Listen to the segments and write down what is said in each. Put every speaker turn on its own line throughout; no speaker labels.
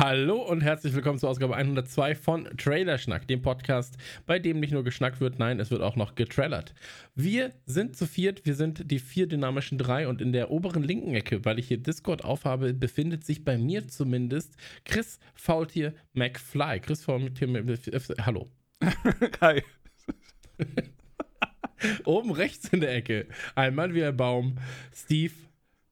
Hallo und herzlich willkommen zur Ausgabe 102 von Trailerschnack, dem Podcast, bei dem nicht nur geschnackt wird, nein, es wird auch noch getrailert. Wir sind zu viert, wir sind die vier dynamischen drei und in der oberen linken Ecke, weil ich hier Discord aufhabe, befindet sich bei mir zumindest Chris Faultier McFly. Chris Faultier McFly, hallo.
Hi.
Oben rechts in der Ecke, ein Mann wie ein Baum, Steve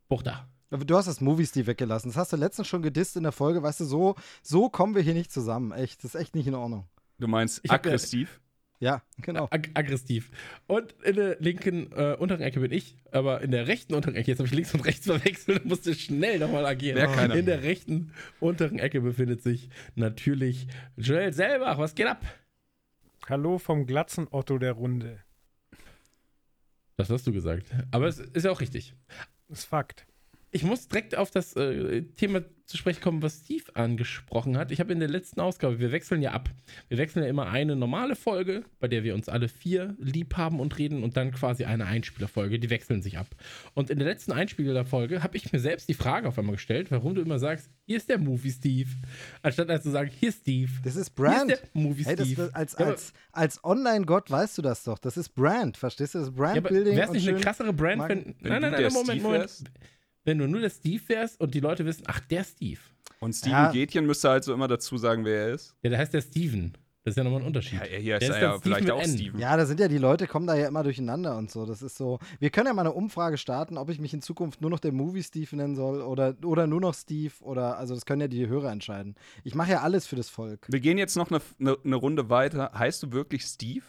Buchter.
Du hast das Movie-Steve weggelassen. Das hast du letztens schon gedisst in der Folge. Weißt du, so, so kommen wir hier nicht zusammen. Echt, das ist echt nicht in Ordnung.
Du meinst
Ich hab ja-
aggressiv?
Ja, genau.
Ag aggressiv. Und in der linken äh, unteren Ecke bin ich, aber in der rechten unteren Ecke, jetzt habe ich links und rechts verwechselt, musste schnell nochmal agieren.
Wer keiner.
In der rechten unteren Ecke befindet sich natürlich Joel Selbach. Was geht ab?
Hallo vom glatzen Otto der Runde.
Das hast du gesagt. Aber es ist ja auch richtig.
Das ist Fakt.
Ich muss direkt auf das äh, Thema zu sprechen kommen, was Steve angesprochen hat. Ich habe in der letzten Ausgabe, wir wechseln ja ab. Wir wechseln ja immer eine normale Folge, bei der wir uns alle vier lieb haben und reden und dann quasi eine Einspielerfolge, die wechseln sich ab. Und in der letzten Einspielerfolge habe ich mir selbst die Frage auf einmal gestellt, warum du immer sagst, hier ist der Movie Steve, anstatt als zu sagen, hier ist Steve.
Das ist
Hier
Brand.
ist der Movie
Hey,
Steve.
das, als,
Ja,
als, als Online-Gott weißt du das doch. Das ist Brand, verstehst du? Das ist
Ja,
Brand-Building.
wäre es nicht eine krassere Brand, wenn.
Wenn
Nein, nein, nein, Moment,
Steve
Moment. Wenn du nur der Steve wärst und die Leute wissen, ach, der Steve.
Und Steven
Ja.
Gätchen müsste halt so immer dazu sagen, wer er ist.
Ja, der heißt der Steven. Das ist ja nochmal ein Unterschied.
Ja, hier
Der
ist
ist
er
dann
ja
Steve
vielleicht auch
N.
Steven.
Ja, da sind ja die Leute, kommen da ja immer durcheinander und so. Das ist so. Wir können ja mal eine Umfrage starten, ob ich mich in Zukunft nur noch der Movie Steve nennen soll oder, oder nur noch Steve oder also das können ja die Hörer entscheiden. Ich mache ja alles für das Volk.
Wir gehen jetzt noch eine, eine, eine Runde weiter. Heißt du wirklich Steve?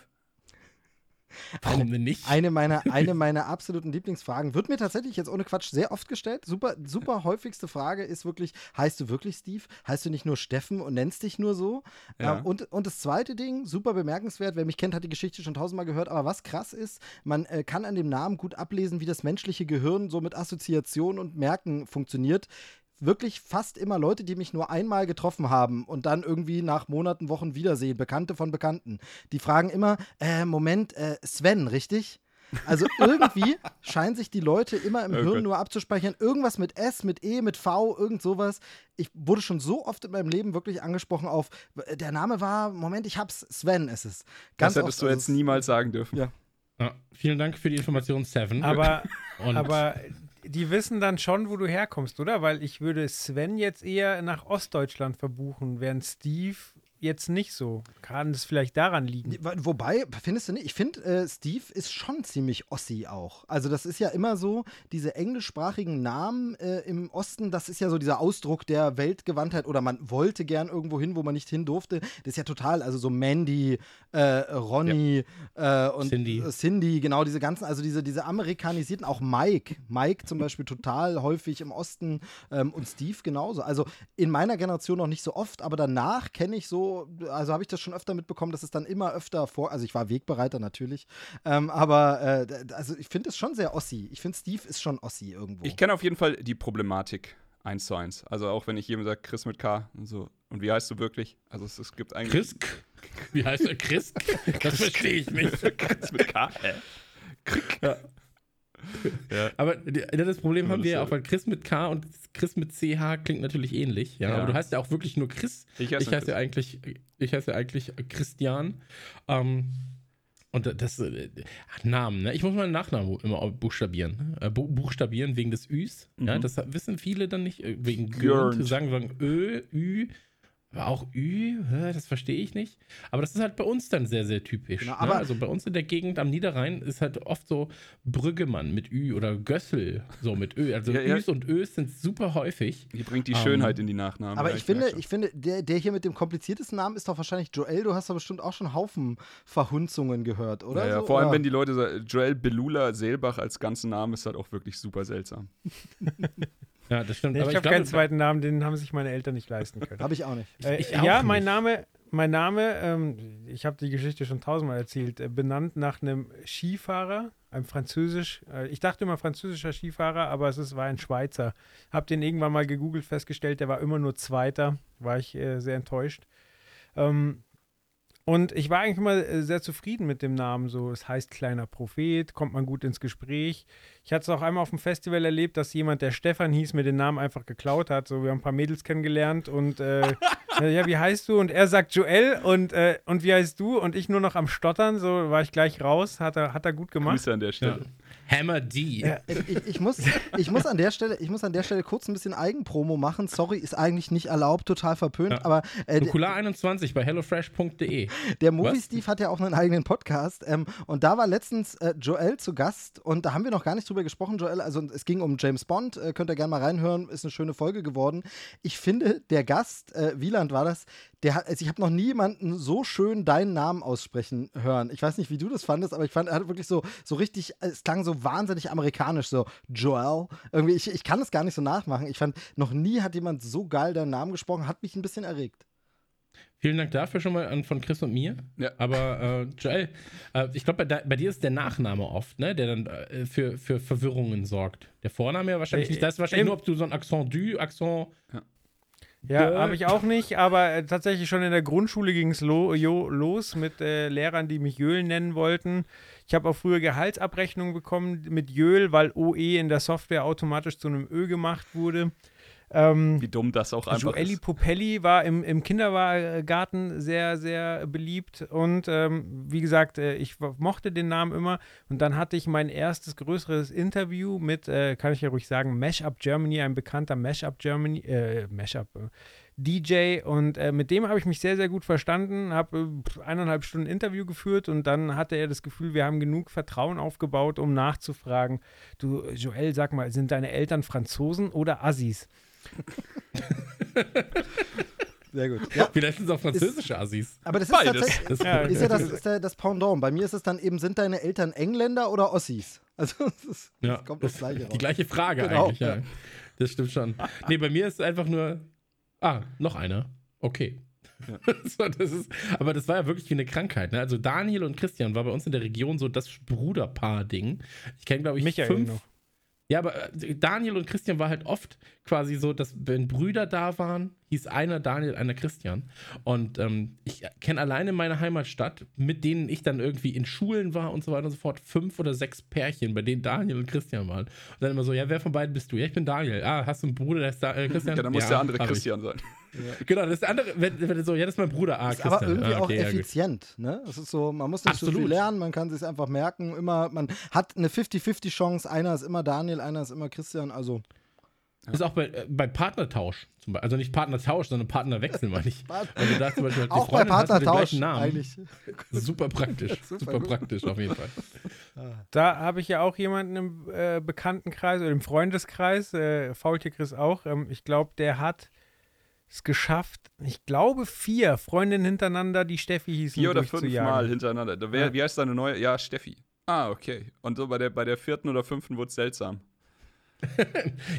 Warum denn nicht?
Eine meiner, eine meiner absoluten Lieblingsfragen wird mir tatsächlich jetzt ohne Quatsch sehr oft gestellt. Super, super häufigste Frage ist wirklich: Heißt du wirklich Steve? Heißt du nicht nur Steffen und nennst dich nur so?
Ja.
Ähm, und, und das zweite Ding, super bemerkenswert, wer mich kennt, hat die Geschichte schon tausendmal gehört, aber was krass ist, man äh, kann an dem Namen gut ablesen, wie das menschliche Gehirn so mit Assoziation und Merken funktioniert. Wirklich fast immer Leute, die mich nur einmal getroffen haben und dann irgendwie nach Monaten, Wochen wiedersehen, Bekannte von Bekannten, die fragen immer, äh, Moment, äh, Sven, richtig? Also irgendwie scheinen sich die Leute immer im
Oh
Hirn nur abzuspeichern. Irgendwas mit S, mit E, mit V, irgend sowas. Ich wurde schon so oft in meinem Leben wirklich angesprochen auf, äh, der Name war, Moment, ich hab's, Sven ist es.
Das hättest
oft,
du
also
jetzt niemals sagen dürfen.
Ja.
Ja, vielen Dank für die Information, Seven.
Aber,
Und
aber die wissen dann schon, wo du herkommst, oder? Weil ich würde Sven jetzt eher nach Ostdeutschland verbuchen, während Steve jetzt nicht so. Kann es vielleicht daran liegen?
Wo- Wobei, findest du nicht? Ich finde, äh, Steve ist schon ziemlich Ossi auch. Also, das ist ja immer so, diese englischsprachigen Namen äh, im Osten, das ist ja so dieser Ausdruck der Weltgewandtheit oder man wollte gern irgendwo hin, wo man nicht hin durfte. Das ist ja total, also so Mandy, äh, Ronny äh, und
Cindy.
äh, Cindy, genau, diese ganzen, also diese, diese amerikanisierten, auch Mike. Mike zum Beispiel total häufig im Osten ähm, und Steve genauso. Also in meiner Generation noch nicht so oft, aber danach kenne ich so, also habe ich das schon öfter mitbekommen, dass es dann immer öfter vor, also ich war Wegbereiter natürlich, ähm, aber äh, also ich finde es schon sehr Ossi. Ich finde Steve ist schon Ossi irgendwo.
Ich kenne auf jeden Fall die Problematik eins zu eins. Also auch wenn ich jedem sage, Chris mit K und so. Und wie heißt du wirklich? Also es, es gibt eigentlich.
Chris? Wie heißt er? Chris? Das verstehe ich nicht.
Chris mit K? Hä? Ja.
Aber das Problem
Ja,
haben wir ja auch, weil Chris mit K und Chris mit CH klingt natürlich ähnlich. Ja,
Ja.
aber du heißt ja auch wirklich nur Chris.
Ich
Ich
heiße
heiße ja eigentlich, ich heiße ja eigentlich Christian. Ähm, und das äh, Namen, ne? Ich muss meinen Nachnamen immer buchstabieren. Äh, bu buchstabieren wegen des Üs. Ja,
Mhm.
das wissen viele dann nicht. äh, Wegen.
Gürnt.
Sagen, sagen Ö, Ü. Aber auch Ü, das verstehe ich nicht. Aber das ist halt bei uns dann sehr, sehr typisch.
Genau,
ne?
aber-
Also bei uns in der Gegend am Niederrhein ist halt oft so Brüggemann mit Ü oder Gössel so mit Ö. Also
Ja, ja.
Üs und Ös sind super häufig.
Die bringt die
Ähm,
Schönheit in die Nachnamen.
aber ich finde, ich finde, der, der hier mit dem kompliziertesten Namen ist doch wahrscheinlich Joel. Du hast doch bestimmt auch schon Haufen Verhunzungen gehört, oder?
Ja, ja,
so?
vor allem,
Oder?
wenn die Leute sagen, Joel Belula Seelbach als ganzen Namen ist halt auch wirklich super seltsam.
Ja, das stimmt.
ich
Aber
habe keinen zweiten Namen, den haben sich meine Eltern nicht leisten können.
Habe ich auch nicht.
Äh,
ich auch
ja,
nicht.
mein Name, Mein Name, ähm, ich habe die Geschichte schon tausendmal erzählt, äh, benannt nach einem Skifahrer, einem französisch, äh, ich dachte immer französischer Skifahrer, aber es ist, war ein Schweizer. Hab den irgendwann mal gegoogelt, festgestellt, der war immer nur Zweiter, war ich äh, sehr enttäuscht. Ähm, und ich war eigentlich immer äh, sehr zufrieden mit dem Namen. So, es heißt kleiner Prophet, kommt man gut ins Gespräch. Ich hatte es auch einmal auf dem Festival erlebt, dass jemand, der Stefan hieß, mir den Namen einfach geklaut hat. So, wir haben ein paar Mädels kennengelernt und äh, ja, wie heißt du? Und er sagt Joel und, äh, und wie heißt du? Und ich nur noch am Stottern. So war ich gleich raus. Hat er, hat er gut gemacht.
Grüße an der Stelle.
Ja. Hammer D.
Ja, ich, ich, muss, ich, muss an der Stelle, ich muss an der Stelle kurz ein bisschen Eigenpromo machen. Sorry, ist eigentlich nicht erlaubt, total verpönt.
Ja.
Aber äh,
Nukular21 bei hellofresh.de.
der Movie Steve hat ja auch einen eigenen Podcast. Ähm, und da war letztens äh, Joel zu Gast. Und da haben wir noch gar nicht drüber gesprochen, Joel. Also es ging um James Bond. Äh, könnt ihr gerne mal reinhören. Ist eine schöne Folge geworden. Ich finde, der Gast, äh, Wieland war das, der hat, also ich habe noch nie jemanden so schön deinen Namen aussprechen hören. Ich weiß nicht, wie du das fandest, aber ich fand, er hat wirklich so, so richtig, es klang so wahnsinnig amerikanisch, so Joel. Irgendwie, ich, ich kann es gar nicht so nachmachen. Ich fand, noch nie hat jemand so geil deinen Namen gesprochen, hat mich ein bisschen erregt.
Vielen Dank dafür schon mal an, von Chris und mir.
Ja.
Aber äh, Joel, äh, ich glaube, bei, bei, dir ist der Nachname oft, ne, der dann äh, für, für Verwirrungen sorgt. Der Vorname ja wahrscheinlich
Äh,
nicht. Das ist wahrscheinlich nur, ob du so ein Accent du, Accent.
Ja,
Äh.
habe ich auch nicht, aber äh, tatsächlich schon in der Grundschule ging es lo los mit äh, Lehrern, die mich Jöl nennen wollten. Ich habe auch früher Gehaltsabrechnungen bekommen mit Jöl, weil OE in der Software automatisch zu einem Ö gemacht wurde. Ähm,
Wie dumm das auch einfach
Joelli
ist.
Popelli war im, im Kindergarten sehr, sehr beliebt und ähm, wie gesagt, äh, ich mochte den Namen immer und dann hatte ich mein erstes größeres Interview mit, äh, kann ich ja ruhig sagen, Mashup Germany, ein bekannter Mashup Germany, äh, Mashup äh, DJ und äh, mit dem habe ich mich sehr, sehr gut verstanden, habe äh, eineinhalb Stunden Interview geführt und dann hatte er das Gefühl, wir haben genug Vertrauen aufgebaut, um nachzufragen, du Joel, sag mal, sind deine Eltern Franzosen oder Assis?
Sehr gut. Ja,
Vielleicht sind es auch französische Assis.
aber das ist
Beides.
tatsächlich,
Das
Ja,
ist ja das, ist ja das Pendant. Bei mir ist es dann eben, sind deine Eltern Engländer oder Ossis? Also es ist,
Ja,
es kommt das Gleiche raus.
Die gleiche Frage
Genau,
eigentlich, ja.
ja.
Das stimmt schon. Nee, bei mir ist es einfach nur. Ah, noch einer. Okay. so, das ist, aber das war ja wirklich wie eine Krankheit. Ne? Also Daniel und Christian war bei uns in der Region so das Bruderpaar-Ding. Ich kenne, glaube ich,
Michael
fünf.
noch.
Ja, aber äh, Daniel und Christian war halt oft quasi so, dass wenn Brüder da waren, hieß einer Daniel, einer Christian. Und ähm, ich kenne alleine meine Heimatstadt, mit denen ich dann irgendwie in Schulen war und so weiter und so fort, fünf oder sechs Pärchen, bei denen Daniel und Christian waren. Und dann immer so, ja, wer von beiden bist du? Ja, ich bin Daniel. Ah, hast du einen Bruder, der ist da, äh, Christian?
Ja, dann muss der andere
hab ich.
Christian sein.
Genau, das ist der andere, wenn, wenn so, ja, das ist mein Bruder. Ah,
ist
Christian.
aber irgendwie
ah,
auch
okay, ja, gut.
effizient. Ne? Es ist so, man muss nicht so
Absolut.
viel lernen, man kann sich einfach merken. Immer, man hat eine 50-50 Chance. Einer ist immer Daniel, einer ist immer Christian. Also
Ist auch bei, äh, bei Partnertausch zum Beispiel. Also nicht Partnertausch, sondern Partnerwechsel, meine ich. Wenn du da zum Beispiel halt die
auch bei
Freundin hast mit dem
Partnertausch
gleichen Namen.
eigentlich.
Super praktisch.
Super
super praktisch auf jeden Fall.
Da habe ich ja auch jemanden im äh, Bekanntenkreis oder im Freundeskreis, äh, Faultier Chris auch. Ähm, ich glaube, der hat es geschafft, ich glaube vier Freundinnen hintereinander, die Steffi hießen,
Vier oder fünf
durchzujagen.
Mal hintereinander. Da wär,
Ja.
Wie heißt deine neue? Ja, Steffi. Ah, okay. Und so bei der, bei der vierten oder fünften wurde es seltsam.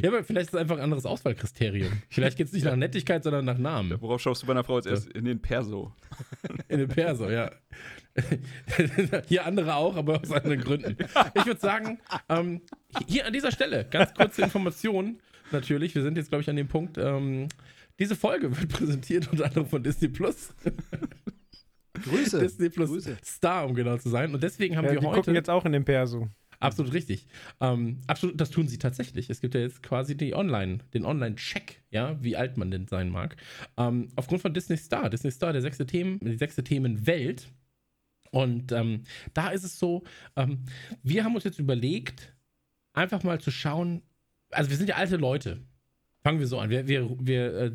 Ja, aber vielleicht ist es einfach ein anderes Auswahlkriterium. Vielleicht geht es nicht nach Nettigkeit, sondern nach Namen.
Worauf schaust du bei einer Frau als erstes? In den Perso.
In den Perso, ja. Hier andere auch, aber aus anderen Gründen. Ich würde sagen, ähm, hier an dieser Stelle, ganz kurze Information natürlich. Wir sind jetzt, glaube ich, an dem Punkt. Ähm, diese Folge wird präsentiert unter anderem von Disney Plus.
Grüße.
Disney Plus
Grüße.
Star, um genau zu sein. Und deswegen haben
Ja,
wir
die
heute.
gucken jetzt auch in den Perso.
Absolut richtig. Ähm, absolut, das tun sie tatsächlich. Es gibt ja jetzt quasi die Online, den Online-Check, ja, wie alt man denn sein mag. Ähm, aufgrund von Disney Star. Disney Star, der sechste Themen, die sechste Themenwelt. Und ähm, da ist es so, ähm, wir haben uns jetzt überlegt, einfach mal zu schauen, also wir sind ja alte Leute. Fangen wir so an. Wir, wir, wir, äh,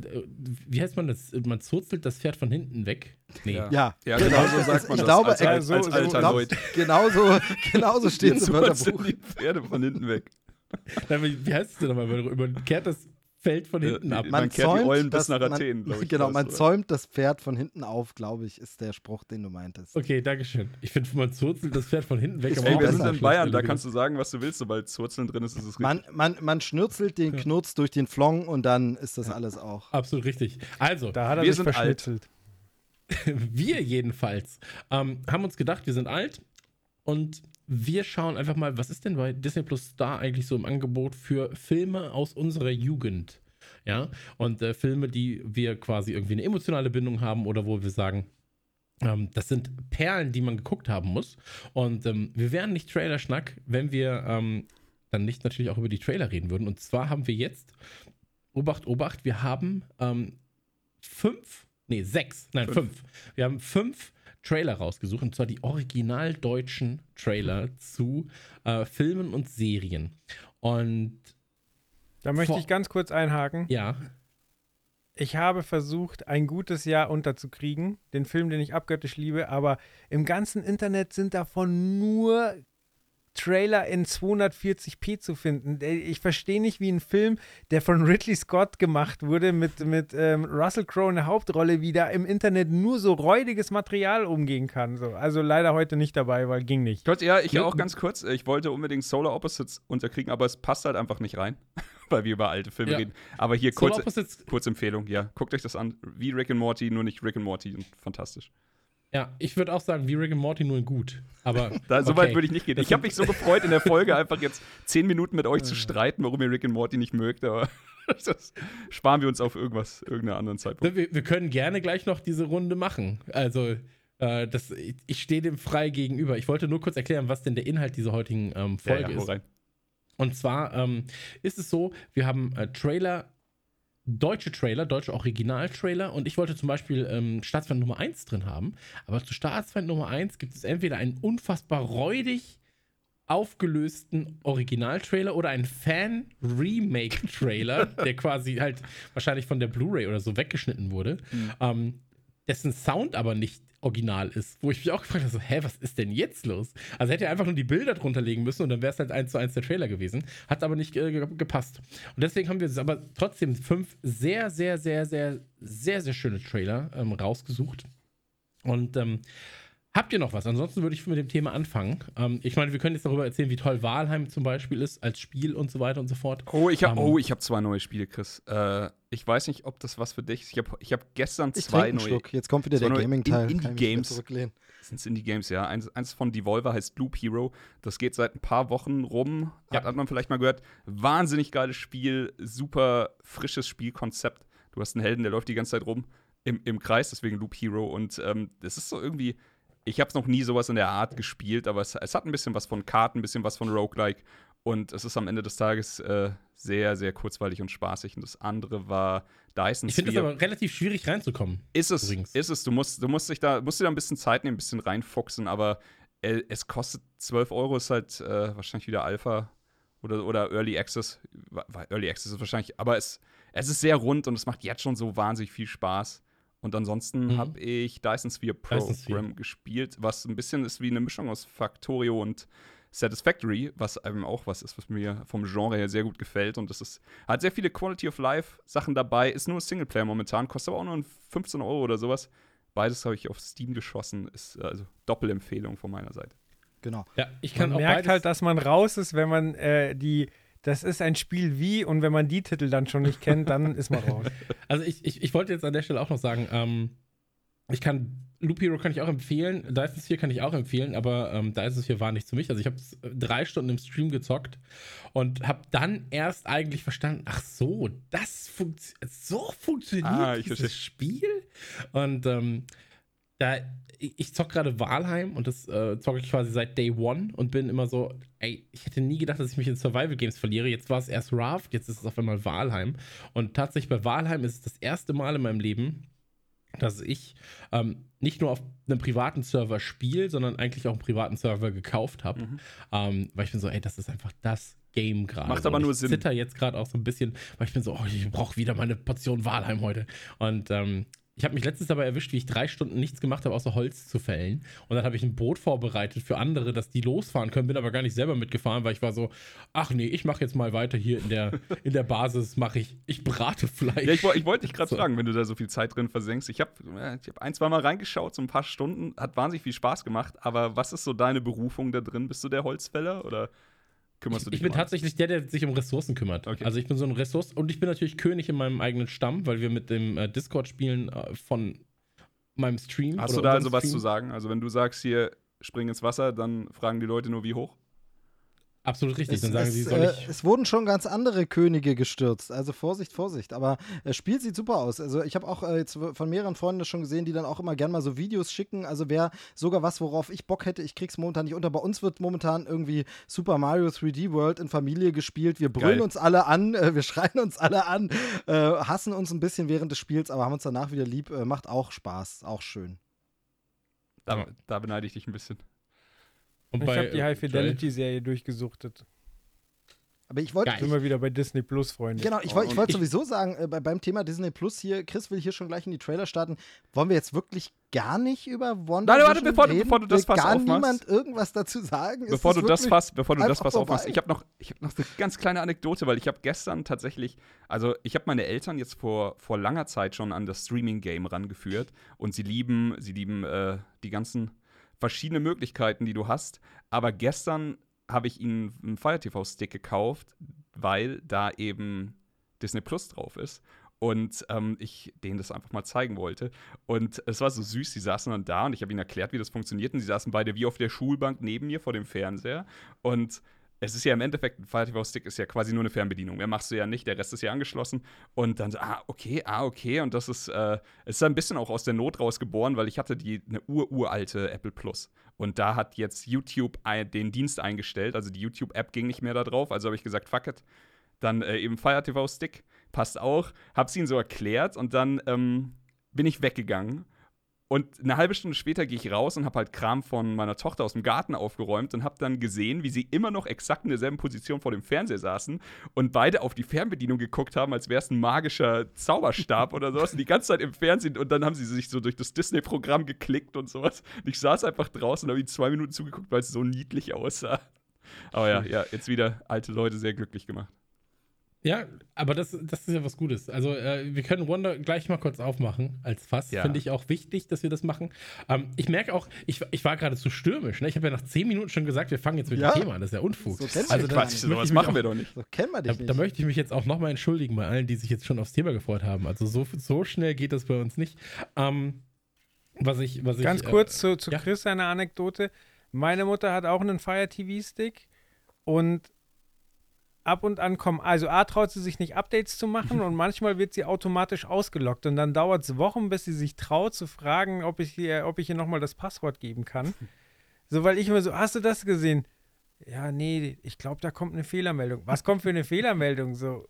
wie heißt man das? Man zurzelt das Pferd von hinten weg. Nee.
Ja.
Ja,
Ja,
genau.
genau so sagt man
ich
das
glaube,
als,
äh,
als,
so-
als alter
glaub-
Leut.
genauso, genauso steht es im Wörterbuch.
die Pferde von hinten weg.
Wie, heißt es denn nochmal? Man kehrt das Feld von hinten
Ja,
ab.
Man kehrt die Eulen bis
das-
nach
man-
Athen, glaub ich,
Genau, man
oder?
zäumt das Pferd von hinten auf, glaube ich, ist der Spruch, den du meintest.
Okay, dankeschön. Ich finde, man zurzelt das Pferd von hinten weg.
Ey, wir sind in Bayern, da kannst du sagen, was du willst, sobald Zurzeln drin ist, ist es richtig.
Man, man, man schnürzelt den Knurz durch den Flong und dann ist das alles auch.
Absolut richtig. Also,
Da hat er
Wir
sich
sind alt.
verschnitzelt.
wir jedenfalls ähm, haben uns gedacht, wir sind alt und wir schauen einfach mal, was ist denn bei Disney Plus Star eigentlich so im Angebot für Filme aus unserer Jugend? Ja, und äh, Filme, die wir quasi irgendwie eine emotionale Bindung haben oder wo wir sagen, ähm, das sind Perlen, die man geguckt haben muss. Und ähm, wir wären nicht Trailer-Schnack, wenn wir ähm, dann nicht natürlich auch über die Trailer reden würden. Und zwar haben wir jetzt, Obacht, Obacht, wir haben ähm, fünf, nee, sechs, nein, fünf. fünf. Wir haben fünf Trailer rausgesucht, und zwar die original deutschen Trailer zu äh, Filmen und Serien. Und
da möchte ich ganz kurz einhaken.
Ja.
Ich habe versucht, ein gutes Jahr unterzukriegen, den Film, den ich abgöttisch liebe, aber im ganzen Internet sind davon nur Trailer in 240p zu finden. Ich verstehe nicht, wie ein Film, der von Ridley Scott gemacht wurde, mit, mit ähm, Russell Crowe in der Hauptrolle, wie da im Internet nur so räudiges Material umgehen kann. So. Also leider heute nicht dabei, weil ging nicht.
Kurz, ja, ich auch ganz kurz. Ich wollte unbedingt Solar Opposites unterkriegen, aber es passt halt einfach nicht rein, weil wir über alte Filme ja. reden. Aber hier kurze, kurze Empfehlung, ja. Guckt euch das an. Wie Rick and Morty, nur nicht Rick and Morty. Fantastisch.
Ja, ich würde auch sagen, wie Rick and Morty nur in gut. Aber
da, so okay. weit würde ich nicht gehen. ich habe mich so gefreut, in der Folge einfach jetzt zehn Minuten mit euch zu streiten, warum ihr Rick and Morty nicht mögt, aber das sparen wir uns auf irgendwas, irgendeiner anderen Zeitpunkt.
Wir, wir können gerne gleich noch diese Runde machen. Also, äh, das, ich, ich stehe dem frei gegenüber. Ich wollte nur kurz erklären, was denn der Inhalt dieser heutigen ähm, Folge ja, ja, ist. Und zwar ähm, ist es so, wir haben äh, Trailer deutsche Trailer, deutsche Originaltrailer. Und ich wollte zum Beispiel ähm, Staatsfeind Nummer 1 drin haben, aber zu Staatsfeind Nummer 1 gibt es entweder einen unfassbar räudig aufgelösten Originaltrailer oder einen Fan-Remake-Trailer, der quasi halt wahrscheinlich von der Blu-ray oder so weggeschnitten wurde, mhm. ähm, dessen Sound aber nicht original ist. Wo ich mich auch gefragt habe, so, hä, was ist denn jetzt los? Also hätte er einfach nur die Bilder drunter legen müssen und dann wäre es halt eins zu eins der Trailer gewesen. Hat aber nicht äh, gepasst. Und deswegen haben wir es aber trotzdem fünf sehr, sehr, sehr, sehr, sehr, sehr schöne Trailer ähm, rausgesucht. Und ähm, Habt ihr noch was? Ansonsten würde ich mit dem Thema anfangen. Ähm, ich meine, wir können jetzt darüber erzählen, wie toll Walheim zum Beispiel ist als Spiel und so weiter und so fort.
Oh, ich habe ähm, oh, hab zwei neue Spiele, Chris. Äh, ich weiß nicht, ob das was für dich ist. Ich habe ich hab gestern ich zwei neue.
Schluck. Jetzt kommt wieder der Gaming-Teil.
In, Indie-Games. Sind es Indie-Games, ja. Eins, eins von Devolver heißt Loop Hero. Das geht seit ein paar Wochen rum. Ja. Hat, hat man vielleicht mal gehört. Wahnsinnig geiles Spiel. Super frisches Spielkonzept. Du hast einen Helden, der läuft die ganze Zeit rum im, im Kreis, deswegen Loop Hero. Und ähm, das ist so irgendwie ich habe es noch nie sowas in der Art gespielt, aber es, es, hat ein bisschen was von Karten, ein bisschen was von Roguelike. Und es ist am Ende des Tages äh, sehr, sehr kurzweilig und spaßig. Und das andere war Dyson
Ich finde es aber relativ schwierig reinzukommen.
Ist es, übrigens. ist es. Du musst, du musst dich da, musst dir da ein bisschen Zeit nehmen, ein bisschen reinfuchsen, aber äh, es kostet 12 Euro, ist halt äh, wahrscheinlich wieder Alpha oder, oder Early Access. Early Access ist wahrscheinlich, aber es, es ist sehr rund und es macht jetzt schon so wahnsinnig viel Spaß. Und ansonsten mhm. habe ich Dyson Sphere Program gespielt, was ein bisschen ist wie eine Mischung aus Factorio und Satisfactory, was eben auch was ist, was mir vom Genre her sehr gut gefällt. Und das ist, hat sehr viele Quality of Life Sachen dabei, ist nur ein Singleplayer momentan, kostet aber auch nur 15 Euro oder sowas. Beides habe ich auf Steam geschossen, ist also Doppelempfehlung von meiner Seite.
Genau.
Ja, ich kann man merkt halt, dass man raus ist, wenn man äh, die das ist ein Spiel wie und wenn man die Titel dann schon nicht kennt, dann ist man raus.
Also ich, ich, ich wollte jetzt an der Stelle auch noch sagen, ähm, ich kann, Loop Hero kann ich auch empfehlen, Dyson Sphere kann ich auch empfehlen, aber ähm, Dyson Sphere war nicht für mich. Also ich habe drei Stunden im Stream gezockt und habe dann erst eigentlich verstanden, ach so, das funktioniert, so funktioniert ah, dieses Spiel. Und ähm, da, ich zock gerade Walheim und das äh, zocke ich quasi seit Day One und bin immer so, ey, ich hätte nie gedacht, dass ich mich in Survival Games verliere. Jetzt war es erst Raft, jetzt ist es auf einmal Walheim. Und tatsächlich bei Walheim ist es das erste Mal in meinem Leben, dass ich ähm, nicht nur auf einem privaten Server spiele, sondern eigentlich auch einen privaten Server gekauft habe. Mhm. Ähm, weil ich bin so, ey, das ist einfach das Game gerade.
Macht aber nur Sinn.
Ich zitter jetzt gerade auch so ein bisschen, weil ich bin so, oh, ich brauche wieder meine Portion Walheim heute. Und ähm, ich habe mich letztens dabei erwischt, wie ich drei Stunden nichts gemacht habe, außer Holz zu fällen. Und dann habe ich ein Boot vorbereitet für andere, dass die losfahren können, bin aber gar nicht selber mitgefahren, weil ich war so, ach nee, ich mache jetzt mal weiter hier in der, in der Basis, mache ich, ich brate Fleisch.
Ja, ich, ich wollte dich gerade so. fragen, wenn du da so viel Zeit drin versenkst. Ich habe äh, ich hab ein, zwei Mal reingeschaut, so ein paar Stunden, hat wahnsinnig viel Spaß gemacht, aber was ist so deine Berufung da drin? Bist du der Holzfäller oder
kümmerst du dich Ich bin um tatsächlich der, der sich um Ressourcen kümmert. Okay. Also ich bin so ein Ressource und ich bin natürlich König in meinem eigenen Stamm, weil wir mit dem äh, Discord spielen äh, von meinem Stream.
Hast du da also was zu sagen? Also, wenn du sagst, hier spring ins Wasser, dann fragen die Leute nur, wie hoch?
Absolut richtig.
Es,
Dann sagen
es,
sie, soll
äh,
ich.
es wurden schon ganz andere Könige gestürzt. Also Vorsicht, Vorsicht. Aber das Spiel sieht super aus. Also ich habe auch äh, jetzt von mehreren Freunden das schon gesehen, die dann auch immer gerne mal so Videos schicken. Also wer sogar was, worauf ich Bock hätte, ich krieg's momentan nicht unter. Bei uns wird momentan irgendwie Super Mario 3D World in Familie gespielt. Wir brüllen
Geil.
uns alle an, äh, wir schreien uns alle an, äh, hassen uns ein bisschen während des Spiels, aber haben uns danach wieder lieb. Äh, macht auch Spaß, auch schön.
Da, da beneide ich dich ein bisschen.
Und
Ich habe die
äh,
High Fidelity-Serie durchgesucht.
Aber ich wollte
Geil.
Immer wieder bei Disney Plus, Freunde.
Genau, ich wollte wollt sowieso sagen, äh, bei, beim Thema Disney Plus hier, Chris will hier schon gleich in die Trailer starten. Wollen wir jetzt wirklich gar nicht über Wonder
Nein, warte, bevor du-
reden?
bevor du das
Will
Fass
gar
aufmachst.
niemand irgendwas dazu sagen? Ist
Bevor du das Fass, bevor du das Fass aufmachst, ich habe noch, ich hab noch eine ganz kleine Anekdote, weil ich habe gestern tatsächlich, also ich habe meine Eltern jetzt vor, vor langer Zeit schon an das Streaming-Game rangeführt und sie lieben, sie lieben äh, die ganzen verschiedenen Möglichkeiten, die du hast. Aber gestern habe ich ihnen einen Fire TV-Stick gekauft, weil da eben Disney Plus drauf ist. Und ähm, ich denen das einfach mal zeigen wollte. Und es war so süß, sie saßen dann da und ich habe ihnen erklärt, wie das funktioniert. Und sie saßen beide wie auf der Schulbank neben mir vor dem Fernseher. Und es ist ja im Endeffekt, ein Fire TV-Stick ist ja quasi nur eine Fernbedienung. Mehr machst du ja nicht, der Rest ist ja angeschlossen. Und dann so, ah, okay, ah, okay. Und das ist, äh, ist ein bisschen auch aus der Not raus geboren, weil ich hatte die eine ururalte Apple Plus. Und da hat jetzt YouTube den Dienst eingestellt. Also die YouTube-App ging nicht mehr da drauf. Also habe ich gesagt, fuck it. Dann äh, eben Fire TV Stick, passt auch. Hab's ihnen so erklärt und dann ähm, bin ich weggegangen. Und eine halbe Stunde später gehe ich raus und habe halt Kram von meiner Tochter aus dem Garten aufgeräumt und habe dann gesehen, wie sie immer noch exakt in derselben Position vor dem Fernseher saßen und beide auf die Fernbedienung geguckt haben, als wäre es ein magischer Zauberstab oder sowas. Und die ganze Zeit im Fernsehen und dann haben sie sich so durch das Disney-Programm geklickt und sowas. Und ich saß einfach draußen und habe ihnen zwei Minuten zugeguckt, weil es so niedlich aussah. Aber ja, ja, jetzt wieder alte Leute sehr glücklich gemacht.
Ja, aber das, das ist ja was Gutes. Also, äh, wir können Wonder gleich mal kurz aufmachen als Fass.
Ja.
Finde ich auch wichtig, dass wir das machen. Ähm, ich merke auch, ich, ich war gerade zu stürmisch. Ne? Ich habe ja nach zehn Minuten schon gesagt, wir fangen jetzt mit
Ja.
dem Thema an. Das ist ja Unfug.
So
also, da
sowas
ich mich
machen
auch,
wir doch nicht.
So kennen wir
Da,
dich
da
nicht.
möchte ich mich jetzt auch nochmal entschuldigen bei allen, die sich jetzt schon aufs Thema gefreut haben. Also, so, so schnell geht das bei uns nicht. Ähm, was ich, was
Ganz
ich,
kurz zu, zu
ja.
Chris eine Anekdote. Meine Mutter hat auch einen Fire TV Stick und ab und an kommen, also A traut sie sich nicht Updates zu machen und manchmal wird sie automatisch ausgelockt und dann dauert es Wochen, bis sie sich traut zu fragen, ob ich ihr, ob ich ihr nochmal das Passwort geben kann. So, weil ich immer so, hast du das gesehen? Ja, nee, ich glaube, da kommt eine Fehlermeldung. Was kommt für eine Fehlermeldung? So.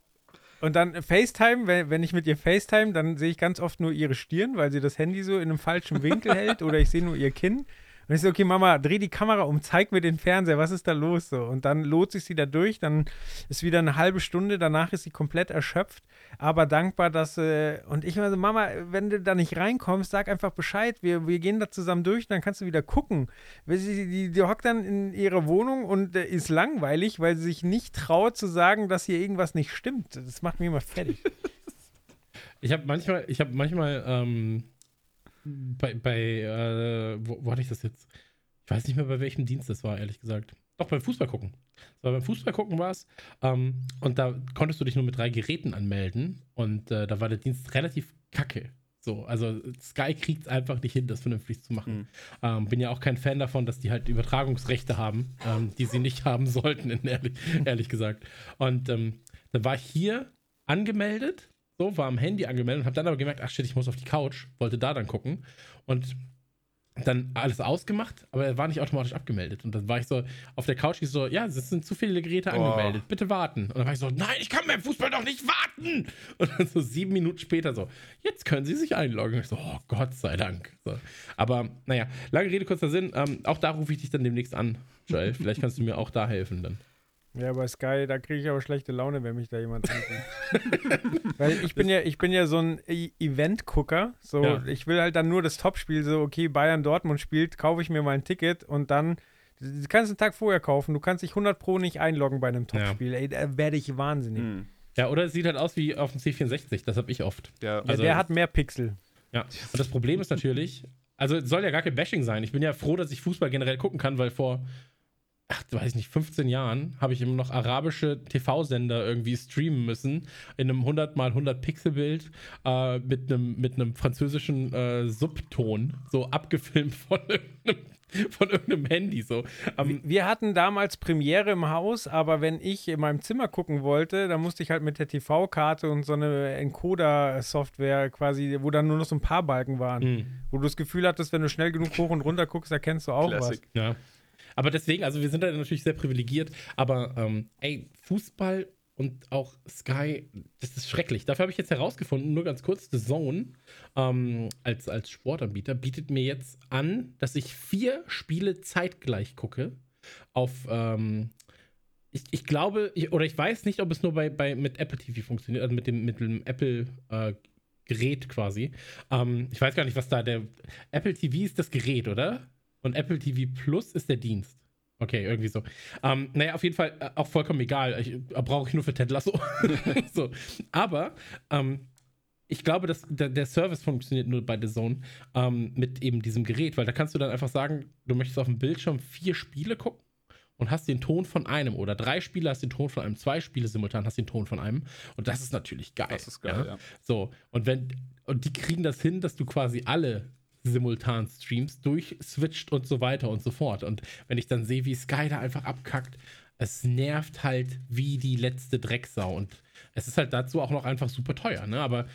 Und dann FaceTime, wenn, wenn ich mit ihr FaceTime, dann sehe ich ganz oft nur ihre Stirn, weil sie das Handy so in einem falschen Winkel hält oder ich sehe nur ihr Kinn. Und ich so, okay, Mama, dreh die Kamera um, zeig mir den Fernseher, was ist da los so? Und dann lohnt sich sie da durch, dann ist wieder eine halbe Stunde, danach ist sie komplett erschöpft, aber dankbar, dass, äh, und ich immer so, Mama, wenn du da nicht reinkommst, sag einfach Bescheid, wir, wir gehen da zusammen durch, dann kannst du wieder gucken. Sie, die, die hockt dann in ihrer Wohnung und äh, ist langweilig, weil sie sich nicht traut zu sagen, dass hier irgendwas nicht stimmt. Das macht mich immer fertig.
Ich habe manchmal, ich habe manchmal ähm, bei, bei äh, wo, wo hatte ich das jetzt? Ich weiß nicht mehr, bei welchem Dienst das war, ehrlich gesagt. Doch, beim Fußball gucken. So, beim Fußball gucken war es. Ähm, und da konntest du dich nur mit drei Geräten anmelden. Und äh, da war der Dienst relativ kacke. So, also Sky kriegt es einfach nicht hin, das vernünftig zu machen.
Mhm.
Ähm, bin ja auch kein Fan davon, dass die halt Übertragungsrechte haben, ähm, die sie nicht haben sollten, ehrlich, ehrlich gesagt. Und ähm, dann war ich hier angemeldet, so, war am Handy angemeldet und habe dann aber gemerkt, ach shit, ich muss auf die Couch, wollte da dann gucken und dann alles ausgemacht, aber er war nicht automatisch abgemeldet. Und dann war ich so auf der Couch, ich so, ja, es sind zu viele Geräte
Oh.
angemeldet, bitte warten. Und dann war ich so, nein, ich kann beim Fußball doch nicht warten. Und dann so sieben Minuten später so, jetzt können Sie sich einloggen. Und ich so, oh Gott sei Dank. So. Aber naja, lange Rede, kurzer Sinn. Ähm, auch da rufe ich dich dann demnächst an, Joel. Vielleicht kannst du mir auch da helfen dann.
Ja, bei Sky, da kriege ich aber schlechte Laune, wenn mich da jemand anruft. Weil ich bin ja, ich bin ja so ein E- Event-Gucker. So,
Ja.
ich will halt dann nur das Topspiel, so, okay, Bayern Dortmund spielt, kaufe ich mir mal ein Ticket und dann. Du kannst einen Tag vorher kaufen, du kannst dich 100 Pro nicht einloggen bei einem Topspiel. Ey, da werde ich wahnsinnig.
Hm.
Ja, oder es sieht halt aus wie auf dem C64, das habe ich oft.
Ja,
Ja,
Also-
der hat mehr Pixel.
Ja. Und das Problem ist natürlich, also es soll ja gar kein Bashing sein. Ich bin ja froh, dass ich Fußball generell gucken kann, weil vor ach, weiß ich nicht, 15 Jahren habe ich immer noch arabische TV-Sender irgendwie streamen müssen in einem 100 mal 100 Pixel-Bild äh, mit einem mit einem französischen äh, Subton, so abgefilmt von irgendeinem, von irgendeinem Handy. So. Ähm,
Wir hatten damals Premiere im Haus, aber wenn ich in meinem Zimmer gucken wollte, dann musste ich halt mit der TV-Karte und so eine Encoder-Software quasi, wo dann nur noch so ein paar Balken waren.
mh.
Wo du das Gefühl hattest, wenn du schnell genug hoch und runter guckst, erkennst du auch
Classic.
Ja. Aber deswegen, also wir sind da natürlich sehr privilegiert, aber ähm, ey, Fußball und auch Sky, das ist schrecklich. Dafür habe ich jetzt herausgefunden, nur ganz kurz, The Zone ähm, als, als Sportanbieter bietet mir jetzt an, dass ich vier Spiele zeitgleich gucke auf, ähm, ich, ich glaube, ich, oder ich weiß nicht, ob es nur bei, bei mit Apple TV funktioniert, also mit dem, mit dem Apple äh, Gerät quasi. Ähm, ich weiß gar nicht, was da der Apple TV ist das Gerät, oder? Und Apple TV Plus ist der Dienst. Okay, irgendwie so. Ähm, naja, auf jeden Fall äh, auch vollkommen egal. Ich, äh, Brauche ich nur für Ted Lasso. so. Aber ähm, ich glaube, dass der, der Service funktioniert nur bei The Zone ähm, mit eben diesem Gerät, weil da kannst du dann einfach sagen, du möchtest auf dem Bildschirm vier Spiele gucken und hast den Ton von einem oder drei Spiele hast den Ton von einem, zwei Spiele simultan hast den Ton von einem und das ist natürlich geil.
Das ist geil, ja.
So, und wenn, und die kriegen das hin, dass du quasi alle simultan streamst, durchswitcht und so weiter und so fort. Und wenn ich dann sehe, wie Sky da einfach abkackt, es nervt halt wie die letzte Drecksau. Und es ist halt dazu auch noch einfach super teuer, ne? Aber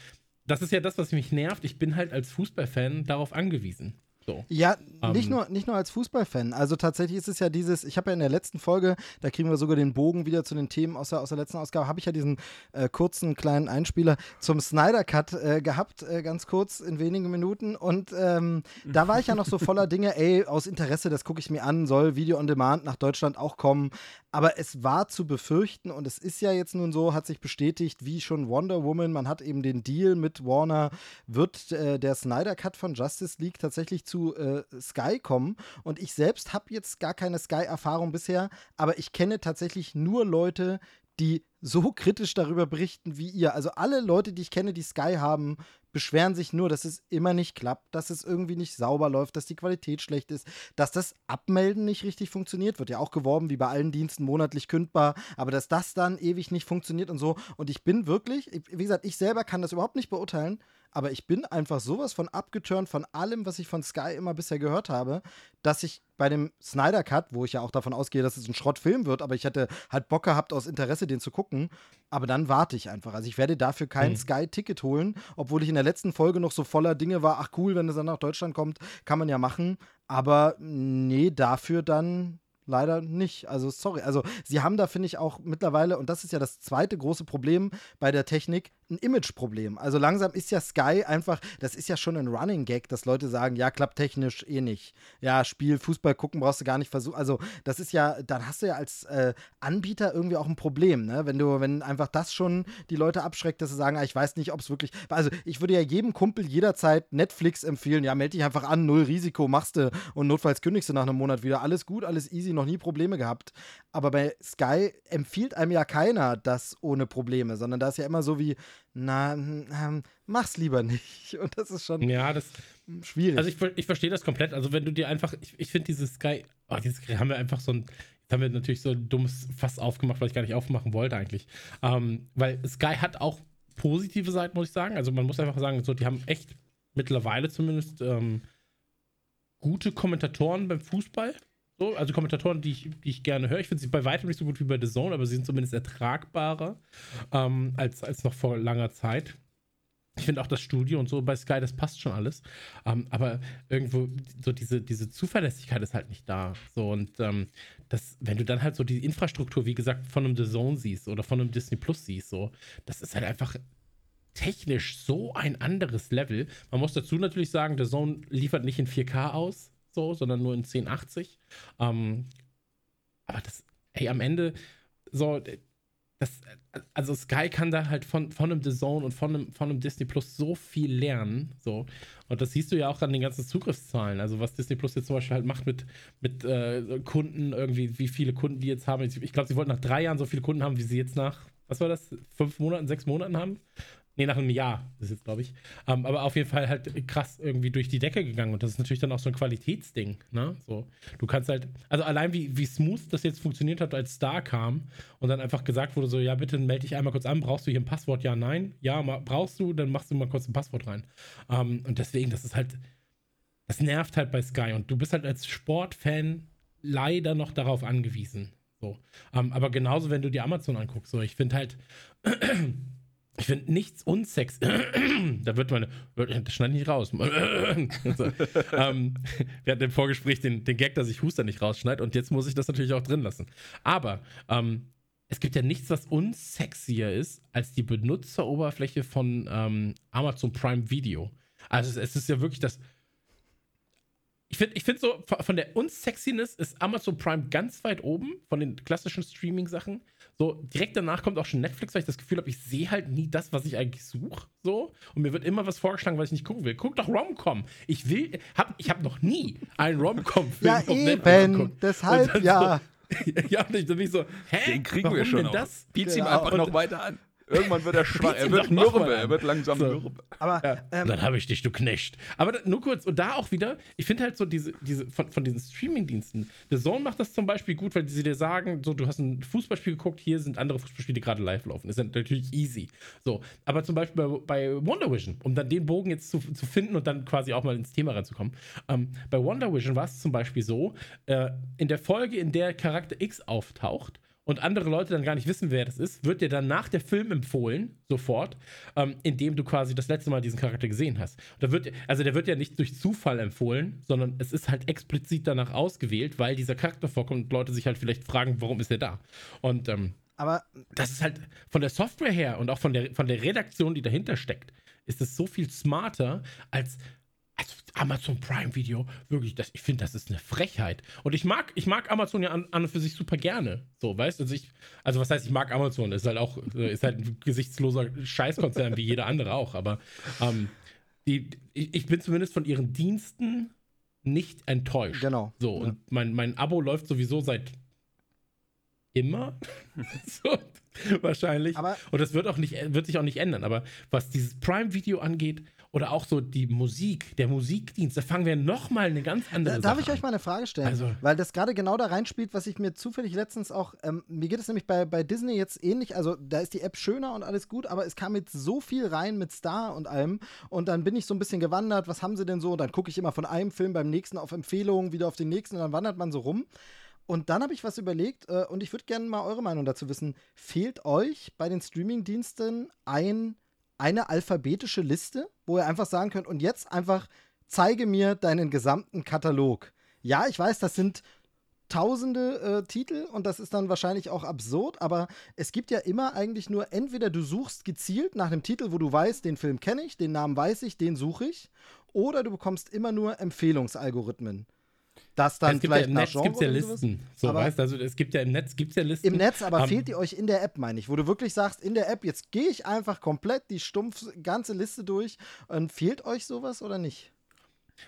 das ist ja das, was mich nervt. Ich bin halt als Fußballfan darauf angewiesen. So.
Ja,
Ähm.
nicht, nur, nicht nur als Fußballfan. Also tatsächlich ist es ja dieses, ich habe ja in der letzten Folge, da kriegen wir sogar den Bogen wieder zu den Themen aus der, aus der letzten Ausgabe, habe ich ja diesen äh, kurzen kleinen Einspieler zum Snyder Cut äh, gehabt, äh, ganz kurz in wenigen Minuten. Und ähm, da war ich ja noch so voller Dinge, ey, aus Interesse, das gucke ich mir an, soll Video on Demand nach Deutschland auch kommen. Aber es war zu befürchten und es ist ja jetzt nun so, hat sich bestätigt, wie schon Wonder Woman, man hat eben den Deal mit Warner, wird äh, der Snyder Cut von Justice League tatsächlich zu äh, Sky kommen. Und ich selbst habe jetzt gar keine Sky-Erfahrung bisher, aber ich kenne tatsächlich nur Leute, die so kritisch darüber berichten wie ihr. Also alle Leute, die ich kenne, die Sky haben, beschweren sich nur, dass es immer nicht klappt, dass es irgendwie nicht sauber läuft, dass die Qualität schlecht ist, dass das Abmelden nicht richtig funktioniert. Wird ja auch geworben, wie bei allen Diensten monatlich kündbar, aber dass das dann ewig nicht funktioniert und so. Und ich bin wirklich, wie gesagt, ich selber kann das überhaupt nicht beurteilen, aber ich bin einfach sowas von abgeturnt von allem, was ich von Sky immer bisher gehört habe, dass ich bei dem Snyder Cut, wo ich ja auch davon ausgehe, dass es ein Schrottfilm wird, aber ich hätte halt Bock gehabt, aus Interesse den zu gucken, aber dann warte ich einfach. Also ich werde dafür kein
Mhm.
Sky-Ticket holen, obwohl ich in der letzten Folge noch so voller Dinge war, ach cool, wenn es dann nach Deutschland kommt, kann man ja machen, aber nee, dafür dann leider nicht. Also sorry. Also sie haben da, finde ich, auch mittlerweile, und das ist ja das zweite große Problem bei der Technik, ein Imageproblem. Also langsam ist ja Sky einfach, das ist ja schon ein Running Gag, dass Leute sagen, ja, klappt technisch eh nicht. Ja, Spiel, Fußball gucken brauchst du gar nicht versuchen. Also das ist ja, dann hast du ja als äh, Anbieter irgendwie auch ein Problem, ne? Wenn du, wenn einfach das schon die Leute abschreckt, dass sie sagen, ah, ich weiß nicht, ob es wirklich. Also ich würde ja jedem Kumpel jederzeit Netflix empfehlen, ja, melde dich einfach an, null Risiko, machst du und notfalls kündigst du nach einem Monat wieder. Alles gut, alles easy, noch nie Probleme gehabt. Aber bei Sky empfiehlt einem ja keiner das ohne Probleme, sondern da ist ja immer so wie, na, ähm, mach's lieber nicht. Und das ist schon
Ja, das,
schwierig.
Also ich, ich verstehe das komplett. Also wenn du dir einfach, ich, ich finde dieses Sky, oh, dieses haben wir einfach so ein, jetzt haben wir natürlich so ein dummes Fass aufgemacht, weil ich gar nicht aufmachen wollte eigentlich. Ähm, weil Sky hat auch positive Seiten, muss ich sagen. Also man muss einfach sagen, so, die haben echt mittlerweile zumindest ähm, gute Kommentatoren beim Fußball. So, also Kommentatoren, die ich, die ich gerne höre. Ich finde sie bei weitem nicht so gut wie bei The Zone, aber sie sind zumindest ertragbarer ähm, als, als noch vor langer Zeit. Ich finde auch das Studio und so bei Sky, das passt schon alles. Ähm, aber irgendwo, so diese, diese Zuverlässigkeit ist halt nicht da. So, und ähm, das, wenn du dann halt so die Infrastruktur, wie gesagt, von einem The Zone siehst oder von einem Disney Plus siehst, so, das ist halt einfach technisch so ein anderes Level. Man muss dazu natürlich sagen, The Zone liefert nicht in 4K aus, so, sondern nur in 1080. Ähm, aber das, ey, am Ende, so, das, also Sky kann da halt von, von einem The Zone und von einem, von einem Disney Plus so viel lernen. So. Und das siehst du ja auch an den ganzen Zugriffszahlen. Also was Disney Plus jetzt zum Beispiel halt macht mit, mit äh, Kunden, irgendwie, wie viele Kunden die jetzt haben. Ich, ich glaube, sie wollten nach drei Jahren so viele Kunden haben, wie sie jetzt nach, was war das, fünf Monaten, sechs Monaten haben. Nee, nach einem Jahr ist jetzt, glaube ich. Ähm, aber auf jeden Fall halt krass irgendwie durch die Decke gegangen. Und das ist natürlich dann auch so ein Qualitätsding. Ne? So, du kannst halt, also allein wie, wie smooth das jetzt funktioniert hat, als Star kam und dann einfach gesagt wurde: so, ja, bitte melde dich einmal kurz an, brauchst du hier ein Passwort? Ja, nein. Ja, brauchst du, dann machst du mal kurz ein Passwort rein. Ähm, und deswegen, das ist halt, das nervt halt bei Sky. Und du bist halt als Sportfan leider noch darauf angewiesen. So. Ähm, aber genauso, wenn du dir Amazon anguckst, so, ich finde halt. Ich finde nichts unsex. da wird meine. Das schneide ich nicht raus. so. ähm, wir hatten im Vorgespräch den, den Gag, dass ich Huster nicht rausschneide und jetzt muss ich das natürlich auch drin lassen. Aber ähm, es gibt ja nichts, was unsexier ist als die Benutzeroberfläche von ähm, Amazon Prime Video. Also es ist ja wirklich das ich finde ich find so, von der Unsexiness ist Amazon Prime ganz weit oben von den klassischen Streaming-Sachen. So, direkt danach kommt auch schon Netflix, weil ich das Gefühl habe, ich sehe halt nie das, was ich eigentlich suche. So. Und mir wird immer was vorgeschlagen, was ich nicht gucken will. Guck doch Romcom. Ich will, hab, ich habe noch nie einen Romcom-Film
ja, auf eben, Netflix geguckt. Deshalb, ja.
So, ja, und ich bin so, hä?
Den kriegen Warum wir schon. Denn
das?
Biet's ihm genau. einfach noch weiter an. Irgendwann wird er schwach. Er wird mürbe. Er wird langsam so. mürbe.
Aber ja. ähm, dann habe ich dich, du Knecht. Aber nur kurz, und da auch wieder, ich finde halt so diese, diese von, von diesen Streaming-Diensten, The Zone macht das zum Beispiel gut, weil sie dir sagen, so, du hast ein Fußballspiel geguckt, hier sind andere Fußballspiele, die gerade live laufen. Das ist natürlich easy. So, aber zum Beispiel bei, bei Wonder Vision, um dann den Bogen jetzt zu, zu finden und dann quasi auch mal ins Thema reinzukommen. Ähm, bei Wonder Vision war es zum Beispiel so, äh, in der Folge, in der Charakter X auftaucht, und andere Leute dann gar nicht wissen, wer das ist, wird dir dann nach der Film empfohlen, sofort, ähm, indem du quasi das letzte Mal diesen Charakter gesehen hast. da wird, also der wird ja nicht durch Zufall empfohlen, sondern es ist halt explizit danach ausgewählt, weil dieser Charakter vorkommt und Leute sich halt vielleicht fragen, warum ist er da? Und ähm,
aber
das ist halt von der Software her und auch von der, von der Redaktion, die dahinter steckt, ist es so viel smarter als also Amazon Prime Video, wirklich, das, ich finde, das ist eine Frechheit. Und ich mag, ich mag Amazon ja an, an und für sich super gerne. So, weißt du? Also, ich, also, was heißt, ich mag Amazon? Ist halt auch, äh, ist halt ein gesichtsloser Scheißkonzern wie jeder andere auch. Aber ähm, die, ich, ich bin zumindest von ihren Diensten nicht enttäuscht.
Genau.
So, ja. und mein, mein Abo läuft sowieso seit immer. so, wahrscheinlich.
Aber
und das wird auch nicht, wird sich auch nicht ändern. Aber was dieses Prime-Video angeht, oder auch so die Musik, der Musikdienst, da fangen wir nochmal eine ganz andere
da,
Sache
Darf ich
an.
euch mal eine Frage stellen?
Also,
Weil das gerade genau da reinspielt, was ich mir zufällig letztens auch, ähm, mir geht es nämlich bei, bei Disney jetzt ähnlich, also da ist die App schöner und alles gut, aber es kam jetzt so viel rein mit Star und allem und dann bin ich so ein bisschen gewandert, was haben sie denn so? Und dann gucke ich immer von einem Film beim nächsten auf Empfehlungen, wieder auf den nächsten und dann wandert man so rum. Und dann habe ich was überlegt äh, und ich würde gerne mal eure Meinung dazu wissen. Fehlt euch bei den Streaming-Diensten ein eine alphabetische Liste, wo ihr einfach sagen könnt, und jetzt einfach zeige mir deinen gesamten Katalog. Ja, ich weiß, das sind tausende äh, Titel und das ist dann wahrscheinlich auch absurd, aber es gibt ja immer eigentlich nur, entweder du suchst gezielt nach einem Titel, wo du weißt, den Film kenne ich, den Namen weiß ich, den suche ich, oder du bekommst immer nur Empfehlungsalgorithmen das dann
es gibt
vielleicht
ja im Netz gibt ja Listen. So, aber weißt also es gibt ja im Netz gibt's ja Listen.
Im Netz, aber um, fehlt die euch in der App, meine ich, wo du wirklich sagst, in der App, jetzt gehe ich einfach komplett die stumpf ganze Liste durch. Und fehlt euch sowas oder nicht?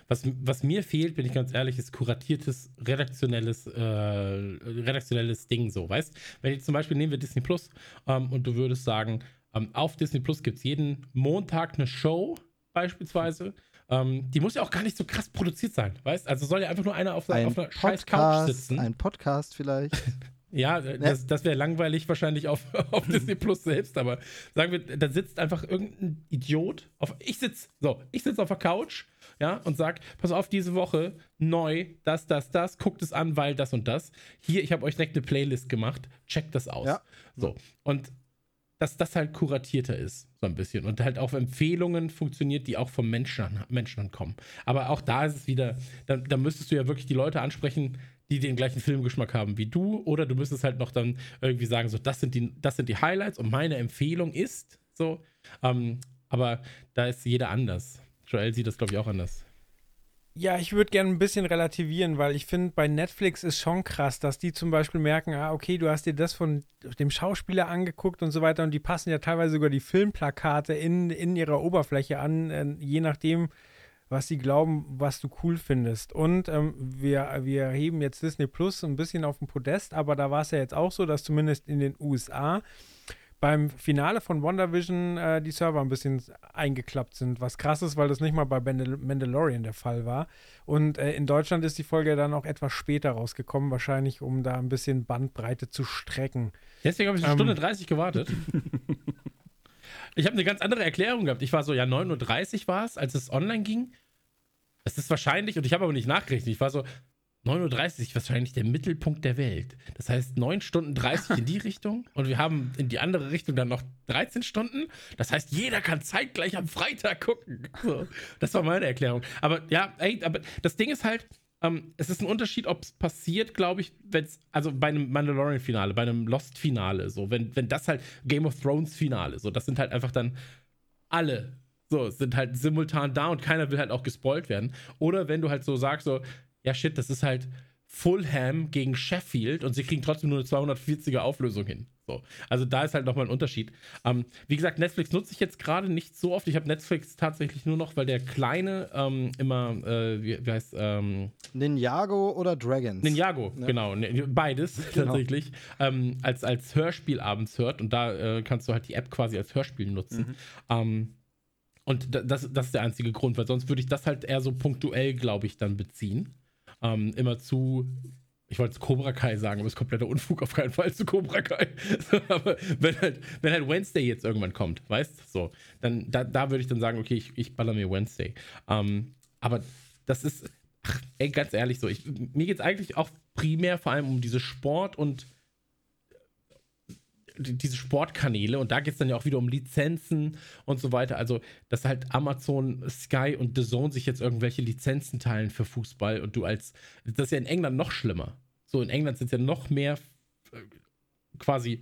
Was, was mir fehlt, bin ich ganz ehrlich, ist kuratiertes, redaktionelles, äh, redaktionelles Ding so, weißt? Wenn jetzt zum Beispiel nehmen wir Disney Plus ähm, und du würdest sagen, ähm, auf Disney Plus gibt es jeden Montag eine Show beispielsweise ähm, die muss ja auch gar nicht so krass produziert sein, weißt? Also soll ja einfach nur einer auf,
ein
auf einer
Podcast, scheiß Couch sitzen. Ein Podcast vielleicht.
ja, ne? das, das wäre langweilig wahrscheinlich auf, auf Disney Plus selbst, aber sagen wir, da sitzt einfach irgendein Idiot auf. Ich sitze, so, ich sitze auf der Couch, ja, und sag, pass auf, diese Woche neu, das, das, das, guckt es an, weil das und das. Hier, ich habe euch direkt eine Playlist gemacht, checkt das aus.
Ja.
So. Und dass das halt kuratierter ist, so ein bisschen. Und halt auf Empfehlungen funktioniert, die auch vom Menschen, Menschen kommen. Aber auch da ist es wieder, da, da müsstest du ja wirklich die Leute ansprechen, die den gleichen Filmgeschmack haben wie du, oder du müsstest halt noch dann irgendwie sagen, so, das sind die, das sind die Highlights und meine Empfehlung ist so. Ähm, aber da ist jeder anders. Joel sieht das, glaube ich, auch anders.
Ja, ich würde gerne ein bisschen relativieren, weil ich finde, bei Netflix ist schon krass, dass die zum Beispiel merken, ah, okay, du hast dir das von dem Schauspieler angeguckt und so weiter und die passen ja teilweise sogar die Filmplakate in, in ihrer Oberfläche an, äh, je nachdem, was sie glauben, was du cool findest. Und ähm, wir, wir heben jetzt Disney Plus ein bisschen auf den Podest, aber da war es ja jetzt auch so, dass zumindest in den USA beim Finale von WandaVision äh, die Server ein bisschen eingeklappt sind. Was krass ist, weil das nicht mal bei Mandal Mandalorian der Fall war. Und äh, in Deutschland ist die Folge dann auch etwas später rausgekommen, wahrscheinlich um da ein bisschen Bandbreite zu strecken.
Deswegen habe ich eine
Ähm.
Stunde 30 gewartet. ich habe eine ganz andere Erklärung gehabt. Ich war so, ja, 9.30 Uhr war es, als es online ging. Das ist wahrscheinlich, und ich habe aber nicht nachgerechnet, ich war so, 9.30 Uhr ist wahrscheinlich der Mittelpunkt der Welt. Das heißt 9 Stunden 30 in die Richtung und wir haben in die andere Richtung dann noch 13 Stunden. Das heißt, jeder kann zeitgleich am Freitag gucken. So, das war meine Erklärung. Aber ja, ey, aber das Ding ist halt, ähm, es ist ein Unterschied, ob es passiert, glaube ich, wenn es, also bei einem Mandalorian-Finale, bei einem Lost-Finale, so, wenn, wenn das halt Game of Thrones-Finale, so, das sind halt einfach dann alle, so, sind halt simultan da und keiner will halt auch gespoilt werden. Oder wenn du halt so sagst, so, ja, shit, das ist halt Fulham gegen Sheffield und sie kriegen trotzdem nur eine 240er Auflösung hin. So. Also da ist halt nochmal ein Unterschied. Ähm, wie gesagt, Netflix nutze ich jetzt gerade nicht so oft. Ich habe Netflix tatsächlich nur noch, weil der Kleine ähm, immer, äh, wie, wie heißt, ähm,
Ninjago oder Dragons?
Ninjago,
Ja.
genau. Ni- Beides
Genau.
tatsächlich. Ähm, als, als Hörspiel abends hört und da äh, kannst du halt die App quasi als Hörspiel nutzen. Ähm, und da- das, das ist der einzige Grund, weil sonst würde ich das halt eher so punktuell, glaube ich, dann beziehen. Ähm, immer zu, ich wollte Cobra Kai sagen, aber ist kompletter Unfug auf keinen Fall zu Cobra Kai. aber wenn halt, wenn halt Wednesday jetzt irgendwann kommt, weißt du, so, dann da, da würde ich dann sagen, okay, ich, ich baller mir Wednesday. Ähm, aber das ist, ach, ey, ganz ehrlich so, ich, mir geht es eigentlich auch primär vor allem um diese Sport- und diese Sportkanäle und da geht es dann ja auch wieder um Lizenzen und so weiter. Also, dass halt Amazon, Sky und The Zone sich jetzt irgendwelche Lizenzen teilen für Fußball und du als, das ist ja in England noch schlimmer. So, in England sind ja noch mehr äh, quasi.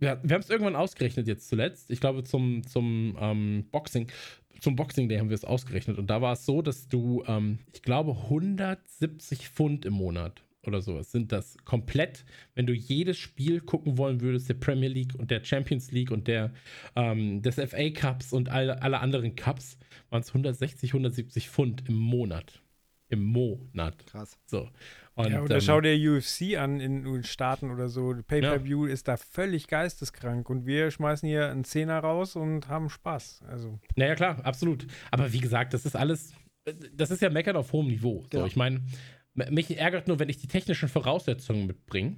Ja, wir haben es irgendwann ausgerechnet jetzt zuletzt. Ich glaube, zum, zum ähm, Boxing, zum Boxing Day haben wir es ausgerechnet. Und da war es so, dass du, ähm, ich glaube, 170 Pfund im Monat oder sowas sind das komplett, wenn du jedes Spiel gucken wollen würdest, der Premier League und der Champions League und der ähm, des FA Cups und alle, alle anderen Cups, waren es 160, 170 Pfund im Monat. Im Monat.
Krass.
So. Und,
ja, oder
ähm,
schau dir UFC an in den Staaten oder so. Pay-Per-View ist da völlig geisteskrank und wir schmeißen hier einen Zehner raus und haben Spaß. Also,
Naja, klar, absolut. Aber wie gesagt, das ist alles, das ist ja Meckern auf hohem Niveau. So,
Genau.
ich meine, mich ärgert nur, wenn ich die technischen Voraussetzungen mitbringe.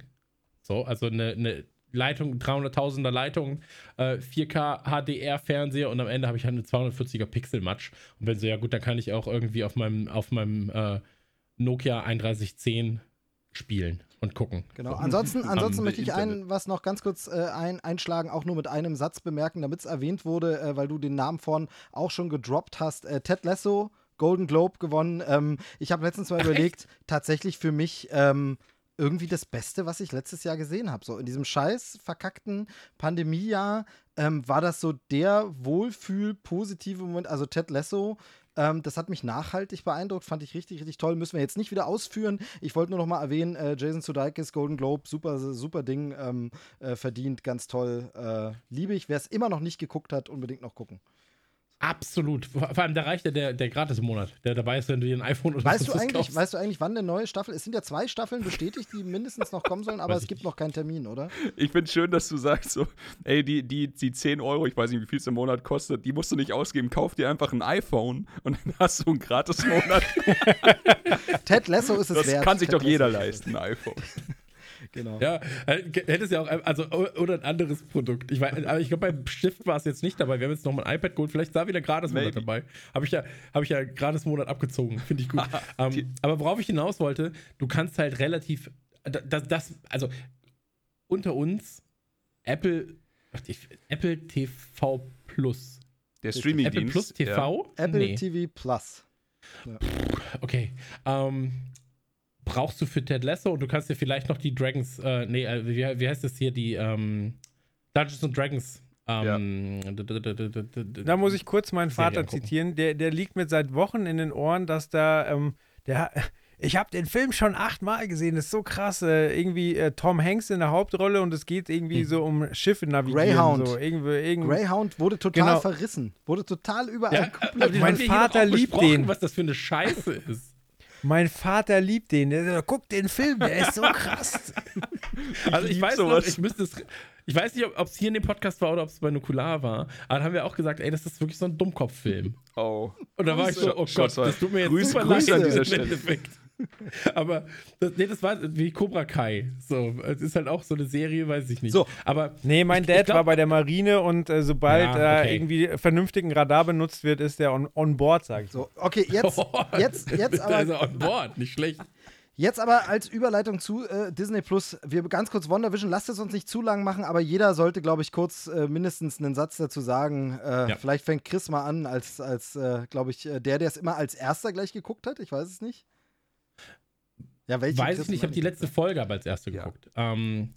So, also eine, eine Leitung, 300.000er Leitung, äh, 4K HDR-Fernseher und am Ende habe ich halt eine 240er Pixel-Match. Und wenn so, ja gut, dann kann ich auch irgendwie auf meinem, auf meinem äh, Nokia 3110 spielen und gucken.
Genau.
So.
Ansonsten, ansonsten
Am
möchte ich ein, was noch ganz kurz äh, ein, einschlagen, auch nur mit einem Satz bemerken, damit es erwähnt wurde, äh, weil du den Namen von auch schon gedroppt hast. Äh, Ted Lasso, Golden Globe gewonnen. Ähm, ich habe letztens mal
Ach,
überlegt, tatsächlich für mich ähm, irgendwie das Beste, was ich letztes Jahr gesehen habe. So in diesem scheiß verkackten Pandemiejahr ähm, war das so der Wohlfühl, positive Moment. Also Ted Lasso, ähm, das hat mich nachhaltig beeindruckt, fand ich richtig, richtig toll. Müssen wir jetzt nicht wieder ausführen. Ich wollte nur noch mal erwähnen, äh, Jason Sudeikis, Golden Globe, super, super Ding, ähm, äh, verdient, ganz toll. Äh, liebe ich. Wer es immer noch nicht geguckt hat, unbedingt noch gucken.
Absolut. Vor allem, da reicht ja der, der Gratis-Monat, der dabei ist, wenn du dir ein iPhone oder
Weißt du, eigentlich,
kaufst.
weißt du eigentlich, wann eine neue Staffel? Es sind ja zwei Staffeln bestätigt, die mindestens noch kommen sollen, aber
Weiß
es gibt
nicht.
noch keinen Termin, oder?
Ich finde schön, dass du sagst so, ey, die, die, die 10 Euro, ich weiß nicht, wie viel es im Monat kostet, die musst du nicht ausgeben. Kauf dir einfach ein iPhone und dann hast du einen Gratis-Monat.
Ted Lasso ist es
Das
wert.
kann sich
Ted
doch jeder
Lasso es
leisten, ein iPhone.
Genau.
Ja, äh, hättest ja auch, ein- also, oder ein anderes Produkt. Ich weiß, aber ich glaube, beim Stift war es jetzt nicht dabei. Wir haben jetzt noch mal ein iPad geholt. Vielleicht ist da wieder Gratis-Monat
Maybe.
dabei. Habe ich ja, habe ich ja Gratis-Monat abgezogen. Finde ich gut. ähm, aber worauf ich hinaus wollte, du kannst halt relativ, das, das also, unter uns, Apple, Apple TV Plus.
Der
Apple
Streaming-Dienst.
Plus
ja.
TV?
Apple
Nee.
TV Plus.
Okay. Ähm, brauchst du für Ted Lasso und du kannst dir vielleicht noch die Dragons, äh, nee, äh, wie, wie heißt das hier, die ähm, Dungeons and Dragons. Ähm, d-
da muss ich kurz meinen
Serie
Vater
angucken.
zitieren. Der, der liegt mir seit Wochen in den Ohren, dass da, ähm, der, ich habe den Film schon achtmal gesehen, das ist so krass. Äh, irgendwie äh, Tom Hanks in der Hauptrolle und es geht irgendwie
Hm.
so um Schiffe navigieren.
Greyhound.
So. Irgendwie, irgendwie,
Greyhound wurde total
Genau.
verrissen. Wurde total überall
Ja, den
Mein Vater liebt den.
Was das für eine Scheiße ist.
Mein Vater liebt den. Der sagt, guck den Film, der ist so krass.
Also ich weiß noch,
sowas.
ich müsste es, Ich weiß nicht, ob es hier in dem Podcast war oder ob es bei Nukular war, aber da haben wir auch gesagt, ey, das ist wirklich so ein Dummkopf-Film.
Oh.
Und da war ich so, oh Gott, das tut mir jetzt
Grüße-
super
Grüße
leid
an dieser Stelle.
Endeffekt. Aber das, nee, das war wie Cobra Kai. So, es ist halt auch so eine Serie, weiß ich nicht.
So.
aber
Nee, mein
Ich-
Dad
ich glaub-
war bei der Marine und äh, sobald
Ja,
äh,
okay.
irgendwie vernünftigen Radar benutzt wird, ist der on, on board, sag ich.
So, okay, jetzt, jetzt, jetzt
ist
aber,
er on board, nicht schlecht.
jetzt aber als Überleitung zu äh, Disney Plus. Wir ganz kurz WandaVision, lasst es uns nicht zu lang machen, aber jeder sollte, glaube ich, kurz äh, mindestens einen Satz dazu sagen. Äh,
Ja.
Vielleicht fängt Chris mal an, als, als äh, glaube ich, äh, der, der es immer als erster gleich geguckt hat. Ich weiß es nicht. Ja, welche
Weiß ich nicht, ich habe die letzte Folge aber als erste
Ja.
geguckt. Ähm,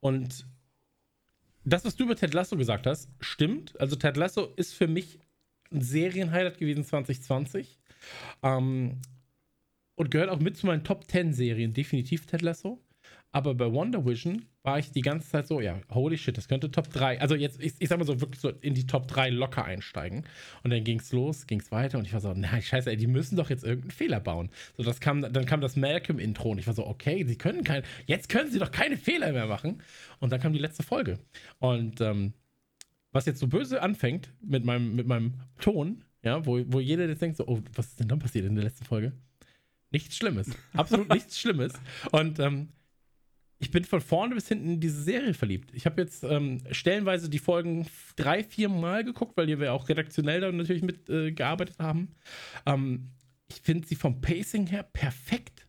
und das, was du über Ted Lasso gesagt hast, stimmt. Also Ted Lasso ist für mich ein Serienhighlight gewesen 2020. Ähm, und gehört auch mit zu meinen Top 10 Serien, definitiv Ted Lasso. Aber bei Wonder Vision war ich die ganze Zeit so, ja, holy shit, das könnte Top 3. Also jetzt, ich, ich sag mal so, wirklich so in die Top 3 locker einsteigen. Und dann ging's los, ging's weiter und ich war so, nein, scheiße, ey, die müssen doch jetzt irgendeinen Fehler bauen. So, das kam, dann kam das Malcolm-Intro und ich war so, okay, sie können kein, jetzt können sie doch keine Fehler mehr machen. Und dann kam die letzte Folge. Und ähm, was jetzt so böse anfängt mit meinem, mit meinem Ton, ja, wo, wo jeder jetzt denkt so, oh, was ist denn dann passiert in der letzten Folge? Nichts Schlimmes. Absolut nichts Schlimmes. Und ähm, ich bin von vorne bis hinten in diese Serie verliebt. Ich habe jetzt ähm, stellenweise die Folgen drei, vier Mal geguckt, weil wir auch redaktionell da natürlich mit äh, haben. Ähm, ich finde sie vom Pacing her perfekt.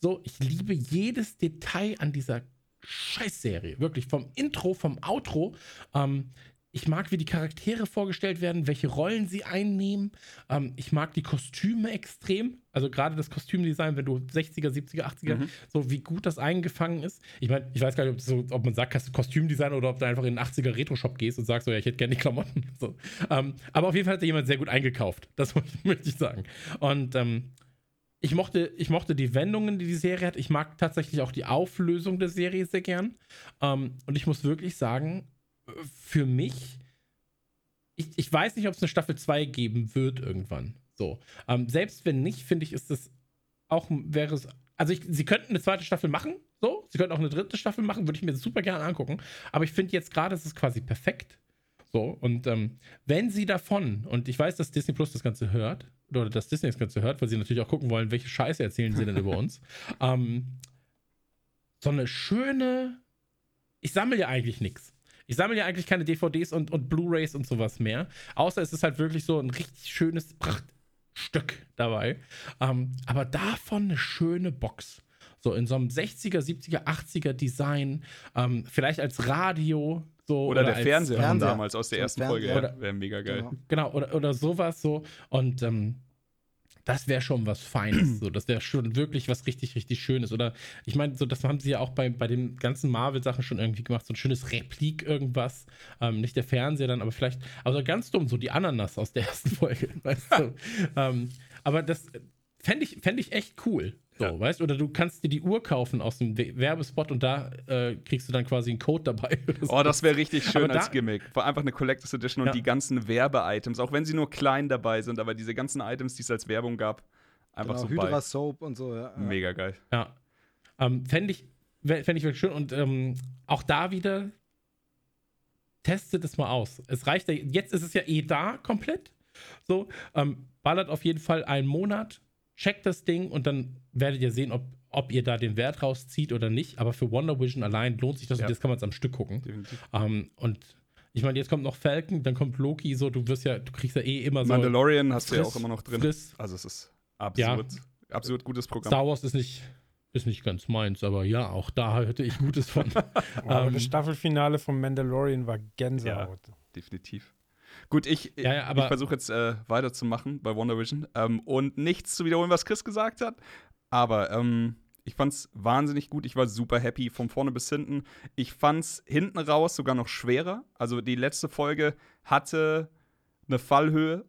So, ich liebe jedes Detail an dieser Scheißserie. Wirklich vom Intro, vom Outro. Ähm, ich mag, wie die Charaktere vorgestellt werden, welche Rollen sie einnehmen. Ähm, ich mag die Kostüme extrem. Also gerade das Kostümdesign, wenn du 60er, 70er, 80er, so wie gut das eingefangen ist. Ich meine, ich weiß gar nicht, ob, so, ob man sagt, Kostümdesign oder ob du einfach in den 80er Retro-Shop gehst und sagst, so, ja, ich hätte gerne die Klamotten. So. Ähm, aber auf jeden Fall hat da jemand sehr gut eingekauft. Das möchte ich sagen. Und ähm, ich mochte, ich mochte die Wendungen, die die Serie hat. Ich mag tatsächlich auch die Auflösung der Serie sehr gern. Ähm, und ich muss wirklich sagen, für mich, ich, ich weiß nicht, ob es eine Staffel 2 geben wird irgendwann. So. Ähm, selbst wenn nicht, finde ich, ist das auch, wäre es. Also, ich, sie könnten eine zweite Staffel machen, so. Sie könnten auch eine dritte Staffel machen, würde ich mir super gerne angucken. Aber ich finde jetzt gerade, es ist quasi perfekt. So, und ähm, wenn sie davon, und ich weiß, dass Disney Plus das Ganze hört, oder dass Disney das Ganze hört, weil sie natürlich auch gucken wollen, welche Scheiße erzählen sie denn über uns, ähm, so eine schöne. Ich sammle ja eigentlich nichts. Ich sammle ja eigentlich keine DVDs und, und Blu-Rays und sowas mehr. Außer es ist halt wirklich so ein richtig schönes Prachtstück dabei. Ähm, aber davon eine schöne Box. So in so einem 60er, 70er, 80er Design. Ähm, vielleicht als Radio. So,
Oder, der
als,
Fernseher
Fernseher.
damals aus der
So
ersten Folge. Ja, Wäre mega geil.
Genau.
Genau, oder, oder sowas so. Und ähm, das wäre schon was Feines. So. Das wäre schon wirklich was richtig, richtig Schönes. Oder ich meine, so, das haben sie ja auch bei, bei den ganzen Marvel-Sachen schon irgendwie gemacht. So ein schönes Replik, irgendwas. Ähm, nicht der Fernseher dann, aber vielleicht, also ganz dumm, so die Ananas aus der ersten Folge. Weißt du? ähm, aber das fände ich, fänd ich echt cool. So,
Ja.
weißt du? Oder du kannst dir die Uhr kaufen aus dem We- Werbespot und da äh, kriegst du dann quasi einen Code dabei. so.
Oh, das wäre richtig schön
Aber da-
als Gimmick. War einfach eine Collectors Edition und
Ja.
die ganzen Werbe-Items, auch wenn sie nur klein dabei sind, aber diese ganzen Items, die es als Werbung gab, einfach
Genau,
so
Hydra
bei.
Soap und so, ja.
Mega geil.
Ja. Ähm, Fände ich, fänd ich wirklich schön. Und ähm, auch da wieder, testet es mal aus. Es reicht ja, jetzt ist es ja eh da komplett. So, ähm, ballert auf jeden Fall einen Monat, checkt das Ding und dann werdet ihr sehen, ob, ob ihr da den Wert rauszieht oder nicht. Aber für Wonder Vision allein lohnt sich das
Ja.
und jetzt kann man es am Stück gucken.
Definitiv.
Ähm, und ich meine, jetzt kommt noch Falcon, dann kommt Loki, so, du wirst ja, du kriegst ja eh immer so.
Mandalorian hast du ja auch immer noch drin.
Friss.
Also es ist absurd, absurd gutes Programm.
Star Wars ist nicht, ist nicht ganz meins, aber ja, auch da hörte ich Gutes von.
Aber
Ähm,
das Staffelfinale von Mandalorian war Gänsehaut.
Definitiv. Gut, ich,
Ja, ja,
ich versuche jetzt äh, weiterzumachen bei WandaVision ähm, und nichts zu wiederholen, was Chris gesagt hat. Aber ähm, ich fand's wahnsinnig gut. Ich war super happy von vorne bis hinten. Ich fand's hinten raus sogar noch schwerer. Also die letzte Folge hatte eine Fallhöhe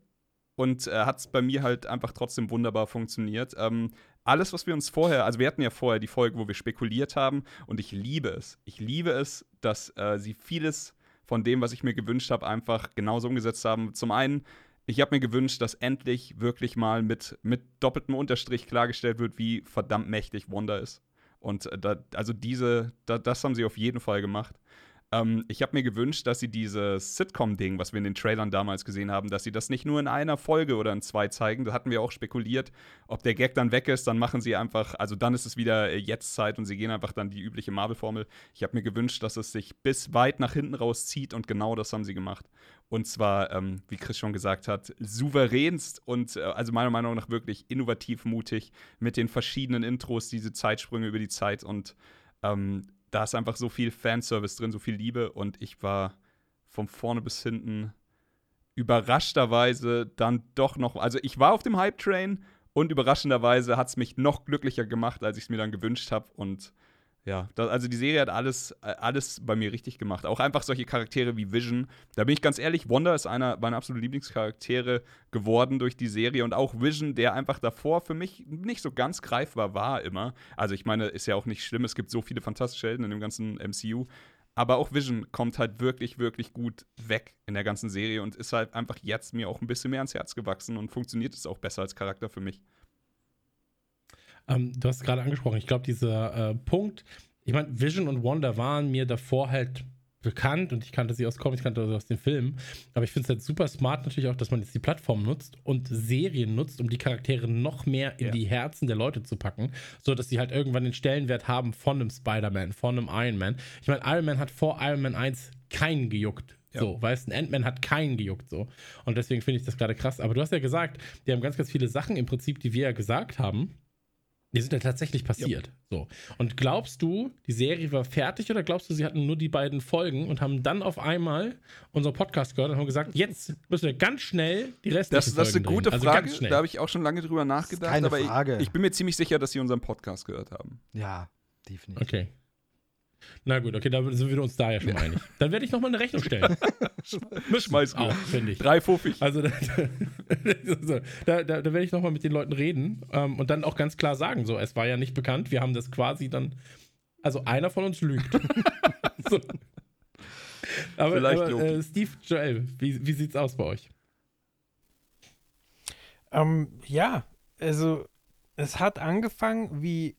und äh, hat bei mir halt einfach trotzdem wunderbar funktioniert. Ähm, alles, was wir uns vorher, also wir hatten ja vorher die Folge, wo wir spekuliert haben und ich liebe es. Ich liebe es, dass äh, sie vieles von dem, was ich mir gewünscht habe, einfach genauso umgesetzt haben. Zum einen, ich habe mir gewünscht, dass endlich wirklich mal mit, mit doppeltem Unterstrich klargestellt wird, wie verdammt mächtig Wanda ist. Und äh, da, also diese, da, das haben sie auf jeden Fall gemacht. Ähm, ich habe mir gewünscht, dass sie dieses Sitcom-Ding, was wir in den Trailern damals gesehen haben, dass sie das nicht nur in einer Folge oder in zwei zeigen. Da hatten wir auch spekuliert, ob der Gag dann weg ist, dann machen sie einfach, also dann ist es wieder äh, jetzt Zeit und sie gehen einfach dann die übliche Marvel-Formel. Ich habe mir gewünscht, dass es sich bis weit nach hinten rauszieht und genau das haben sie gemacht. Und zwar, ähm, wie Chris schon gesagt hat, souveränst und äh, also meiner Meinung nach wirklich innovativ mutig mit den verschiedenen Intros, diese Zeitsprünge über die Zeit und ähm, da ist einfach so viel Fanservice drin, so viel Liebe und ich war von vorne bis hinten überraschterweise dann doch noch, also ich war auf dem Hype-Train und überraschenderweise hat es mich noch glücklicher gemacht, als ich es mir dann gewünscht habe und ja, das, also die Serie hat alles, äh, alles bei mir richtig gemacht. Auch einfach solche Charaktere wie Vision. Da bin ich ganz ehrlich, Wanda ist einer meiner absoluten Lieblingscharaktere geworden durch die Serie und auch Vision, der einfach davor für mich nicht so ganz greifbar war immer. Also ich meine, ist ja auch nicht schlimm, es gibt so viele fantastische Helden in dem ganzen MCU. Aber auch Vision kommt halt wirklich, wirklich gut weg in der ganzen Serie und ist halt einfach jetzt mir auch ein bisschen mehr ans Herz gewachsen und funktioniert es auch besser als Charakter für mich.
Ähm, du hast gerade angesprochen, ich glaube, dieser äh, Punkt, ich meine, Vision und Wanda waren mir davor halt bekannt und ich kannte sie aus Comics, ich kannte sie aus den Filmen. Aber ich finde es halt super smart natürlich auch, dass man jetzt die Plattform nutzt und Serien nutzt, um die Charaktere noch mehr in ja. die Herzen der Leute zu packen, so dass sie halt irgendwann den Stellenwert haben von einem Spider-Man, von einem Iron Man. Ich meine, Iron Man hat vor Iron Man 1 keinen gejuckt. Ja. So, weißt du, ein Ant-Man hat keinen gejuckt, so. Und deswegen finde ich das gerade krass. Aber du hast ja gesagt, die haben ganz, ganz viele Sachen im Prinzip, die wir ja gesagt haben die sind ja tatsächlich passiert. Ja. So. Und glaubst du, die Serie war fertig oder glaubst du, sie hatten nur die beiden Folgen und haben dann auf einmal unseren Podcast gehört und haben gesagt, jetzt müssen wir ganz schnell die restlichen
das, das ist eine gute also Frage. Da habe ich auch schon lange drüber nachgedacht.
Keine aber Frage.
Ich, ich, bin mir ziemlich sicher, dass sie unseren Podcast gehört haben.
Ja, definitiv.
Okay. Na gut, okay, da sind wir uns da ja schon einig. Dann werde ich nochmal eine Rechnung stellen.
Schmeiß auch,
finde ich.
Drei Fuffig.
Also da, da, da, da werde ich nochmal mit den Leuten reden ähm, und dann auch ganz klar sagen, so, es war ja nicht bekannt, wir haben das quasi dann, also einer von uns lügt. so. Aber, aber äh, Steve, Joel, wie, wie sieht's aus bei euch?
Ähm, ja, also es hat angefangen wie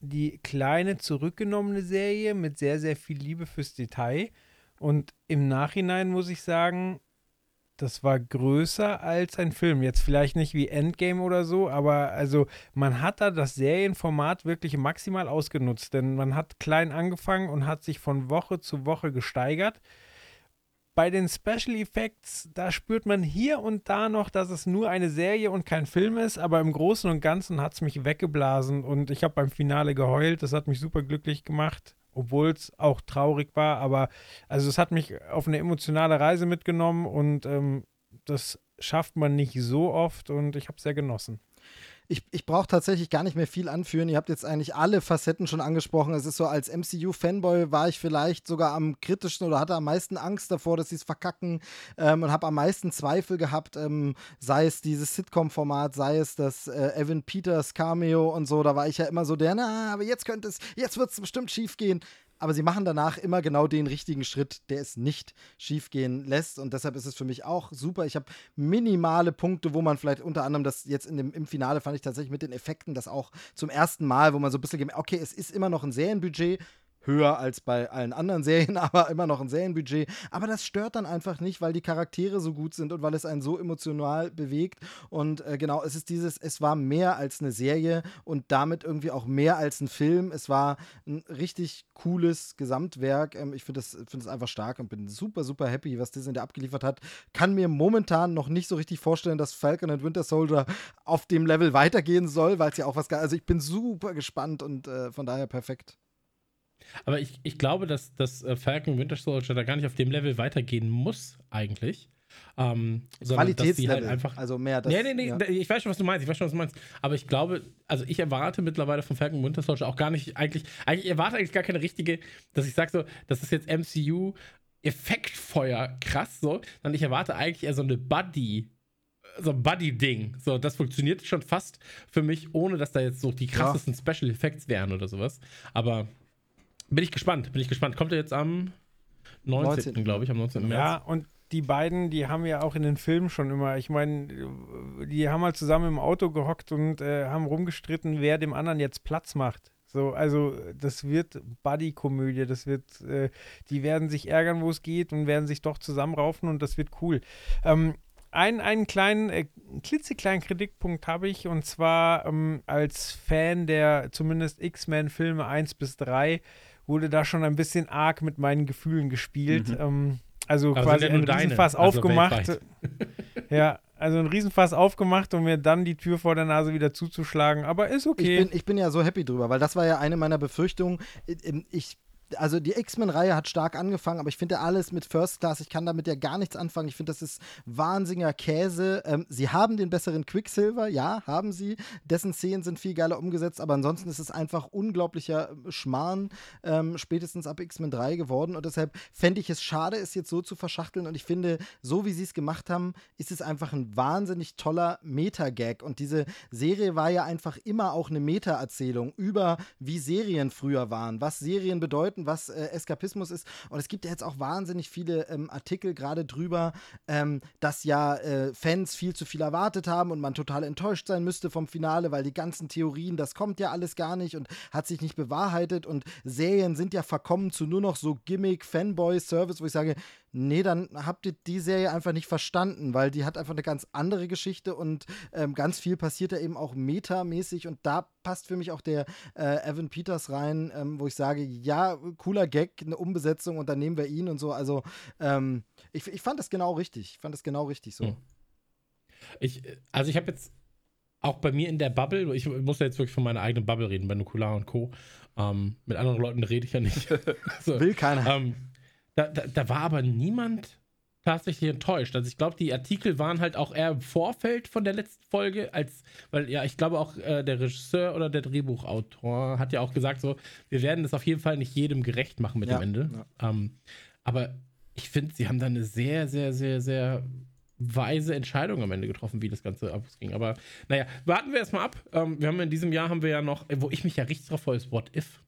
die kleine zurückgenommene Serie mit sehr, sehr viel Liebe fürs Detail. Und im Nachhinein muss ich sagen, das war größer als ein Film. Jetzt vielleicht nicht wie Endgame oder so, aber also man hat da das Serienformat wirklich maximal ausgenutzt, denn man hat klein angefangen und hat sich von Woche zu Woche gesteigert bei den Special Effects, da spürt man hier und da noch, dass es nur eine Serie und kein Film ist, aber im Großen und Ganzen hat es mich weggeblasen und ich habe beim Finale geheult. Das hat mich super glücklich gemacht, obwohl es auch traurig war, aber also es hat mich auf eine emotionale Reise mitgenommen und ähm, das schafft man nicht so oft und ich habe es sehr genossen
ich, ich brauche tatsächlich gar nicht mehr viel anführen. Ihr habt jetzt eigentlich alle Facetten schon angesprochen. Es ist so, als MCU-Fanboy war ich vielleicht sogar am kritischsten oder hatte am meisten Angst davor, dass sie es verkacken ähm, und habe am meisten Zweifel gehabt, ähm, sei es dieses Sitcom-Format, sei es das äh, Evan Peters Cameo und so. Da war ich ja immer so der, na, aber jetzt könnte es, jetzt wird es bestimmt schief gehen aber sie machen danach immer genau den richtigen Schritt, der es nicht schiefgehen lässt. Und deshalb ist es für mich auch super. Ich habe minimale Punkte, wo man vielleicht unter anderem das jetzt in dem, im Finale fand ich tatsächlich mit den Effekten das auch zum ersten Mal, wo man so ein bisschen, okay, es ist immer noch ein Serienbudget, höher als bei allen anderen Serien, aber immer noch ein Serienbudget. Aber das stört dann einfach nicht, weil die Charaktere so gut sind und weil es einen so emotional bewegt. Und äh, genau, es ist dieses, es war mehr als eine Serie und damit irgendwie auch mehr als ein Film. Es war ein richtig cooles Gesamtwerk. Ähm, ich finde es find einfach stark und bin super, super happy, was Disney da abgeliefert hat. Kann mir momentan noch nicht so richtig vorstellen, dass Falcon and Winter Soldier auf dem Level weitergehen soll, weil es ja auch was, also ich bin super gespannt und äh, von daher perfekt.
Aber ich, ich glaube, dass, dass äh, Falcon Winter Soldier da gar nicht auf dem Level weitergehen muss, eigentlich. Ähm,
sondern dass halt einfach. Also mehr
das, Nee, nee, nee, ja. ich weiß schon, was du meinst. Ich weiß schon, was du meinst. Aber ich glaube, also ich erwarte mittlerweile von Falcon Winter Soldier auch gar nicht, eigentlich, eigentlich ich erwarte eigentlich gar keine richtige, dass ich sage so, das ist jetzt MCU Effektfeuer krass so, sondern ich erwarte eigentlich eher so eine Buddy so ein Buddy-Ding. So, das funktioniert schon fast für mich, ohne dass da jetzt so die krassesten ja. Special Effects wären oder sowas. Aber bin ich gespannt, bin ich gespannt. Kommt er jetzt am 19. 19. glaube ich, am 19. März.
Ja, und die beiden, die haben ja auch in den Filmen schon immer, ich meine, die haben halt zusammen im Auto gehockt und äh, haben rumgestritten, wer dem anderen jetzt Platz macht. So, also das wird Buddy-Komödie, das wird, äh, die werden sich ärgern, wo es geht und werden sich doch zusammenraufen und das wird cool. Ähm, ein, einen kleinen, äh, klitzekleinen Kritikpunkt habe ich und zwar ähm, als Fan der zumindest X-Men-Filme 1 bis 3 wurde da schon ein bisschen arg mit meinen Gefühlen gespielt. Mhm. Ähm, also Aber quasi ein Riesenfass deine, also aufgemacht. ja, also ein Riesenfass aufgemacht, um mir dann die Tür vor der Nase wieder zuzuschlagen. Aber ist okay.
Ich bin, ich bin ja so happy drüber, weil das war ja eine meiner Befürchtungen. Ich also die X-Men-Reihe hat stark angefangen, aber ich finde alles mit First Class, ich kann damit ja gar nichts anfangen. Ich finde, das ist wahnsinniger Käse. Ähm, sie haben den besseren Quicksilver, ja, haben sie. Dessen Szenen sind viel geiler umgesetzt, aber ansonsten ist es einfach unglaublicher Schmarrn, ähm, spätestens ab X-Men 3 geworden. Und deshalb fände ich es schade, es jetzt so zu verschachteln. Und ich finde, so wie sie es gemacht haben, ist es einfach ein wahnsinnig toller Meta-Gag. Und diese Serie war ja einfach immer auch eine Meta-Erzählung über, wie Serien früher waren, was Serien bedeuten Leuten, was äh, Eskapismus ist. Und es gibt ja jetzt auch wahnsinnig viele ähm, Artikel gerade drüber, ähm, dass ja äh, Fans viel zu viel erwartet haben und man total enttäuscht sein müsste vom Finale, weil die ganzen Theorien, das kommt ja alles gar nicht und hat sich nicht bewahrheitet und Serien sind ja verkommen zu nur noch so Gimmick, Fanboy, Service, wo ich sage, nee, dann habt ihr die Serie einfach nicht verstanden, weil die hat einfach eine ganz andere Geschichte und ähm, ganz viel passiert da eben auch metamäßig und da passt für mich auch der äh, Evan Peters rein, ähm, wo ich sage, ja, cooler Gag, eine Umbesetzung und dann nehmen wir ihn und so. Also ähm, ich, ich fand das genau richtig. Ich fand das genau richtig so. Hm.
Ich, also ich habe jetzt auch bei mir in der Bubble, ich muss ja jetzt wirklich von meiner eigenen Bubble reden, bei Nukular und Co. Ähm, mit anderen Leuten rede ich ja nicht.
so, Will keiner.
Ähm, da, da, da war aber niemand tatsächlich enttäuscht. Also ich glaube, die Artikel waren halt auch eher im Vorfeld von der letzten Folge, als, weil ja, ich glaube auch äh, der Regisseur oder der Drehbuchautor hat ja auch gesagt, so, wir werden das auf jeden Fall nicht jedem gerecht machen mit ja, dem Ende. Ja. Ähm, aber ich finde, sie haben da eine sehr, sehr, sehr, sehr weise Entscheidung am Ende getroffen, wie das Ganze abging. Aber naja, warten wir erstmal ab. Ähm, wir haben in diesem Jahr haben wir ja noch, wo ich mich ja richtig drauf freue, ist What If.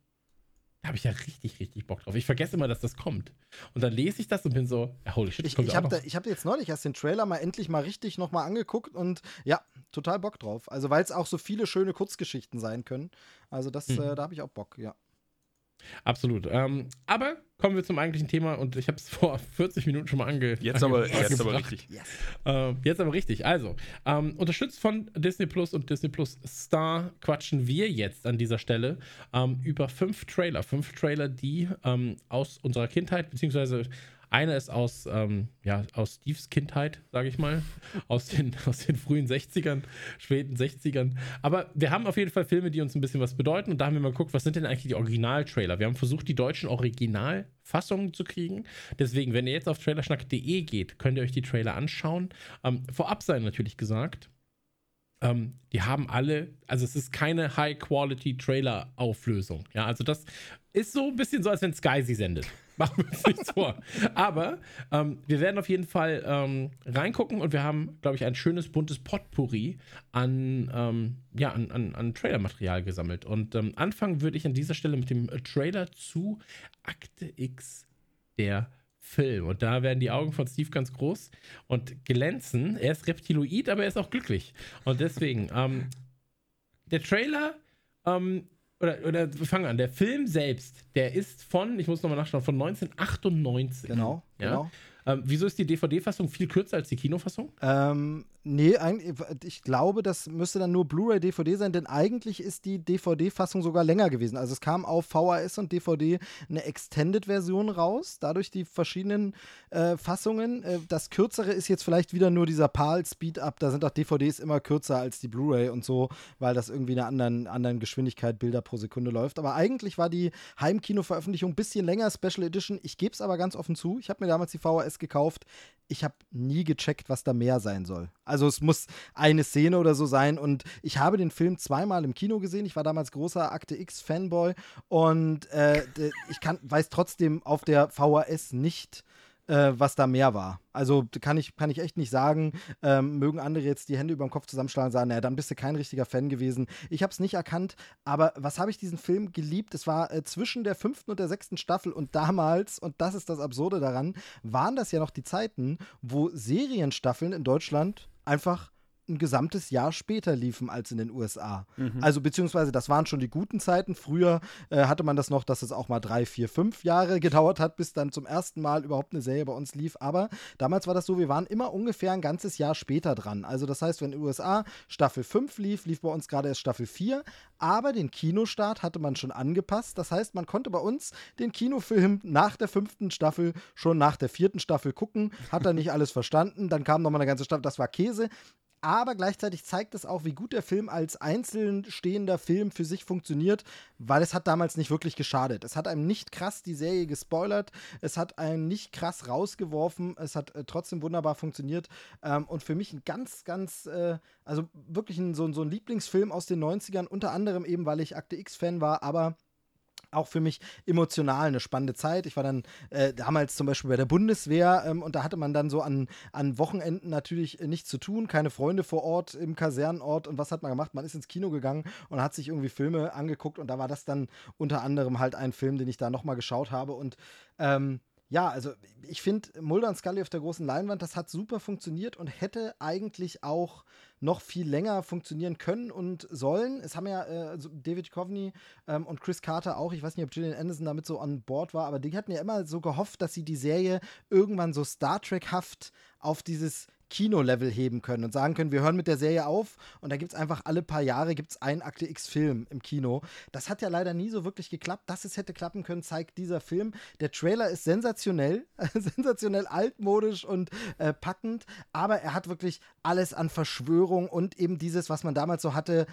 Da habe ich ja richtig, richtig Bock drauf. Ich vergesse immer, dass das kommt. Und dann lese ich das und bin so, ja, holy shit,
ich, ich habe hab jetzt neulich erst den Trailer mal endlich mal richtig nochmal angeguckt und ja, total Bock drauf. Also, weil es auch so viele schöne Kurzgeschichten sein können. Also, das, mhm. äh, da habe ich auch Bock, ja.
Absolut. Ähm, aber kommen wir zum eigentlichen Thema und ich habe es vor 40 Minuten schon mal ange
Jetzt aber, jetzt aber richtig.
Yes. Äh, jetzt aber richtig. Also, ähm, unterstützt von Disney Plus und Disney Plus Star quatschen wir jetzt an dieser Stelle ähm, über fünf Trailer. Fünf Trailer, die ähm, aus unserer Kindheit, beziehungsweise einer ist aus, ähm, ja, aus Steves Kindheit, sage ich mal, aus den, aus den frühen 60ern, späten 60ern. Aber wir haben auf jeden Fall Filme, die uns ein bisschen was bedeuten. Und da haben wir mal geguckt, was sind denn eigentlich die Originaltrailer? Wir haben versucht, die deutschen Originalfassungen zu kriegen. Deswegen, wenn ihr jetzt auf trailerschnack.de geht, könnt ihr euch die Trailer anschauen. Ähm, vorab sei natürlich gesagt, ähm, die haben alle, also es ist keine High-Quality-Trailer-Auflösung. Ja, also das ist so ein bisschen so, als wenn Sky sie sendet. Machen wir uns nichts vor. Aber ähm, wir werden auf jeden Fall ähm, reingucken und wir haben, glaube ich, ein schönes buntes Potpourri an, ähm, ja, an, an, an Trailer-Material gesammelt. Und ähm, anfangen würde ich an dieser Stelle mit dem Trailer zu Akte X der Film. Und da werden die Augen von Steve ganz groß und glänzen. Er ist Reptiloid, aber er ist auch glücklich. Und deswegen, ähm, der Trailer ähm, oder, oder wir fangen an. Der Film selbst, der ist von, ich muss nochmal nachschauen, von 1998.
Genau, ja? genau.
Ähm, wieso ist die DVD-Fassung viel kürzer als die Kinofassung?
Ähm, nee, ich glaube, das müsste dann nur Blu-ray, DVD sein, denn eigentlich ist die DVD-Fassung sogar länger gewesen. Also es kam auf VHS und DVD eine Extended-Version raus, dadurch die verschiedenen äh, Fassungen. Äh, das kürzere ist jetzt vielleicht wieder nur dieser PAL-Speed-Up. Da sind auch DVDs immer kürzer als die Blu-ray und so, weil das irgendwie in einer anderen, anderen Geschwindigkeit Bilder pro Sekunde läuft. Aber eigentlich war die Heimkino-Veröffentlichung ein bisschen länger, Special Edition. Ich gebe es aber ganz offen zu. Ich habe mir damals die VHS gekauft. Ich habe nie gecheckt, was da mehr sein soll. Also es muss eine Szene oder so sein. Und ich habe den Film zweimal im Kino gesehen. Ich war damals großer Akte X-Fanboy und äh, ich kann, weiß trotzdem auf der VHS nicht, äh, was da mehr war. Also kann ich, kann ich echt nicht sagen. Ähm, mögen andere jetzt die Hände über dem Kopf zusammenschlagen und sagen, naja, dann bist du kein richtiger Fan gewesen. Ich habe es nicht erkannt, aber was habe ich diesen Film geliebt? Es war äh, zwischen der fünften und der sechsten Staffel und damals, und das ist das Absurde daran, waren das ja noch die Zeiten, wo Serienstaffeln in Deutschland einfach ein gesamtes Jahr später liefen als in den USA.
Mhm.
Also beziehungsweise das waren schon die guten Zeiten. Früher äh, hatte man das noch, dass es auch mal drei, vier, fünf Jahre gedauert hat, bis dann zum ersten Mal überhaupt eine Serie bei uns lief. Aber damals war das so, wir waren immer ungefähr ein ganzes Jahr später dran. Also das heißt, wenn in den USA Staffel 5 lief, lief bei uns gerade erst Staffel 4. Aber den Kinostart hatte man schon angepasst. Das heißt, man konnte bei uns den Kinofilm nach der fünften Staffel schon nach der vierten Staffel gucken. Hat er nicht alles verstanden. Dann kam nochmal eine ganze Staffel. Das war Käse aber gleichzeitig zeigt es auch, wie gut der Film als einzeln stehender Film für sich funktioniert, weil es hat damals nicht wirklich geschadet. Es hat einem nicht krass die Serie gespoilert, es hat einen nicht krass rausgeworfen, es hat äh, trotzdem wunderbar funktioniert. Ähm, und für mich ein ganz, ganz, äh, also wirklich ein, so, so ein Lieblingsfilm aus den 90ern, unter anderem eben, weil ich Akte X-Fan war, aber auch für mich emotional eine spannende Zeit. Ich war dann äh, damals zum Beispiel bei der Bundeswehr ähm, und da hatte man dann so an, an Wochenenden natürlich äh, nichts zu tun, keine Freunde vor Ort im Kasernenort und was hat man gemacht? Man ist ins Kino gegangen und hat sich irgendwie Filme angeguckt und da war das dann unter anderem halt ein Film, den ich da nochmal geschaut habe und ähm, ja, also ich finde Mulder und Scully auf der großen Leinwand, das hat super funktioniert und hätte eigentlich auch noch viel länger funktionieren können und sollen. Es haben ja äh, David Coveney ähm, und Chris Carter auch, ich weiß nicht, ob Gillian Anderson damit so an Bord war, aber die hatten ja immer so gehofft, dass sie die Serie irgendwann so Star Trek-haft auf dieses Kino-Level heben können und sagen können, wir hören mit der Serie auf und da gibt es einfach alle paar Jahre gibt's einen Akte X-Film im Kino. Das hat ja leider nie so wirklich geklappt. Dass es hätte klappen können, zeigt dieser Film. Der Trailer ist sensationell, sensationell altmodisch und äh, packend, aber er hat wirklich alles an Verschwörung und eben dieses, was man damals so hatte.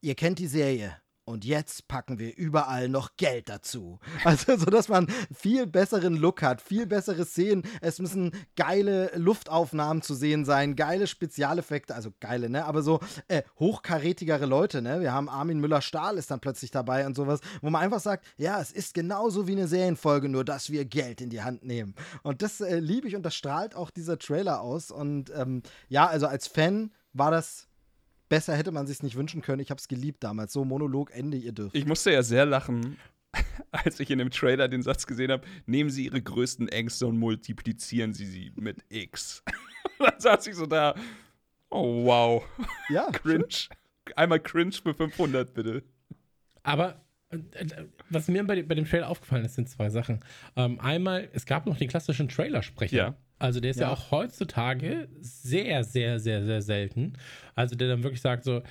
Ihr kennt die Serie. Und jetzt packen wir überall noch Geld dazu. Also, so dass man viel besseren Look hat, viel bessere Szenen. Es müssen geile Luftaufnahmen zu sehen sein, geile Spezialeffekte, also geile, ne? Aber so äh, hochkarätigere Leute, ne? Wir haben Armin Müller-Stahl ist dann plötzlich dabei und sowas, wo man einfach sagt, ja, es ist genauso wie eine Serienfolge, nur dass wir Geld in die Hand nehmen. Und das äh, liebe ich und das strahlt auch dieser Trailer aus. Und ähm, ja, also als Fan war das besser hätte man sich nicht wünschen können. Ich habe es geliebt damals. So Monolog, Ende, ihr dürft.
Ich musste ja sehr lachen, als ich in dem Trailer den Satz gesehen habe: Nehmen Sie Ihre größten Ängste und multiplizieren Sie sie mit X. dann saß ich so da. Oh, wow.
Ja.
cringe. Einmal cringe für 500, bitte.
Aber äh, was mir bei, bei, dem Trailer aufgefallen ist, sind zwei Sachen. Ähm, einmal, es gab noch den klassischen Trailersprecher.
Ja.
Also der ist ja.
Ja.
auch heutzutage sehr, sehr, sehr, sehr selten. Also der dann wirklich sagt so,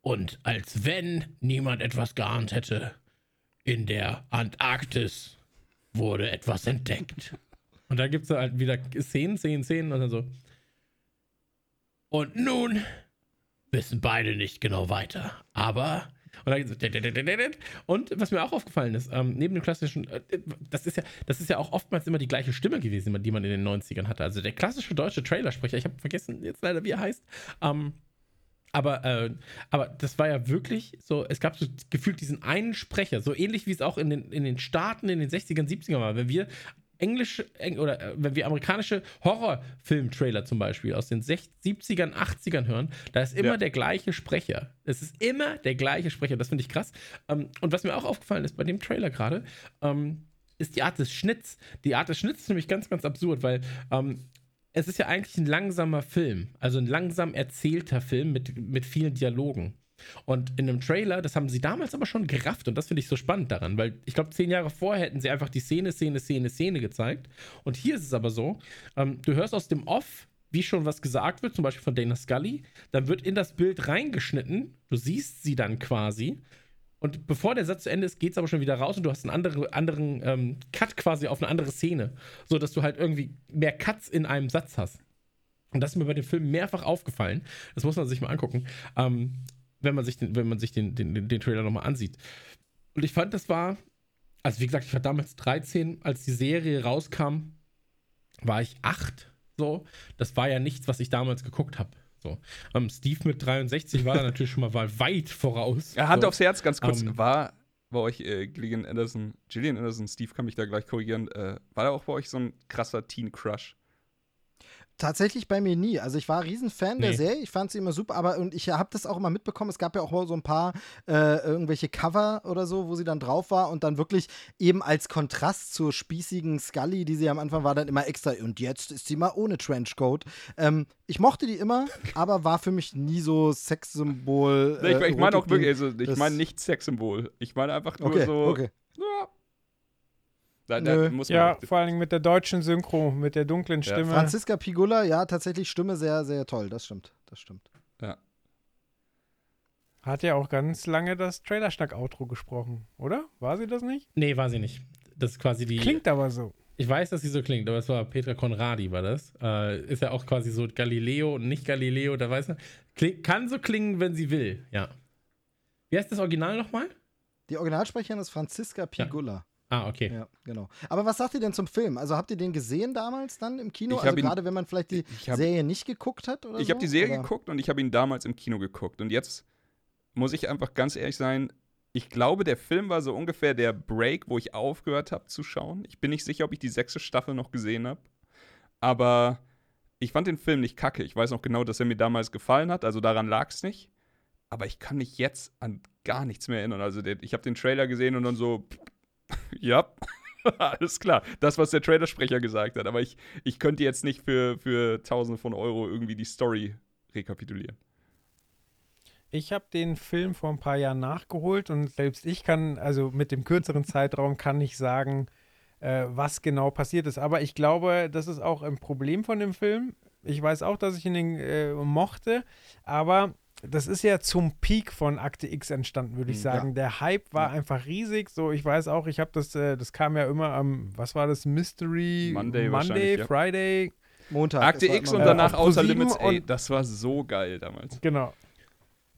und als wenn niemand etwas geahnt hätte, in der Antarktis wurde etwas entdeckt. Und da gibt es halt wieder Szenen, Szenen, Szenen und dann so. Und nun wissen beide nicht genau weiter. Aber und, dann, und was mir auch aufgefallen ist, ähm, neben dem klassischen, äh, das ist ja, das ist ja auch oftmals immer die gleiche Stimme gewesen, die man in den 90ern hatte. Also der klassische deutsche Trailersprecher, ich habe vergessen jetzt leider, wie er heißt, ähm, aber, äh, aber das war ja wirklich so, es gab so gefühlt diesen einen Sprecher, so ähnlich wie es auch in den, in den Staaten in den 60ern, 70ern war. Wenn wir englische eng, oder äh, wenn wir amerikanische Horrorfilm-Trailer zum Beispiel aus den 60, 70ern, 80ern hören, da ist immer
Ja.
der gleiche Sprecher. Es ist immer der gleiche Sprecher. Das finde ich krass. Ähm, und was mir auch aufgefallen ist bei dem Trailer gerade, ähm, ist die Art des Schnitts. Die Art des Schnitts ist nämlich ganz, ganz absurd, weil ähm, es ist ja eigentlich ein langsamer Film, also ein langsam erzählter Film mit, mit vielen Dialogen. Und in einem Trailer, das haben sie damals aber schon gerafft und das finde ich so spannend daran, weil ich glaube, zehn Jahre vorher hätten sie einfach die Szene, Szene, Szene, Szene gezeigt. Und hier ist es aber so, ähm, du hörst aus dem Off, wie schon was gesagt wird, zum Beispiel von Dana Scully, dann wird in das Bild reingeschnitten, du siehst sie dann quasi. Und bevor der Satz zu Ende ist, geht es aber schon wieder raus und du hast einen andere, anderen ähm, Cut quasi auf eine andere Szene, so dass du halt irgendwie mehr Cuts in einem Satz hast. Und das ist mir bei dem Film mehrfach aufgefallen. Das muss man sich mal angucken, ähm, wenn man sich den, wenn man sich den, den, den, den Trailer nochmal ansieht. Und ich fand, das war, also wie gesagt, ich war damals 13, als die Serie rauskam, war ich 8. So, das war ja nichts, was ich damals geguckt habe. So. Ähm, Steve mit 63 war da natürlich schon mal weit voraus.
Ja, Hand
so.
aufs Herz, ganz kurz.
Ähm,
war bei euch äh, Gillian Anderson, Gillian Anderson, Steve kann mich da gleich korrigieren, äh, war da auch bei euch so ein krasser Teen-Crush?
Tatsächlich bei mir nie. Also ich war Riesenfan der
Nee.
Serie, ich fand sie immer super, aber und ich habe das auch immer mitbekommen, es gab ja auch mal so ein paar äh, irgendwelche Cover oder so, wo sie dann drauf war und dann wirklich eben als Kontrast zur spießigen Scully, die sie am Anfang war, dann immer extra und jetzt ist sie mal ohne Trenchcoat. Ähm, ich mochte die immer, aber war für mich nie so Sexsymbol.
Nee, ich,
äh,
ich meine auch wirklich, also ich meine nicht Sexsymbol. Ich meine einfach nur
Okay,
so.
okay.
Ja. Da, da muss man
Ja, vor allen Dingen mit der deutschen Synchro, mit der dunklen
Ja.
Stimme.
Franziska Pigula, ja, tatsächlich Stimme sehr, sehr toll, das stimmt. Das stimmt.
Hat ja auch ganz lange das Trailerschnack-Outro gesprochen, oder? War sie das nicht?
Nee, war sie nicht. Das ist quasi die.
Klingt aber so.
Ich weiß, dass sie so klingt, aber es war Petra Conradi, war das. Äh, ist ja auch quasi so Galileo und nicht Galileo, da weiß man. Kling, kann so klingen, wenn sie will, ja. Wie heißt das Original nochmal?
Die Originalsprecherin ist Franziska Pigula.
Ah, okay.
Ja, genau. Aber was sagt ihr denn zum Film? Also habt ihr den gesehen damals dann im Kino?
Ich
also
ihn-
gerade wenn man vielleicht die
hab-
Serie nicht geguckt hat oder
Ich
so?
habe die Serie
oder?
geguckt und ich habe ihn damals im Kino geguckt. Und jetzt muss ich einfach ganz ehrlich sein, ich glaube, der Film war so ungefähr der Break, wo ich aufgehört habe zu schauen. Ich bin nicht sicher, ob ich die sechste Staffel noch gesehen habe. Aber ich fand den Film nicht kacke. Ich weiß noch genau, dass er mir damals gefallen hat. Also daran lag es nicht. Aber ich kann mich jetzt an gar nichts mehr erinnern. Also der, ich habe den Trailer gesehen und dann so, ja, alles klar. Das, was der Trailersprecher gesagt hat. Aber ich, ich könnte jetzt nicht für, für Tausende von Euro irgendwie die Story rekapitulieren.
Ich habe den Film vor ein paar Jahren nachgeholt und selbst ich kann, also mit dem kürzeren Zeitraum kann ich sagen, äh, was genau passiert ist. Aber ich glaube, das ist auch ein Problem von dem Film. Ich weiß auch, dass ich ihn äh, mochte, aber das ist ja zum Peak von Akte X entstanden, würde ich
Mhm,
sagen. Der Hype war einfach riesig. So, ich weiß auch, ich habe das, äh, das kam ja immer am, was war das, Mystery
Monday
Monday
ja.
Friday,
Montag.
Akte X
immer
und
Äh,
danach Outer
ProSieben
Limits, ey,
und-
das war so geil damals.
Genau.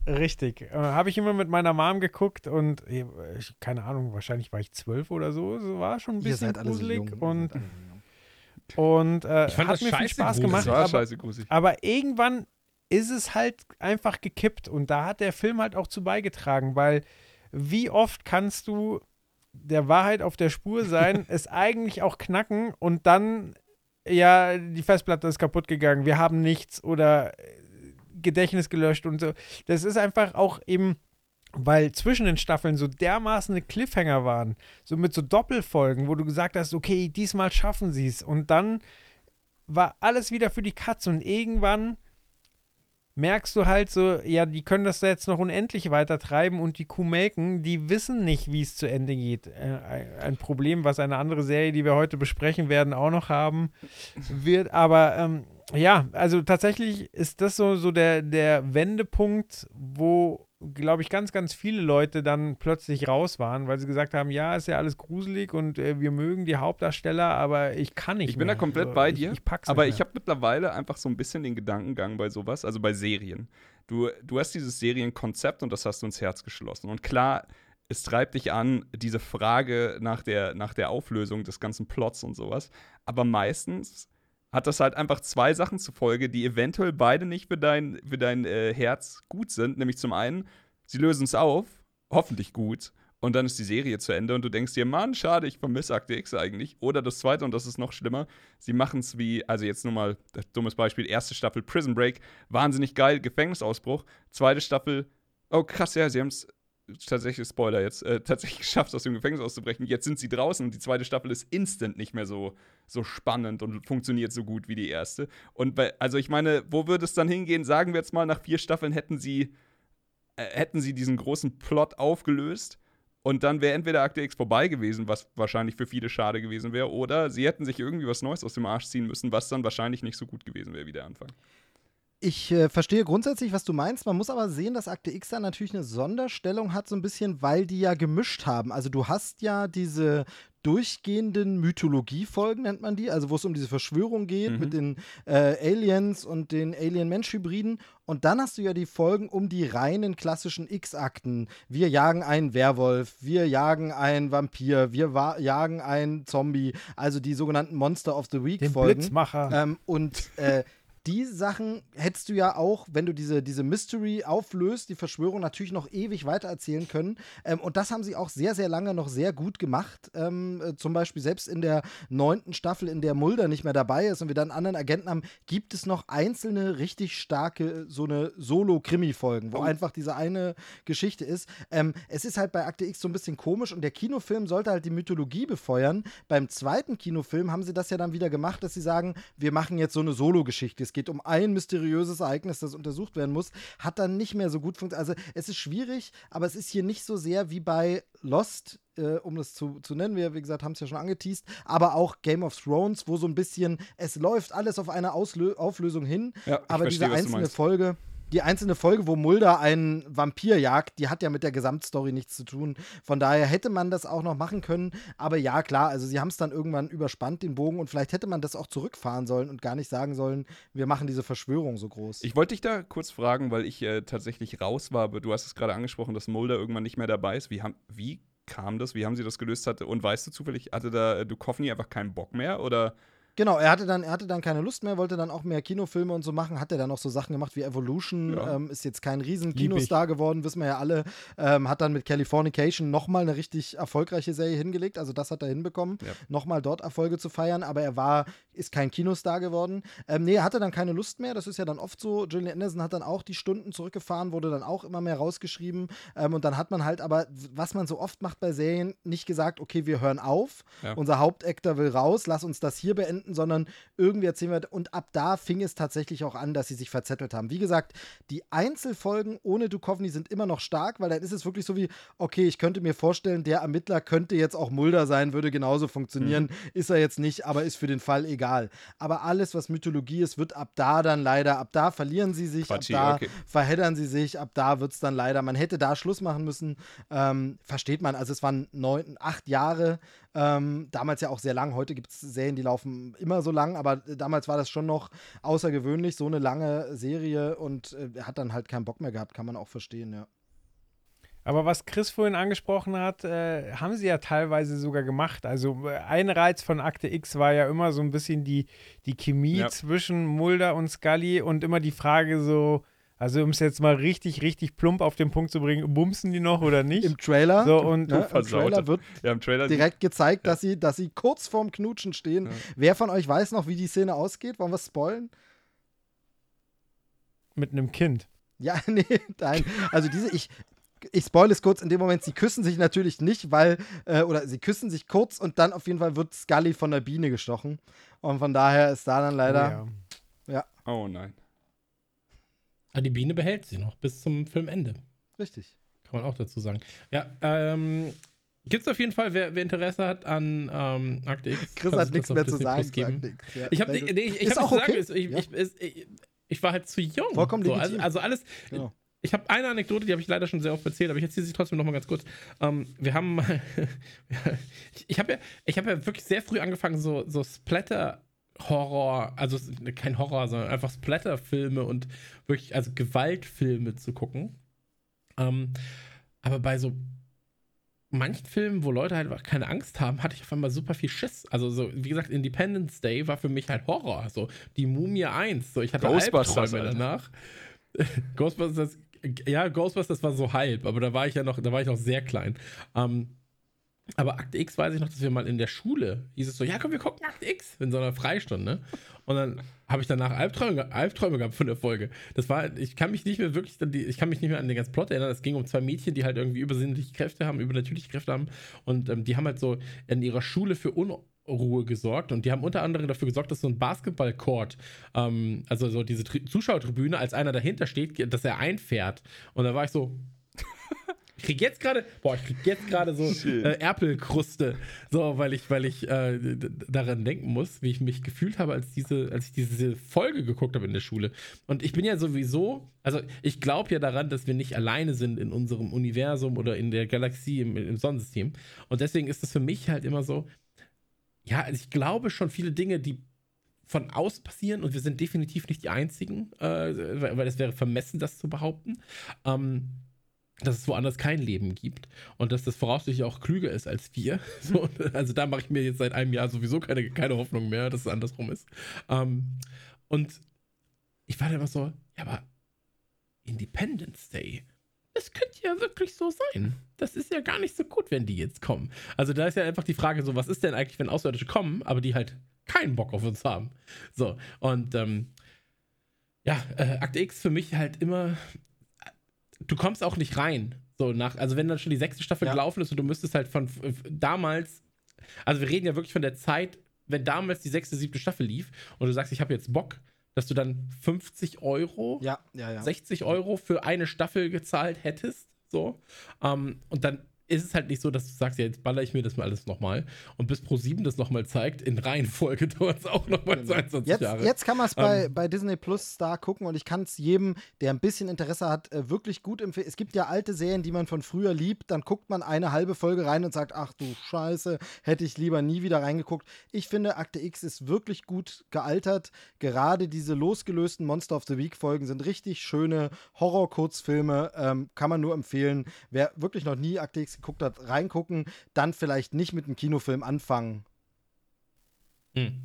Richtig. Äh, Habe ich immer mit meiner Mom geguckt und äh, ich, keine Ahnung, wahrscheinlich war ich zwölf oder so. Es war schon ein bisschen
so
gruselig und,
so jung.
und äh,
Ich fand
hat
das
mir viel Spaß
gruselig.
gemacht.
Das war
Aber,
scheiße gruselig.
aber irgendwann ist es halt einfach gekippt und da hat der Film halt auch zu beigetragen, weil wie oft kannst du der Wahrheit auf der Spur sein, es eigentlich auch knacken und dann, ja, die Festplatte ist kaputt gegangen, wir haben nichts oder äh, Gedächtnis gelöscht und so. Das ist einfach auch eben, weil zwischen den Staffeln so dermaßen Cliffhanger waren, so mit so Doppelfolgen, wo du gesagt hast, okay, diesmal schaffen sie es und dann war alles wieder für die Katze und irgendwann merkst du halt so, ja, die können das jetzt noch unendlich weiter treiben und die Kuh melken, die wissen nicht, wie es zu Ende geht. Äh, ein- ein Problem, was eine andere Serie, die wir heute besprechen werden, auch noch haben wird. Aber ähm, ja, also tatsächlich ist das so, so der, der Wendepunkt, wo, glaube ich, ganz, ganz viele Leute dann plötzlich raus waren, weil sie gesagt haben, ja, ist ja alles gruselig und äh, wir mögen die Hauptdarsteller, aber ich kann nicht
Ich bin
mehr.
da komplett
So,
bei
ich,
dir,
Ich pack's
Aber ich habe mittlerweile einfach so ein bisschen den Gedankengang bei sowas, also bei Serien. Du, du hast dieses Serienkonzept und das hast du ins Herz geschlossen. Und klar, es treibt dich an, diese Frage nach der, nach der Auflösung des ganzen Plots und sowas. Aber meistens hat das halt einfach zwei Sachen zur Folge, die eventuell beide nicht für dein, für dein äh, Herz gut sind. Nämlich zum einen, sie lösen es auf, hoffentlich gut, und dann ist die Serie zu Ende und du denkst dir, Mann, schade, ich vermisse Akte X eigentlich. Oder das zweite, und das ist noch schlimmer, sie machen es wie, also jetzt nur mal dummes Beispiel, erste Staffel Prison Break, wahnsinnig geil, Gefängnisausbruch. Zweite Staffel, oh krass, ja, sie haben es tatsächlich, Spoiler jetzt, äh, tatsächlich geschafft, aus dem Gefängnis auszubrechen. Jetzt sind sie draußen und die zweite Staffel ist instant nicht mehr so, so spannend und funktioniert so gut wie die erste. Und bei, also ich meine, wo würde es dann hingehen? Sagen wir jetzt mal, nach vier Staffeln hätten sie, äh, hätten sie diesen großen Plot aufgelöst und dann wäre entweder Akte X vorbei gewesen, was wahrscheinlich für viele schade gewesen wäre, oder sie hätten sich irgendwie was Neues aus dem Arsch ziehen müssen, was dann wahrscheinlich nicht so gut gewesen wäre wie der Anfang.
Ich äh, verstehe grundsätzlich, was du meinst. Man muss aber sehen, dass Akte X da natürlich eine Sonderstellung hat, so ein bisschen, weil die ja gemischt haben. Also du hast ja diese durchgehenden Mythologiefolgen, nennt man die, also wo es um diese Verschwörung geht
Mhm.
mit den äh, Aliens und den Alien-Mensch-Hybriden. Und dann hast du ja die Folgen um die reinen klassischen X-Akten. Wir jagen einen Werwolf, wir jagen einen Vampir, wir jagen einen Zombie, also die sogenannten Monster of the
Den
Week-Folgen.
Blitzmacher.
Ähm, und äh, die Sachen hättest du ja auch, wenn du diese, diese Mystery auflöst, die Verschwörung natürlich noch ewig weitererzählen können. Ähm, und das haben sie auch sehr, sehr lange noch sehr gut gemacht. Ähm, äh, zum Beispiel selbst in der neunten Staffel, in der Mulder nicht mehr dabei ist und wir dann anderen Agenten haben, gibt es noch einzelne richtig starke, so eine Solo-Krimi-Folgen, wo oh. einfach diese eine Geschichte ist. Ähm, es ist halt bei Akte X so ein bisschen komisch und der Kinofilm sollte halt die Mythologie befeuern. Beim zweiten Kinofilm haben sie das ja dann wieder gemacht, dass sie sagen, wir machen jetzt so eine Solo-Geschichte. Es geht um ein mysteriöses Ereignis, das untersucht werden muss. Hat dann nicht mehr so gut funktioniert. Also es ist schwierig, aber es ist hier nicht so sehr wie bei Lost, äh, um das zu, zu nennen. Wir, wie gesagt, haben es ja schon angeteased, aber auch Game of Thrones, wo so ein bisschen, es läuft alles auf eine Auslö Auflösung hin, ja, aber verstehe, diese einzelne Folge die einzelne Folge, wo Mulder einen Vampir jagt, die hat ja mit der Gesamtstory nichts zu tun. Von daher hätte man das auch noch machen können. Aber ja, klar, also sie haben es dann irgendwann überspannt, den Bogen. Und vielleicht hätte man das auch zurückfahren sollen und gar nicht sagen sollen, wir machen diese Verschwörung so groß.
Ich wollte dich da kurz fragen, weil ich äh, tatsächlich raus war. Aber du hast es gerade angesprochen, dass Mulder irgendwann nicht mehr dabei ist. Wie, haben, wie kam das? Wie haben sie das gelöst? Hatte? Und weißt du zufällig, hatte da äh, Duchovny einfach keinen Bock mehr? Oder
Genau, er hatte dann, er hatte dann keine Lust mehr, wollte dann auch mehr Kinofilme und so machen, hat er dann auch so Sachen gemacht wie Evolution, ja. ähm, ist jetzt kein riesen Kinostar geworden, wissen wir ja alle, ähm, hat dann mit Californication nochmal eine richtig erfolgreiche Serie hingelegt, also das hat er hinbekommen, ja. nochmal dort Erfolge zu feiern, aber er war, ist kein Kinostar geworden. Ähm, nee, er hatte dann keine Lust mehr, das ist ja dann oft so, Julian Anderson hat dann auch die Stunden zurückgefahren, wurde dann auch immer mehr rausgeschrieben ähm, und dann hat man halt aber, was man so oft macht bei Serien, nicht gesagt, okay, wir hören auf, ja. unser Hauptactor will raus, lass uns das hier beenden, finden, sondern irgendwie erzählen wir. Und ab da fing es tatsächlich auch an, dass sie sich verzettelt haben. Wie gesagt, die Einzelfolgen ohne Duchovny sind immer noch stark, weil dann ist es wirklich so wie, okay, ich könnte mir vorstellen, der Ermittler könnte jetzt auch Mulder sein, würde genauso funktionieren. Mhm. Ist er jetzt nicht, aber ist für den Fall egal. Aber alles, was Mythologie ist, wird ab da dann leider, ab da verlieren sie sich, Quatschi, ab da okay. verheddern sie sich, ab da wird es dann leider, man hätte da Schluss machen müssen. Ähm, versteht man, also es waren neun, acht Jahre, ähm, damals ja auch sehr lang. Heute gibt es Serien, die laufen immer so lang, aber damals war das schon noch außergewöhnlich, so eine lange Serie und äh, er hat dann halt keinen Bock mehr gehabt, kann man auch verstehen, ja.
Aber was Chris vorhin angesprochen hat, äh, haben sie ja teilweise sogar gemacht. Also äh, ein Reiz von Akte X war ja immer so ein bisschen die, die Chemie ja. zwischen Mulder und Scully und immer die Frage so, also um es jetzt mal richtig, richtig plump auf den Punkt zu bringen, bumsen die noch oder nicht?
Im Trailer,
so, und
ne, im Trailer wird
ja, im Trailer
direkt gezeigt, ja. dass, sie, dass sie kurz vorm Knutschen stehen. Ja. Wer von euch weiß noch, wie die Szene ausgeht? Wollen wir spoilen?
Mit einem Kind.
Ja, nee, nein. Also diese, ich, ich spoil es kurz, in dem Moment, sie küssen sich natürlich nicht, weil, äh, oder sie küssen sich kurz und dann auf jeden Fall wird Scully von der Biene gestochen. Und von daher ist da dann leider.
Oh, ja. Oh nein.
Aber ah, die Biene behält sie noch bis zum Filmende.
Richtig.
Kann man auch dazu sagen. Ja, ähm, Gibt es auf jeden Fall, wer, wer, Interesse hat an ähm, Akte X.
Chris hat nichts mehr zu sagen.
Ja. Ich habe nee, ich, ich hab okay. sagen, ich, ja. ich, ich, war halt zu jung.
Vollkommen
so, also, also, alles. Genau. Ich habe eine Anekdote, die habe ich leider schon sehr oft erzählt, aber ich erzähle sie trotzdem noch mal ganz kurz. Ähm, wir haben mal. ich habe ja, hab ja wirklich sehr früh angefangen, so, so Splatter Horror, also kein Horror, sondern einfach Splatterfilme und wirklich, also Gewaltfilme zu gucken. Ähm, aber bei so manchen Filmen, wo Leute halt einfach keine Angst haben, hatte ich auf einmal super viel Schiss. Also so, wie gesagt, Independence Day war für mich halt Horror. So, die Mumie 1, so, ich hatte
Ghostbusters
Albträume danach. Ghostbusters, ja, Ghostbusters war so halb, aber da war ich ja noch, da war ich noch sehr klein. Ähm, aber Akt X weiß ich noch, dass wir mal in der Schule hieß es so, ja komm, wir gucken Akt X in so einer Freistunde. Und dann habe ich danach Albträume, Albträume gehabt von der Folge. Das war, ich kann mich nicht mehr wirklich, ich kann mich nicht mehr an den ganzen Plot erinnern. Es ging um zwei Mädchen, die halt irgendwie übersinnliche Kräfte haben, übernatürliche Kräfte haben. Und ähm, die haben halt so in ihrer Schule für Unruhe gesorgt und die haben unter anderem dafür gesorgt, dass so ein Basketballcourt, ähm, also so diese Tri Zuschauertribüne, als einer dahinter steht, dass er einfährt. Und da war ich so, ich krieg jetzt gerade, boah, ich krieg jetzt gerade so äh, Erpelkruste, so, weil ich, weil ich äh, daran denken muss, wie ich mich gefühlt habe, als diese, als ich diese Folge geguckt habe in der Schule. Und ich bin ja sowieso, also ich glaube ja daran, dass wir nicht alleine sind in unserem Universum oder in der Galaxie, im, im Sonnensystem. Und deswegen ist das für mich halt immer so, ja, also ich glaube schon viele Dinge, die von außen passieren und wir sind definitiv nicht die Einzigen, äh, weil es wäre vermessen, das zu behaupten. Ähm, dass es woanders kein Leben gibt und dass das voraussichtlich auch klüger ist als wir. So, also da mache ich mir jetzt seit einem Jahr sowieso keine, keine Hoffnung mehr, dass es andersrum ist. Ähm, und ich war da immer so, ja, aber Independence Day, das könnte ja wirklich so sein. Das ist ja gar nicht so gut, wenn die jetzt kommen. Also da ist ja einfach die Frage so, was ist denn eigentlich, wenn Außerirdische kommen, aber die halt keinen Bock auf uns haben. So, und ähm, ja, äh, Akte X für mich halt immer, du kommst auch nicht rein. So nach, also wenn dann schon die sechste Staffel
Ja.
gelaufen ist und du müsstest halt von äh, damals, also wir reden ja wirklich von der Zeit, wenn damals die sechste, siebte Staffel lief und du sagst, ich habe jetzt Bock, dass du dann 50 Euro,
Ja, ja, ja.
60 Euro für eine Staffel gezahlt hättest. So. Ähm, und dann ist es halt nicht so, dass du sagst, ja, jetzt baller ich mir das mal alles nochmal. Und bis Pro 7 das nochmal zeigt, in Reihenfolge dauert es auch nochmal 22
Jetzt,
Jahre.
jetzt kann man es bei, bei Disney Plus da gucken und ich kann es jedem, der ein bisschen Interesse hat, äh, wirklich gut empfehlen. Es gibt ja alte Serien, die man von früher liebt, dann guckt man eine halbe Folge rein und sagt, ach du Scheiße, hätte ich lieber nie wieder reingeguckt. Ich finde, Akte X ist wirklich gut gealtert. Gerade diese losgelösten Monster of the Week Folgen sind richtig schöne Horror-Kurzfilme, ähm, kann man nur empfehlen. Wer wirklich noch nie Akte X geguckt hat, reingucken, dann vielleicht nicht mit einem Kinofilm anfangen.
Hm.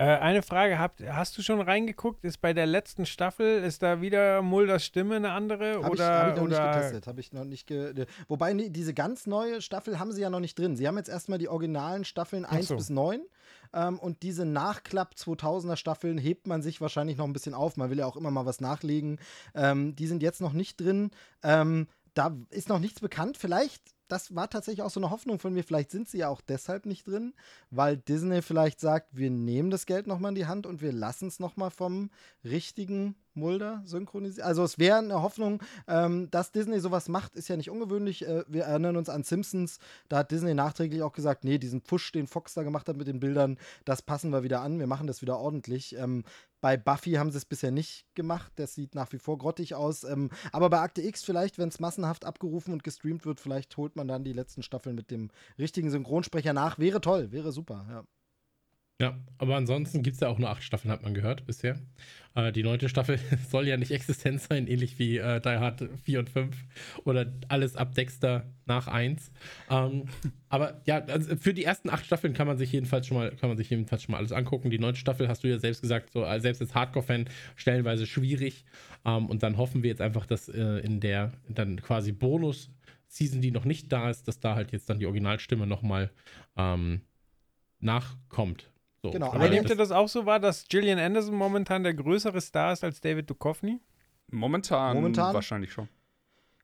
Äh, eine Frage, habt, hast du schon reingeguckt? Ist bei der letzten Staffel, ist da wieder Mulders Stimme eine andere?
Ich,
oder,
hab ich noch nicht
oder
getestet. Habe ich noch nicht ge de- Wobei, nee, diese ganz neue Staffel haben sie ja noch nicht drin. Sie haben jetzt erstmal die originalen Staffeln
Ach
1
so.
bis 9. Ähm, und diese Nachklapp 2000er Staffeln hebt man sich wahrscheinlich noch ein bisschen auf. Man will ja auch immer mal was nachlegen. Ähm, die sind jetzt noch nicht drin. Ähm, da ist noch nichts bekannt. Vielleicht, das war tatsächlich auch so eine Hoffnung von mir, vielleicht sind sie ja auch deshalb nicht drin, weil Disney vielleicht sagt, wir nehmen das Geld nochmal in die Hand und wir lassen es nochmal vom richtigen Mulder synchronisieren. Also es wäre eine Hoffnung, ähm, dass Disney sowas macht, ist ja nicht ungewöhnlich. Äh, wir erinnern uns an Simpsons, da hat Disney nachträglich auch gesagt, nee, diesen Push, den Fox da gemacht hat mit den Bildern, das passen wir wieder an, wir machen das wieder ordentlich. Ähm, bei Buffy haben sie es bisher nicht gemacht, das sieht nach wie vor grottig aus. Ähm, aber bei Akte X vielleicht, wenn es massenhaft abgerufen und gestreamt wird, vielleicht holt man dann die letzten Staffeln mit dem richtigen Synchronsprecher nach. Wäre toll, wäre super, ja.
Ja, aber ansonsten gibt es ja auch nur acht Staffeln, hat man gehört bisher. Äh, die neunte Staffel soll ja nicht existent sein, ähnlich wie äh, Die Hard 4 und 5 oder alles ab Dexter nach 1. Ähm, aber ja, also für die ersten acht Staffeln kann man sich jedenfalls schon mal, kann man sich jedenfalls schon mal alles angucken. Die neunte Staffel hast du ja selbst gesagt, so äh, selbst als Hardcore-Fan stellenweise schwierig. Ähm, und dann hoffen wir jetzt einfach, dass äh, in der dann quasi Bonus-Season, die noch nicht da ist, dass da halt jetzt dann die Originalstimme nochmal ähm, nachkommt. So,
Genau,
aber
nehmt
das-
ihr das auch so wahr, dass Gillian Anderson momentan der größere Star ist als David Duchovny?
Momentan,
Momentan?
wahrscheinlich schon.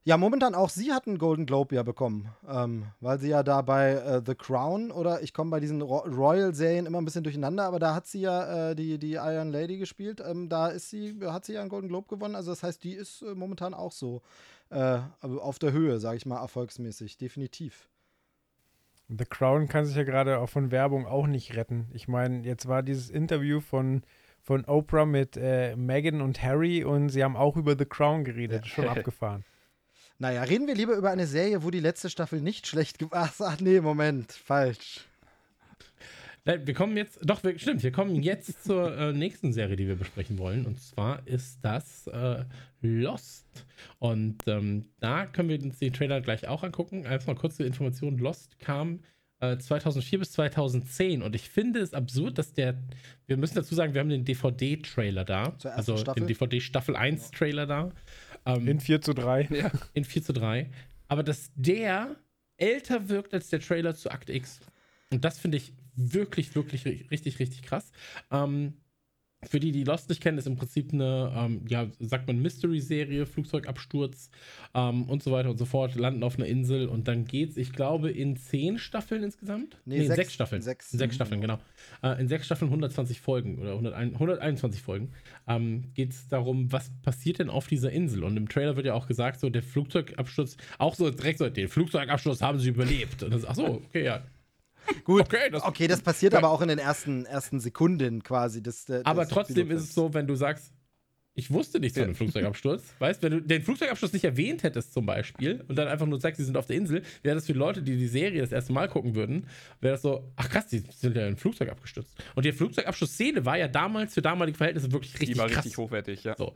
Ja, momentan auch sie hat einen Golden Globe ja bekommen, ähm, weil sie ja da bei äh, The Crown oder ich komme bei diesen Ro Royal-Serien immer ein bisschen durcheinander, aber da hat sie ja äh, die, die Iron Lady gespielt. Ähm, da ist sie, hat sie ja einen Golden Globe gewonnen. Also das heißt, die ist äh, momentan auch so äh, auf der Höhe, sage ich mal, erfolgsmäßig, definitiv.
The Crown kann sich ja gerade auch von Werbung auch nicht retten. Ich meine, jetzt war dieses Interview von, von Oprah mit äh, Meghan und Harry und sie haben auch über The Crown geredet. Schon abgefahren.
Naja, reden wir lieber über eine Serie, wo die letzte Staffel nicht schlecht gemacht Ach nee, Moment, falsch.
Nein, wir kommen jetzt, doch, wir, stimmt, wir kommen jetzt zur äh, nächsten Serie, die wir besprechen wollen. Und zwar ist das äh, Lost. Und ähm, da können wir uns den Trailer gleich auch angucken. Erstmal kurze Information: Lost kam äh, 2004 bis 2010. Und ich finde es absurd, dass der, wir müssen dazu sagen, wir haben den DVD-Trailer da. Also
Staffel?
den DVD-Staffel 1-Trailer da. Ähm,
In 4 zu 3.
in 4 zu 3. Aber dass der älter wirkt als der Trailer zu Akt X. Und das finde ich wirklich, wirklich ri- richtig, richtig krass. Ähm, für die, die Lost nicht kennen, ist im Prinzip eine, ähm, ja, sagt man, Mystery-Serie, Flugzeugabsturz ähm, und so weiter und so fort, landen auf einer Insel und dann geht's, ich glaube, in zehn Staffeln insgesamt?
Nee,
in
sechs-
sechs Staffeln.
sechs.
In sechs Staffeln, genau. Äh, in sechs Staffeln 120 Folgen oder 101, 121 Folgen ähm, geht es darum, was passiert denn auf dieser Insel? Und im Trailer wird ja auch gesagt, so der Flugzeugabsturz, auch so direkt so, den Flugzeugabsturz haben sie überlebt. Und das, ach so, okay, ja.
Gut,
Okay, das-
okay, das passiert aber auch in den ersten, ersten Sekunden quasi. Des, des
Aber trotzdem ist es so, wenn du sagst, ich wusste nichts von dem Flugzeugabsturz, weißt, wenn du den Flugzeugabsturz nicht erwähnt hättest zum Beispiel und dann einfach nur sagst, sie sind auf der Insel, wäre das für Leute, die die Serie das erste Mal gucken würden, wäre das so, ach krass, die sind ja in ein Flugzeug abgestürzt. Und die Flugzeugabschussszene war ja damals für damalige Verhältnisse wirklich richtig
Die war
krass.
richtig hochwertig, ja.
So.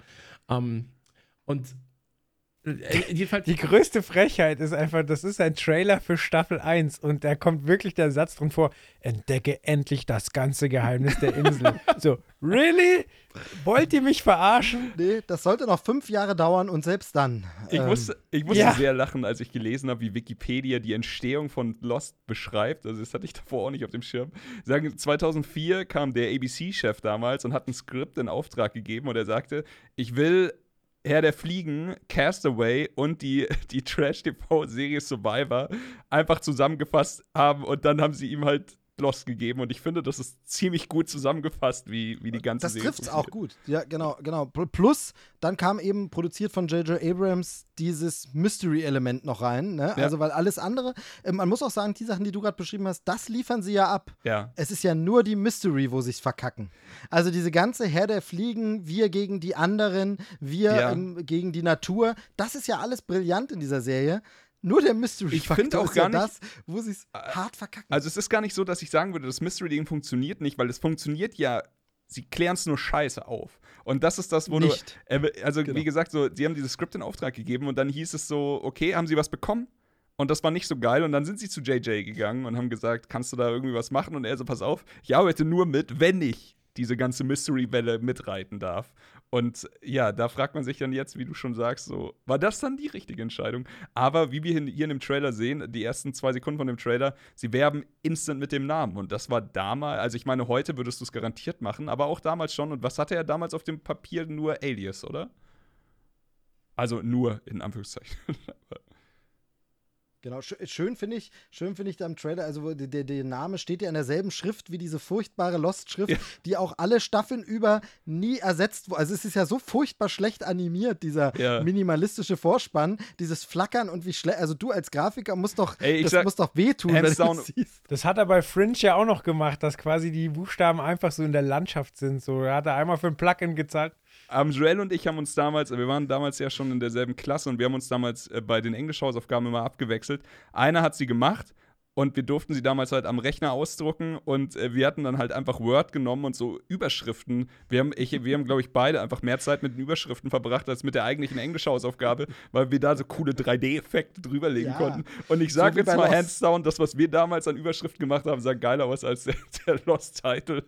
Ähm, und Äh, jedenfalls,
Die größte Frechheit ist einfach, das ist ein Trailer für Staffel 1 und da kommt wirklich der Satz drin vor, entdecke endlich das ganze Geheimnis der Insel. so, really? Wollt ihr mich verarschen?
Nee, das sollte noch fünf Jahre dauern und selbst dann.
Ich
ähm,
musste, ich musste
ja.
sehr lachen, als ich gelesen habe, wie Wikipedia die Entstehung von Lost beschreibt. Also, das hatte ich davor auch nicht auf dem Schirm. Sagen, 2004 kam der ABC-Chef damals und hat ein Skript in Auftrag gegeben und er sagte: Ich will Herr der Fliegen, Castaway und die, die Trash-TV-Serie Survivor einfach zusammengefasst haben und dann haben sie ihm halt Lost gegeben und ich finde, das ist ziemlich gut zusammengefasst, wie, wie die ganze
Das
Serie
trifft's auch
funktioniert.
gut. Ja, genau, genau. Pl- Plus, dann kam eben produziert von J.J. Abrams dieses Mystery-Element noch rein. Ne?
Ja.
Also, weil alles andere, äh, man muss auch sagen, die Sachen, die du gerade beschrieben hast, das liefern sie ja ab.
Ja.
Es ist ja nur die Mystery, wo sich's verkacken. Also diese ganze Herr der Fliegen, wir gegen die anderen, wir
Ja.
ähm, gegen die Natur, das ist ja alles brillant in dieser Serie. Nur der Mystery
Ich find auch
ist ja das, wo sie es hart verkacken.
Also es ist gar nicht so, dass ich sagen würde, das Mystery-Ding funktioniert nicht, weil es funktioniert ja, sie klären es nur scheiße auf. Und das ist das, wo
Nicht.
du. Äh, also
Genau.
wie gesagt, so, sie haben dieses Skript in Auftrag gegeben und dann hieß es so, okay, haben sie was bekommen? Und das war nicht so geil. Und dann sind sie zu JJ gegangen und haben gesagt, kannst du da irgendwie was machen? Und er so, pass auf, ich arbeite nur mit, wenn ich diese ganze Mystery-Welle mitreiten darf. Und ja, da fragt man sich dann jetzt, wie du schon sagst, so, war das dann die richtige Entscheidung? Aber wie wir hier in dem Trailer sehen, die ersten zwei Sekunden von dem Trailer, sie werben instant mit dem Namen. Und das war damals, also ich meine, heute würdest du es garantiert machen, aber auch damals schon. Und was hatte er damals auf dem Papier? Nur Alias, oder? Also nur in Anführungszeichen.
Genau, schö- schön finde ich, schön finde ich da im Trailer, also der, der, Name steht ja in derselben Schrift wie diese furchtbare Lost-Schrift,
Ja.
die auch alle Staffeln über nie ersetzt wurde. Also es ist ja so furchtbar schlecht animiert, dieser
Ja.
minimalistische Vorspann, dieses Flackern und wie schlecht, also du als Grafiker musst doch,
Ey,
das
sag,
muss doch wehtun, wenn du das siehst.
Das hat er bei Fringe ja auch noch gemacht, dass quasi die Buchstaben einfach so in der Landschaft sind. So, er hat er einmal für ein Plugin gezeigt.
Ähm, Joel und ich haben uns damals, wir waren damals ja schon in derselben Klasse und wir haben uns damals äh, bei den Englischhausaufgaben immer abgewechselt. Einer hat sie gemacht und wir durften sie damals halt am Rechner ausdrucken und äh, wir hatten dann halt einfach Word genommen und so Überschriften. Wir haben, ich, wir haben glaube ich, beide einfach mehr Zeit mit den Überschriften verbracht als mit der eigentlichen Englischhausaufgabe, weil wir da so coole 3D-Effekte drüberlegen
Ja.
konnten. Und ich sage
So
jetzt mal
Lost.
hands down, das, was wir damals an Überschriften gemacht haben, sah geiler aus als der, der Lost-Title.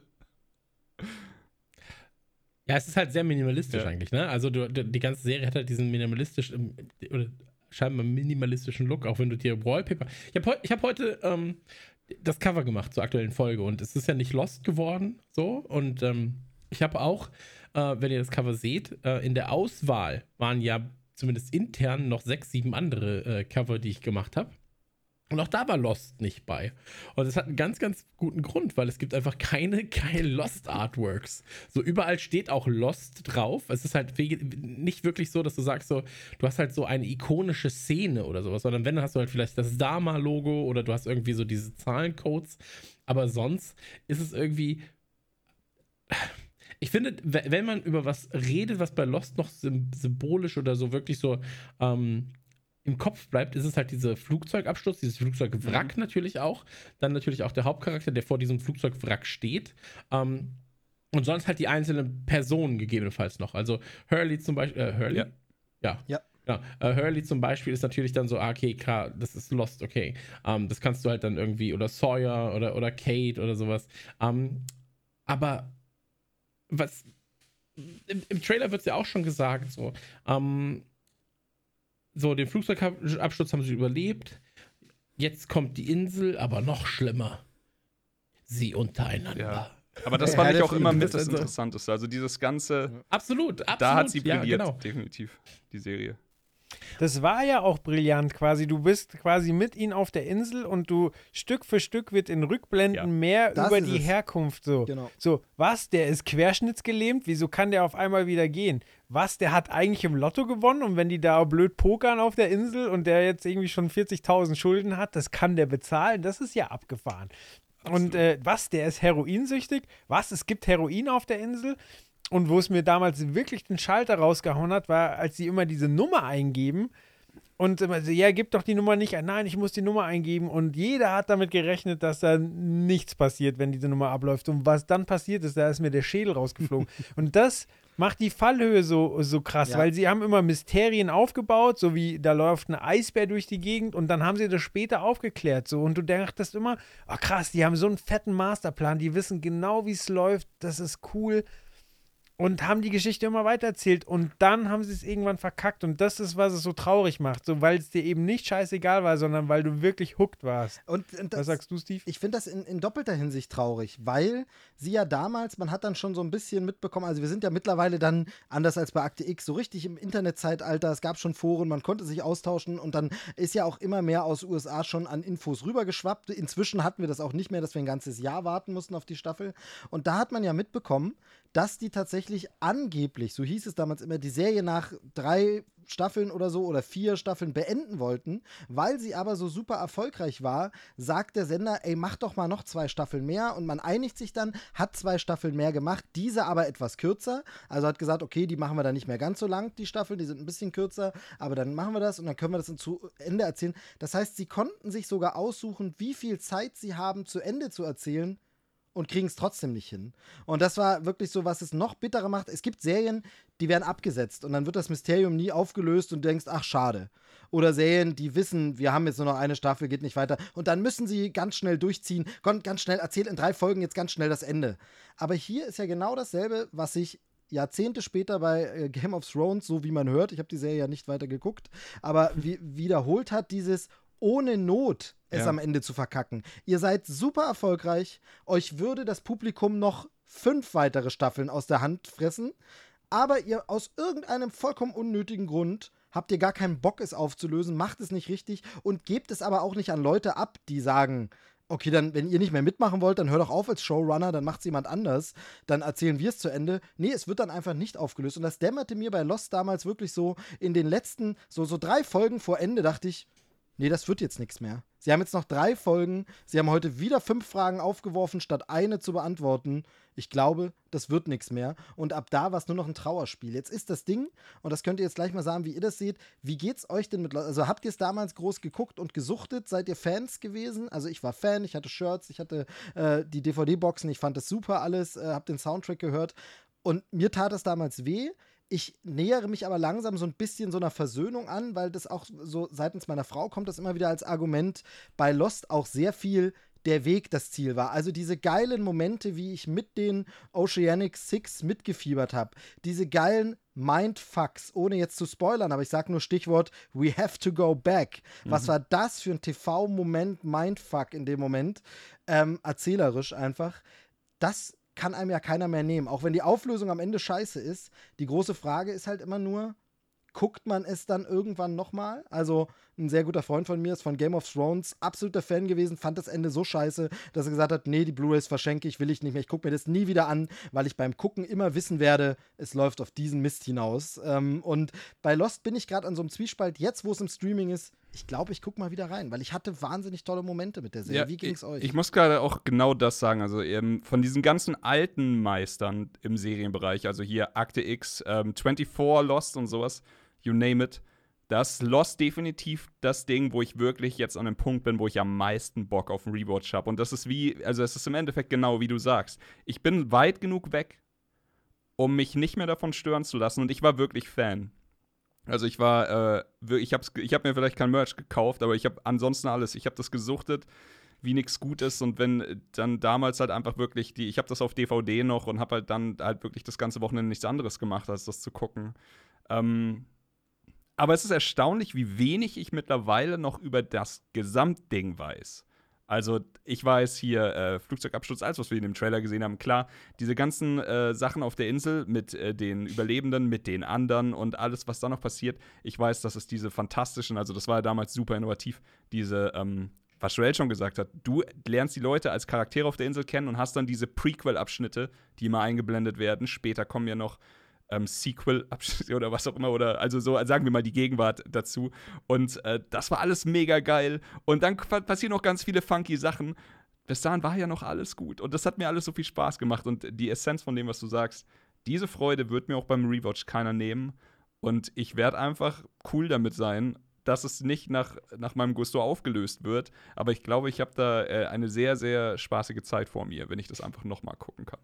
Ja, es ist halt sehr minimalistisch
Ja.
eigentlich, ne? Also du, die ganze Serie hat halt diesen minimalistischen oder scheinbar minimalistischen Look, auch wenn du dir Wallpaper. Ich habe heu, ich hab heute ähm, das Cover gemacht zur aktuellen Folge und es ist ja nicht Lost geworden, so. Und ähm, ich habe auch, äh, wenn ihr das Cover seht, äh, in der Auswahl waren ja zumindest intern noch sechs, sieben andere äh, Cover, die ich gemacht habe. Und auch da war Lost nicht bei. Und das hat einen ganz, ganz guten Grund, weil es gibt einfach keine geilen Lost-Artworks. So überall steht auch Lost drauf. Es ist halt nicht wirklich so, dass du sagst so, du hast halt so eine ikonische Szene oder sowas, sondern wenn, dann hast du halt vielleicht das Dama-Logo oder du hast irgendwie so diese Zahlencodes. Aber sonst ist es irgendwie ich finde, we- wenn man über was redet, was bei Lost noch sym symbolisch oder so wirklich so ähm, im Kopf bleibt, ist es halt dieser Flugzeugabsturz, dieses Flugzeugwrack natürlich auch. Dann natürlich auch der Hauptcharakter, der vor diesem Flugzeugwrack steht. Ähm, und sonst halt die einzelnen Personen gegebenenfalls noch. Also Hurley zum Beispiel. Äh, Hurley?
Ja.
Ja.
Ja.
Ja, äh, Hurley zum Beispiel ist natürlich dann so, ah, okay, klar, das ist Lost, okay. Ähm, das kannst du halt dann irgendwie, oder Sawyer oder, oder Kate oder sowas. Ähm, aber was im, im Trailer wird es ja auch schon gesagt, so, ähm, so, den Flugzeugabsturz haben sie überlebt. Jetzt kommt die Insel, aber noch schlimmer. Sie untereinander.
Ja. Aber das
Ja,
fand ich
der
auch immer mit
ist
das
also-
Interessanteste. Also dieses ganze,
Absolut, absolut.
da hat sie
ja,
brilliert,
genau.
definitiv, die Serie.
Das war ja auch brillant quasi. Du bist quasi mit ihnen auf der Insel und du Stück für Stück wird in Rückblenden
Ja.
mehr
Das
über die
es.
Herkunft so.
Genau.
So, was, der ist querschnittsgelähmt, wieso kann der auf einmal wieder gehen? Was, der hat eigentlich im Lotto gewonnen und wenn die da blöd pokern auf der Insel und der jetzt irgendwie schon 40.000 Schulden hat, das kann der bezahlen, das ist ja abgefahren. Und äh, was, der ist heroinsüchtig? Was, es gibt Heroin auf der Insel? Und wo es mir damals wirklich den Schalter rausgehauen hat, war, als sie immer diese Nummer eingeben und immer so, ja, gib doch die Nummer nicht ein. Nein, ich muss die Nummer eingeben. Und jeder hat damit gerechnet, dass da nichts passiert, wenn diese Nummer abläuft. Und was dann passiert ist, da ist mir der Schädel rausgeflogen. und das macht die Fallhöhe so, so krass,
Ja.
weil sie haben immer Mysterien aufgebaut, so wie da läuft ein Eisbär durch die Gegend und dann haben sie das später aufgeklärt. So und du dachtest immer, oh krass, die haben so einen fetten Masterplan, die wissen genau, wie es läuft, das ist cool. Und haben die Geschichte immer weitererzählt und dann haben sie es irgendwann verkackt und das ist, was es so traurig macht, so weil es dir eben nicht scheißegal war, sondern weil du wirklich hooked warst.
Und, und das,
Was sagst du, Steve?
Ich finde das in, in doppelter Hinsicht traurig, weil sie ja damals, man hat dann schon so ein bisschen mitbekommen, also wir sind ja mittlerweile dann, anders als bei Akte X, so richtig im Internetzeitalter, es gab schon Foren, man konnte sich austauschen und dann ist ja auch immer mehr aus USA schon an Infos rübergeschwappt. Inzwischen hatten wir das auch nicht mehr, dass wir ein ganzes Jahr warten mussten auf die Staffel. Und da hat man ja mitbekommen, dass die tatsächlich angeblich, so hieß es damals immer, die Serie nach drei Staffeln oder so oder vier Staffeln beenden wollten, weil sie aber so super erfolgreich war, sagt der Sender, ey, mach doch mal noch zwei Staffeln mehr und man einigt sich dann, hat zwei Staffeln mehr gemacht, diese aber etwas kürzer, also hat gesagt, okay, die machen wir dann nicht mehr ganz so lang, die Staffeln, die sind ein bisschen kürzer, aber dann machen wir das und dann können wir das zu Ende erzählen. Das heißt, sie konnten sich sogar aussuchen, wie viel Zeit sie haben, zu Ende zu erzählen und kriegen es trotzdem nicht hin. Und das war wirklich so, was es noch bitterer macht. Es gibt Serien, die werden abgesetzt und dann wird das Mysterium nie aufgelöst und du denkst, ach schade. Oder Serien, die wissen, wir haben jetzt nur noch eine Staffel, geht nicht weiter. Und dann müssen sie ganz schnell durchziehen, ganz schnell erzählt in drei Folgen jetzt ganz schnell das Ende. Aber hier ist ja genau dasselbe, was sich Jahrzehnte später bei äh, Game of Thrones, so wie man hört, ich habe die Serie ja nicht weiter geguckt, aber wie, wiederholt hat dieses ohne Not es
Ja.
am Ende zu verkacken. Ihr seid super erfolgreich, euch würde das Publikum noch fünf weitere Staffeln aus der Hand fressen, aber ihr aus irgendeinem vollkommen unnötigen Grund habt ihr gar keinen Bock, es aufzulösen, macht es nicht richtig und gebt es aber auch nicht an Leute ab, die sagen, okay, dann, wenn ihr nicht mehr mitmachen wollt, dann hör doch auf als Showrunner, dann macht's jemand anders, dann erzählen wir es zu Ende. Nee, es wird dann einfach nicht aufgelöst. Und das dämmerte mir bei Lost damals wirklich so in den letzten, so, so drei Folgen vor Ende, dachte ich, nee, das wird jetzt nichts mehr. Sie haben jetzt noch drei Folgen. Sie haben heute wieder fünf Fragen aufgeworfen, statt eine zu beantworten. Ich glaube, das wird nichts mehr. Und ab da war es nur noch ein Trauerspiel. Jetzt ist das Ding, und das könnt ihr jetzt gleich mal sagen, wie ihr das seht. Wie geht's euch denn mit, also habt ihr es damals groß geguckt und gesuchtet? Seid ihr Fans gewesen? Also ich war Fan, ich hatte Shirts, ich hatte äh, die DVD-Boxen, ich fand das super alles, äh, hab den Soundtrack gehört. Und mir tat es damals weh. Ich nähere mich aber langsam so ein bisschen so einer Versöhnung an, weil das auch so seitens meiner Frau kommt das immer wieder als Argument bei Lost auch sehr viel der Weg das Ziel war. Also diese geilen Momente, wie ich mit den Oceanic Six mitgefiebert habe. Diese geilen Mindfucks, ohne jetzt zu spoilern, aber ich sage nur Stichwort We have to go back. Was war das für ein TV-Moment, Mindfuck in dem Moment? Ähm, erzählerisch einfach. Das kann einem ja keiner mehr nehmen. Auch wenn die Auflösung am Ende scheiße ist. Die große Frage ist halt immer nur, guckt man es dann irgendwann nochmal? Also, ein sehr guter Freund von mir ist von Game of Thrones absoluter Fan gewesen, fand das Ende so scheiße, dass er gesagt hat: Nee, die Blu-rays verschenke ich, will ich nicht mehr. Ich gucke mir das nie wieder an, weil ich beim Gucken immer wissen werde, es läuft auf diesen Mist hinaus. Ähm, und bei Lost bin ich gerade an so einem Zwiespalt, jetzt wo es im Streaming ist. Ich glaube, ich gucke mal wieder rein, weil ich hatte wahnsinnig tolle Momente mit der Serie. Wie ging's
ich,
euch?
Ich muss gerade auch genau das sagen. Also ähm, von diesen ganzen alten Meistern im Serienbereich, also hier Akte X, ähm, 24 Lost und sowas, you name it, das Lost definitiv das Ding, wo ich wirklich jetzt an dem Punkt bin, wo ich am meisten Bock auf einen Rewatch habe. Und das ist wie, also es ist im Endeffekt genau wie du sagst. Ich bin weit genug weg, um mich nicht mehr davon stören zu lassen. Und ich war wirklich Fan. Also ich war, äh, ich habe ich hab mir vielleicht kein Merch gekauft, aber ich habe ansonsten alles. Ich habe das gesuchtet, wie nichts gut ist. Und wenn äh, dann damals halt einfach wirklich die, ich habe das auf DVD noch und habe halt dann halt wirklich das ganze Wochenende nichts anderes gemacht, als das zu gucken. Ähm, aber es ist erstaunlich, wie wenig ich mittlerweile noch über das Gesamtding weiß. Also ich weiß hier äh, Flugzeugabsturz, alles was wir in dem Trailer gesehen haben, klar, diese ganzen äh, Sachen auf der Insel mit äh, den Überlebenden, mit den anderen und alles, was da noch passiert. Ich weiß, dass es diese fantastischen, also das war ja damals super innovativ, diese, ähm, was Joel schon gesagt hat, du lernst die Leute als Charaktere auf der Insel kennen und hast dann diese Prequel-Abschnitte, die immer eingeblendet werden. Später kommen ja noch ähm, Sequel-Abschnitte oder was auch immer, oder also so, sagen wir mal die Gegenwart dazu. Und äh, das war alles mega geil. Und dann pa- passieren noch ganz viele funky Sachen. Bis dahin war ja noch alles gut. Und das hat mir alles so viel Spaß gemacht. Und die Essenz von dem, was du sagst, diese Freude wird mir auch beim Rewatch keiner nehmen. Und ich werde einfach cool damit sein, dass es nicht nach, nach meinem Gusto aufgelöst wird. Aber ich glaube, ich habe da äh, eine sehr, sehr spaßige Zeit vor mir, wenn ich das einfach nochmal gucken kann.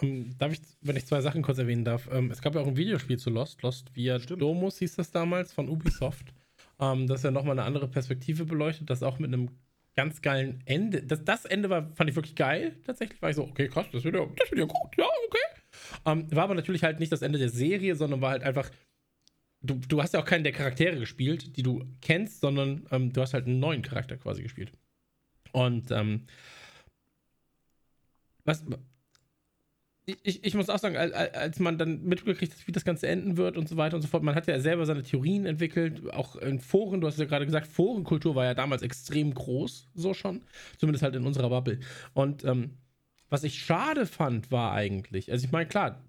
Ähm, darf ich, wenn ich zwei Sachen kurz erwähnen darf, ähm, es gab ja auch ein Videospiel zu Lost, Lost via
Stimmt.
Domus hieß das damals von Ubisoft, ähm, das ja nochmal eine andere Perspektive beleuchtet, das auch mit einem ganz geilen Ende. Das, das Ende war, fand ich wirklich geil, tatsächlich. War ich so, okay, krass, das wird ja, das wird ja gut, ja, okay. Ähm, war aber natürlich halt nicht das Ende der Serie, sondern war halt einfach. Du, du hast ja auch keinen der Charaktere gespielt, die du kennst, sondern ähm, du hast halt einen neuen Charakter quasi gespielt. Und ähm, was, ich, ich muss auch sagen, als, man dann mitgekriegt hat, wie das Ganze enden wird und so weiter und so fort, man hat ja selber seine Theorien entwickelt, auch in Foren, du hast ja gerade gesagt, Forenkultur war ja damals extrem groß, so schon, zumindest halt in unserer Bubble. Und ähm, was ich schade fand, war eigentlich, also ich meine, klar,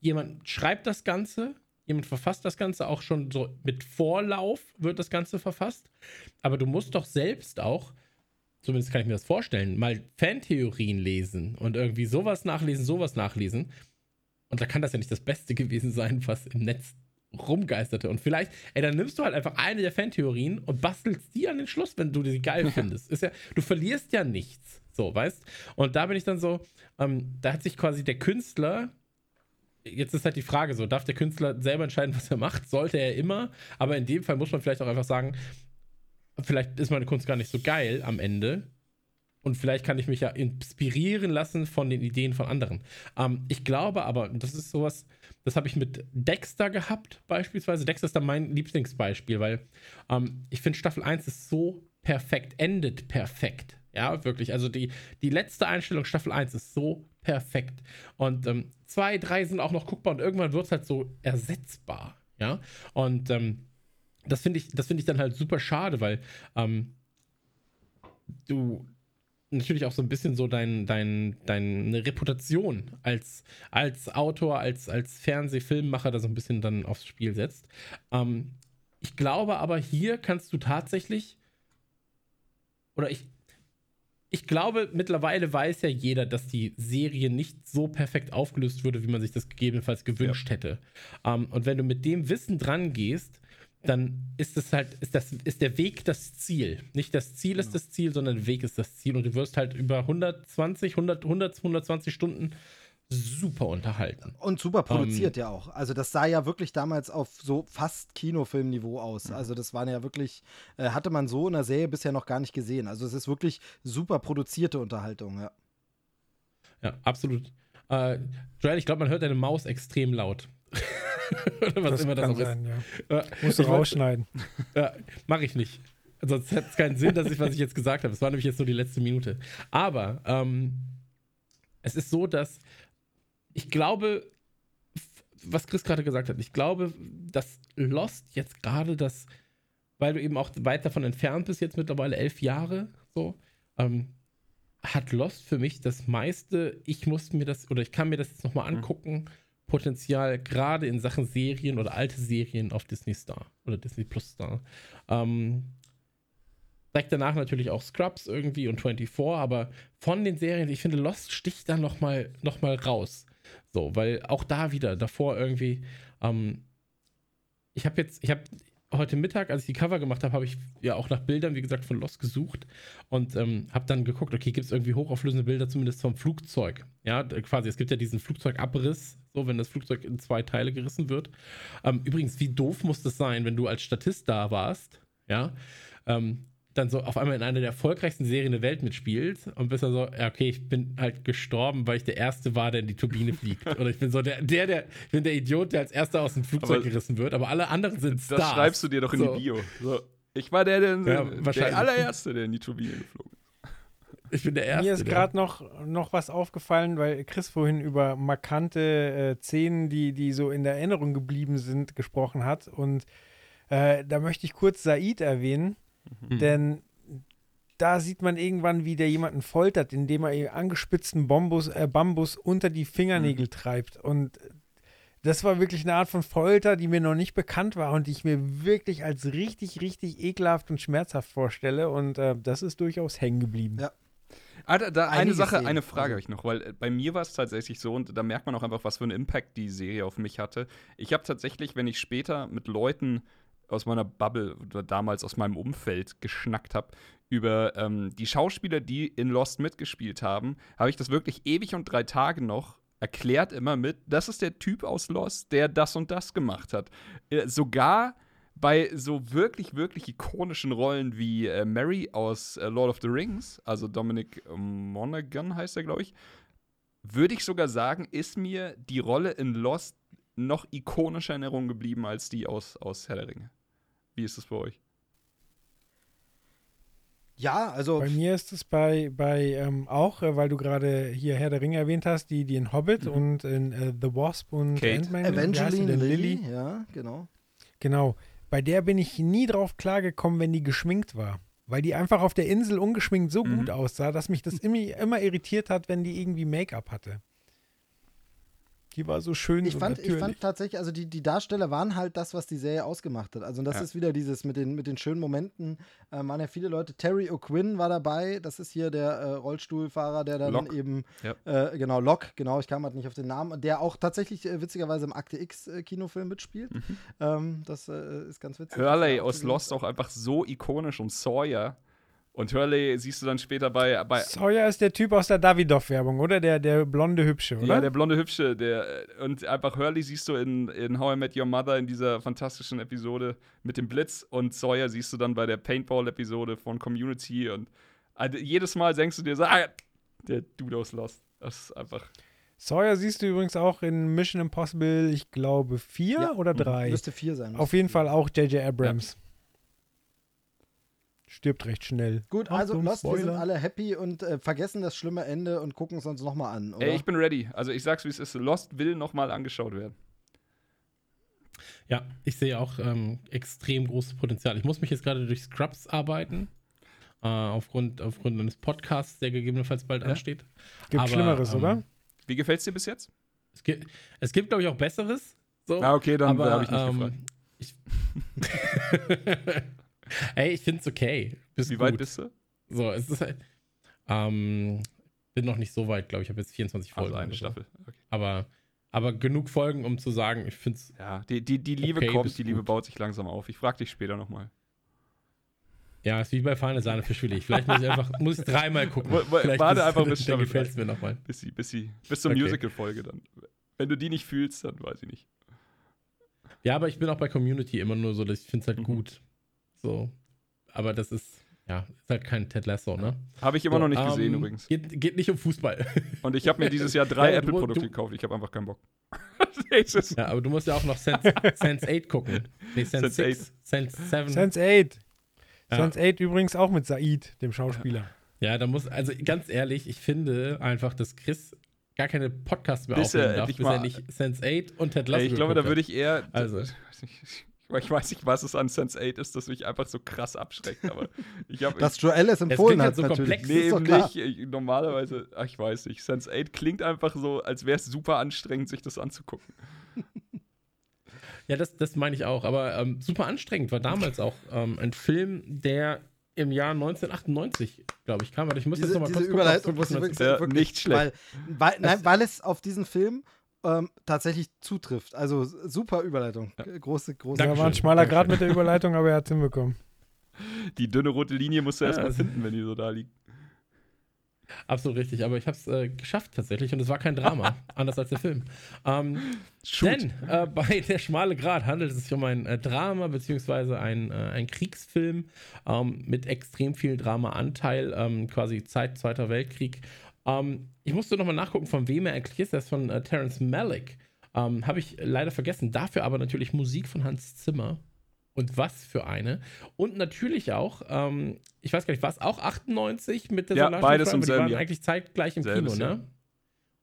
jemand schreibt das Ganze, jemand verfasst das Ganze auch schon so mit Vorlauf wird das Ganze verfasst, aber du musst doch selbst auch zumindest kann ich mir das vorstellen, mal Fantheorien lesen und irgendwie sowas nachlesen, sowas nachlesen. Und da kann das ja nicht das Beste gewesen sein, was im Netz rumgeisterte. Und vielleicht, ey, dann nimmst du halt einfach eine der Fantheorien und bastelst die an den Schluss, wenn du die geil findest. Ist ja, du verlierst ja nichts. So, weißt? Und da bin ich dann so, ähm, da hat sich quasi der Künstler jetzt ist halt die Frage so, darf der Künstler selber entscheiden, was er macht? Sollte er immer? Aber in dem Fall muss man vielleicht auch einfach sagen, vielleicht ist meine Kunst gar nicht so geil am Ende. Und vielleicht kann ich mich ja inspirieren lassen von den Ideen von anderen. Ähm, ich glaube aber, das ist sowas, das habe ich mit Dexter gehabt, beispielsweise. Dexter ist da mein Lieblingsbeispiel, weil ähm, ich finde, Staffel 1 ist so perfekt, endet perfekt. Ja, wirklich. Also die, die letzte Einstellung Staffel 1 ist so perfekt. Und ähm, zwei, drei sind auch noch guckbar und irgendwann wird es halt so ersetzbar. Ja. Und ähm, das finde ich, das finde ich dann halt super schade, weil ähm, du natürlich auch so ein bisschen so dein, dein, deine Reputation als, als Autor, als, als Fernsehfilmmacher da so ein bisschen dann aufs Spiel setzt. Ähm, ich glaube aber, hier kannst du tatsächlich, oder ich, ich glaube, mittlerweile weiß ja jeder, dass die Serie nicht so perfekt aufgelöst würde, wie man sich das gegebenenfalls gewünscht ja. hätte. Um, und wenn du mit dem Wissen dran gehst, dann ist es halt, ist, das, ist der Weg das Ziel. Nicht das Ziel ist das Ziel, sondern der Weg ist das Ziel. Und du wirst halt über 120, 100, 100 120 Stunden super unterhalten.
Und super produziert um, ähm, ja auch. Also das sah ja wirklich damals auf so fast Kinofilmniveau aus. Also das waren ja wirklich, äh, hatte man so in der Serie bisher noch gar nicht gesehen. Also es ist wirklich super produzierte Unterhaltung, ja.
Ja, absolut. Äh, Joel, ich glaube, man hört deine Maus extrem laut.
Oder was das immer das auch sein, ist. Ja. Musst du rausschneiden.
Ja, Mache ich nicht. Sonst hätte es keinen Sinn, dass ich, was ich jetzt gesagt habe. Es war nämlich jetzt nur die letzte Minute. Aber ähm, es ist so, dass ich glaube, was Chris gerade gesagt hat, ich glaube, dass Lost jetzt gerade das, weil du eben auch weit davon entfernt bist, jetzt mittlerweile elf Jahre, so, ähm, hat Lost für mich das meiste, ich muss mir das, oder ich kann mir das jetzt nochmal mhm. angucken, mhm. Potenzial, gerade in Sachen Serien oder alte Serien auf Disney Star oder Disney Plus Star. Ähm, direkt danach natürlich auch Scrubs irgendwie und 24, aber von den Serien, ich finde, Lost sticht da nochmal noch mal raus. So, weil auch da wieder, davor irgendwie, ähm, ich habe jetzt, ich habe heute Mittag, als ich die Cover gemacht habe, habe ich ja auch nach Bildern, wie gesagt, von Lost gesucht und ähm, habe dann geguckt, okay, gibt es irgendwie hochauflösende Bilder zumindest vom Flugzeug? Ja, quasi, es gibt ja diesen Flugzeugabriss, so, wenn das Flugzeug in zwei Teile gerissen wird. Ähm, übrigens, wie doof muss das sein, wenn du als Statist da warst, ja, ähm, dann so auf einmal in einer der erfolgreichsten Serien der Welt mitspielt und bist dann so, ja, okay, ich bin halt gestorben, weil ich der Erste war, der in die Turbine fliegt. Oder ich bin so der, der, der, ich bin der Idiot, der als Erster aus dem Flugzeug aber gerissen wird, aber alle anderen sind Stars.
Das schreibst du dir doch in so. die Bio. So, ich war der, der, ja, der allererste, der in die Turbine geflogen ist.
Ich bin der Erste.
Mir ist gerade noch, noch was aufgefallen, weil Chris vorhin über markante äh, Szenen, die, die so in der Erinnerung geblieben sind, gesprochen hat. Und äh, da möchte ich kurz Said erwähnen, mhm. denn da sieht man irgendwann, wie der jemanden foltert, indem er angespitzten Bombus, äh, Bambus unter die Fingernägel mhm. treibt. Und das war wirklich eine Art von Folter, die mir noch nicht bekannt war und die ich mir wirklich als richtig, richtig ekelhaft und schmerzhaft vorstelle. Und äh, das ist durchaus hängen geblieben.
Ja. Ah, da, da eine Sache, Szenen. eine Frage also. habe ich noch, weil äh, bei mir war es tatsächlich so und da merkt man auch einfach, was für einen Impact die Serie auf mich hatte. Ich habe tatsächlich, wenn ich später mit Leuten aus meiner Bubble oder damals aus meinem Umfeld geschnackt habe über ähm, die Schauspieler, die in Lost mitgespielt haben, habe ich das wirklich ewig und drei Tage noch erklärt immer mit, das ist der Typ aus Lost, der das und das gemacht hat. Äh, sogar bei so wirklich, wirklich ikonischen Rollen wie äh, Mary aus äh, Lord of the Rings, also Dominic Monaghan heißt er, glaube ich, würde ich sogar sagen, ist mir die Rolle in Lost noch ikonischer in Erinnerung geblieben als die aus, aus Herr der Ringe. Wie ist das bei euch?
Ja, also.
Bei mir ist es bei, bei ähm, auch, äh, weil du gerade hier Herr der Ringe erwähnt hast, die, die in Hobbit
Mhm.
und in äh, The Wasp und
Kate.
Evangeline? Lilly, ja, genau.
Genau. Bei der bin ich nie drauf klargekommen, wenn die geschminkt war. Weil die einfach auf der Insel ungeschminkt so
Mhm.
gut aussah, dass mich das immer, immer irritiert hat, wenn die irgendwie Make-up hatte. Die war so schön
Ich
so
fand, ich
natürlich.
fand tatsächlich, also die, die Darsteller waren halt das, was die Serie ausgemacht hat. Also das
Ja.
ist wieder dieses mit den, mit den schönen Momenten. Äh, waren ja viele Leute. Terry O'Quinn war dabei. Das ist hier der äh, Rollstuhlfahrer, der dann
Locke.
eben,
Ja.
äh, genau, Locke, genau, ich kam halt nicht auf den Namen, der auch tatsächlich äh, witzigerweise im Akte X äh, Kinofilm mitspielt.
Mhm.
Ähm, das äh, ist ganz witzig.
Hurley aus. Lost auch einfach so ikonisch und Sawyer. Und Hurley siehst du dann später bei, bei
Sawyer ist der Typ aus der Davidoff-Werbung, oder? Der, der blonde Hübsche, oder?
Ja, der blonde Hübsche, der und einfach Hurley siehst du in, in How I Met Your Mother in dieser fantastischen Episode mit dem Blitz und Sawyer siehst du dann bei der Paintball-Episode von Community und also jedes Mal denkst du dir so, ah, der Dude aus Lost. Das ist einfach.
Sawyer siehst du übrigens auch in Mission Impossible, ich glaube, vier
Ja.
oder drei.
Müsste vier sein.
Auf jeden Fall auch J.J. Abrams. Stirbt recht schnell.
Gut, also
Achtung,
Lost, wir sind
Spoiler.
alle happy und äh, vergessen das schlimme Ende und gucken es uns nochmal an, oder?
Ey, ich bin ready. Also ich sag's wie es ist. Lost will nochmal angeschaut werden.
Ja, ich sehe auch ähm, extrem großes Potenzial. Ich muss mich jetzt gerade durch Scrubs arbeiten. Äh, aufgrund, aufgrund eines Podcasts, der gegebenenfalls bald ansteht.
Gibt
Aber,
Schlimmeres,
ähm,
oder?
Wie gefällt's dir bis jetzt?
Es gibt, es gibt glaube ich, auch Besseres. So.
Ah, okay, dann habe ich nicht
ähm,
gefragt.
ich Ey, ich finde es okay. Bist
Wie
gut.
weit bist du?
So, es ist halt. Ähm, bin noch nicht so weit, glaube ich. Ich habe jetzt 24 Folgen.
Also eine
oder so.
Staffel. Okay.
Aber, aber genug Folgen, um zu sagen, ich finde es.
Ja, die, die, die Liebe
Okay,
kommt, die Liebe
gut.
baut sich langsam auf. Ich frag dich später nochmal.
Ja, ist wie bei Feine Sahne für Willi. Vielleicht muss ich einfach muss ich dreimal gucken. Vielleicht
warte einfach bis
dann
Staffel
gefällt es mir nochmal.
Bis, sie, bis, sie, bis zur
Okay.
Musical-Folge dann. Wenn du die nicht fühlst, dann weiß ich nicht.
Ja, aber ich bin auch bei Community immer nur so, dass ich finde es halt
Mhm.
gut. So. Aber das ist, ja, ist halt kein Ted Lasso, ne?
Habe ich immer
so,
noch nicht gesehen
ähm,
übrigens.
Geht, geht nicht um Fußball.
Und ich habe mir dieses Jahr drei
Ja, ja, du-
Apple-Produkte
du-
gekauft. Ich habe einfach keinen Bock.
Ja, aber du musst ja auch noch Sense, Sense 8 gucken. Nee, Sense,
Sense
6, Sense 7.
Sense 8.
Ja.
Sense 8 übrigens auch mit Said, dem Schauspieler.
Ja, da muss, also ganz ehrlich, ich finde einfach, dass Chris gar keine Podcasts mehr
Bis er
aufnehmen darf,
endlich
bis
mal-
er nicht Sense 8 und Ted Lasso
Ey, ich glaube, da würde ich eher.
Also.
Ich weiß, nicht, ich weiß nicht, was es an Sense 8 ist, das mich einfach so krass abschreckt. Aber ich habe.
Dass Joel es empfohlen
halt
hat,
so
natürlich.
komplex.
Nee,
Das
nicht. Ich, normalerweise, ach, ich weiß nicht. Sense 8 klingt einfach so, als wäre es super anstrengend, sich das anzugucken.
Ja, das, das meine ich auch. Aber ähm, super anstrengend war damals auch ähm, ein Film, der im Jahr 1998, glaube ich, kam. Warte, ich muss jetzt
Diese,
noch mal
diese
kurz gucken,
Überleitung muss ich
wirklich,
Ja,
wirklich
nicht schlecht.
Weil, weil, nein, weil es auf diesen Film ähm, tatsächlich zutrifft. Also super Überleitung. Große, große.
Da war ein schmaler Grad mit der Überleitung, aber er hat es hinbekommen.
Die dünne rote Linie musst du
Ja,
erstmal
also-
finden, wenn die so da liegt.
Absolut richtig, aber ich habe es äh, geschafft tatsächlich und es war kein Drama, anders als der Film. Ähm, denn äh, bei Der schmale Grat handelt es sich um ein äh, Drama beziehungsweise ein, äh, ein Kriegsfilm ähm, mit extrem viel Drama-Anteil, ähm, quasi Zeit Zweiter Weltkrieg. Ähm, ich musste nochmal nachgucken, von wem er eigentlich ist. Er ist von äh, Terrence Malick. Ähm, habe ich leider vergessen. Dafür aber natürlich Musik von Hans Zimmer. Und was für eine. Und natürlich auch, ähm, ich weiß gar nicht, was auch 98 mit der
Ja,
Solange
beides im
Die waren
Jahr.
eigentlich zeitgleich im
Selbes
Kino,
Jahr.
ne?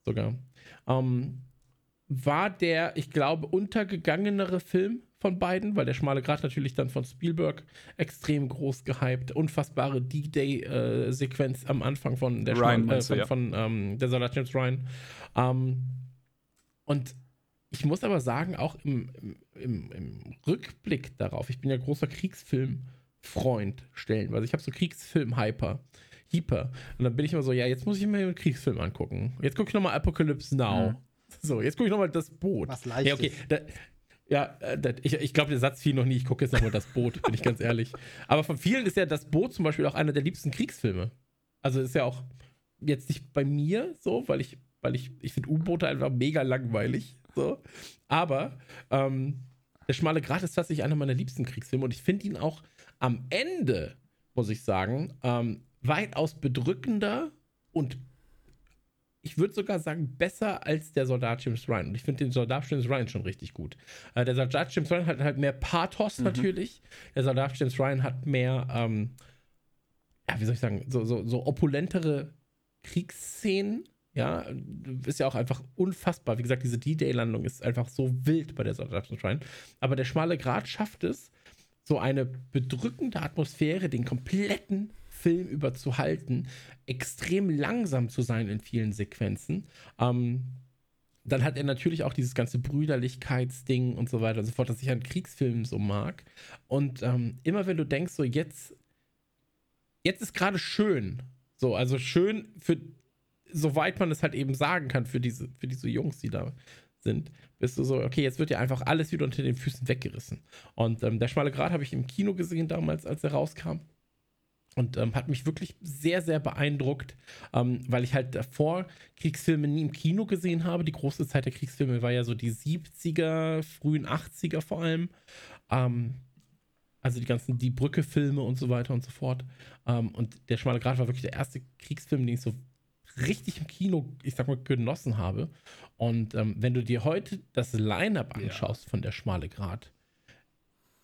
Sogar. Ähm, war der, ich glaube, untergegangenere Film von beiden, weil der schmale Grat natürlich dann von Spielberg extrem groß gehypt. Unfassbare D-Day-Sequenz am Anfang von der,
Ryan
Schmal- äh,
du,
von,
ja.
von ähm, der Soldat James Ryan. Ähm, und ich muss aber sagen, auch im, im, im, Rückblick darauf, ich bin ja großer Kriegsfilm-Freund stellenweise. Ich habe so Kriegsfilm-Hyper. Hyper. Und dann bin ich immer so, ja, jetzt muss ich mir einen Kriegsfilm angucken. Jetzt gucke ich nochmal Apocalypse Now.
Mhm.
So, jetzt gucke ich nochmal das Boot.
Was
Ja,
Leichtes.
okay. Da, ja, äh, ich, ich glaube, der Satz fiel noch nie. Ich gucke jetzt nochmal das Boot, bin ich ganz ehrlich. Aber von vielen ist ja das Boot zum Beispiel auch einer der liebsten Kriegsfilme. Also ist ja auch jetzt nicht bei mir so, weil ich weil ich, ich finde U-Boote einfach mega langweilig. So. Aber ähm, der schmale Grat ist tatsächlich einer meiner liebsten Kriegsfilme und ich finde ihn auch am Ende, muss ich sagen, ähm, weitaus bedrückender und ich würde sogar sagen, besser als der Soldat James Ryan. Und ich finde den Soldat James Ryan schon richtig gut. Äh, der Soldat James Ryan hat halt mehr Pathos mhm. natürlich. Der Soldat James Ryan hat mehr, ähm, ja, wie soll ich sagen, so, so, so opulentere Kriegsszenen. Ja, ist ja auch einfach unfassbar. Wie gesagt, diese D-Day-Landung ist einfach so wild bei der Soldat James Ryan. Aber der schmale Grat schafft es, so eine bedrückende Atmosphäre den kompletten Film über zu halten, extrem langsam zu sein in vielen Sequenzen. Ähm, dann hat er natürlich auch dieses ganze Brüderlichkeitsding und so weiter und so fort, das ich an Kriegsfilmen so mag. Und ähm, immer wenn du denkst, so jetzt, jetzt ist gerade schön, so, also schön für, soweit man es halt eben sagen kann, für diese, für diese Jungs, die da sind, bist du so, okay, jetzt wird ja einfach alles wieder unter den Füßen weggerissen. Und ähm, der schmale Grat habe ich im Kino gesehen damals, als er rauskam. Und ähm, hat mich wirklich sehr, sehr beeindruckt, ähm, weil ich halt davor Kriegsfilme nie im Kino gesehen habe. Die große Zeit der Kriegsfilme war ja so die 70er, frühen 80er vor allem. Ähm, also die ganzen Die Brücke-Filme und so weiter und so fort. Ähm, und der Schmale Grat war wirklich der erste Kriegsfilm, den ich so richtig im Kino, ich sag mal, genossen habe. Und ähm, wenn du dir heute das Line-Up anschaust ja. von der Schmale Grat,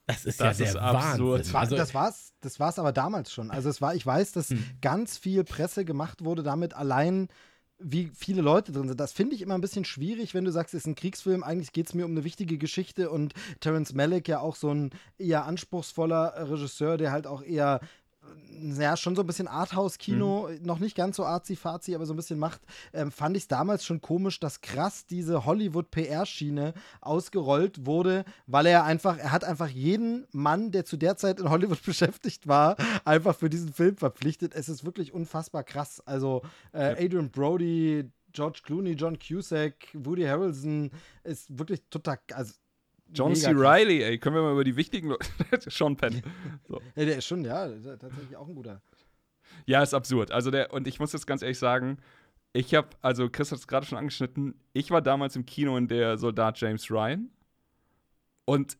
das ist das ja ist der absurd.
Das, war, also, das war's, das war's aber damals schon. Also es war, ich weiß, dass hm. ganz viel Presse gemacht wurde damit allein wie viele Leute drin sind. Das finde ich immer ein bisschen schwierig, wenn du sagst, es ist ein Kriegsfilm. Eigentlich geht es mir um eine wichtige Geschichte und Terence Malick ja auch so ein eher anspruchsvoller Regisseur, der halt auch eher ja, schon so ein bisschen Arthouse-Kino, mhm. noch nicht ganz so arzi-fazi, aber so ein bisschen macht, ähm, fand ich es damals schon komisch, dass krass diese Hollywood-PR-Schiene ausgerollt wurde, weil er einfach, er hat einfach jeden Mann, der zu der Zeit in Hollywood beschäftigt war, einfach für diesen Film verpflichtet. Es ist wirklich unfassbar krass. Also äh, Adrian Brody, George Clooney, John Cusack, Woody Harrelson ist wirklich total, also
John C. Riley, ey, können wir mal über die wichtigen Leute. Sean Penn.
So. Ja, der ist schon, ja, tatsächlich auch ein guter.
Ja, ist absurd. Also der, und ich muss jetzt ganz ehrlich sagen, ich habe, also Chris hat es gerade schon angeschnitten, ich war damals im Kino in der Soldat James Ryan. Und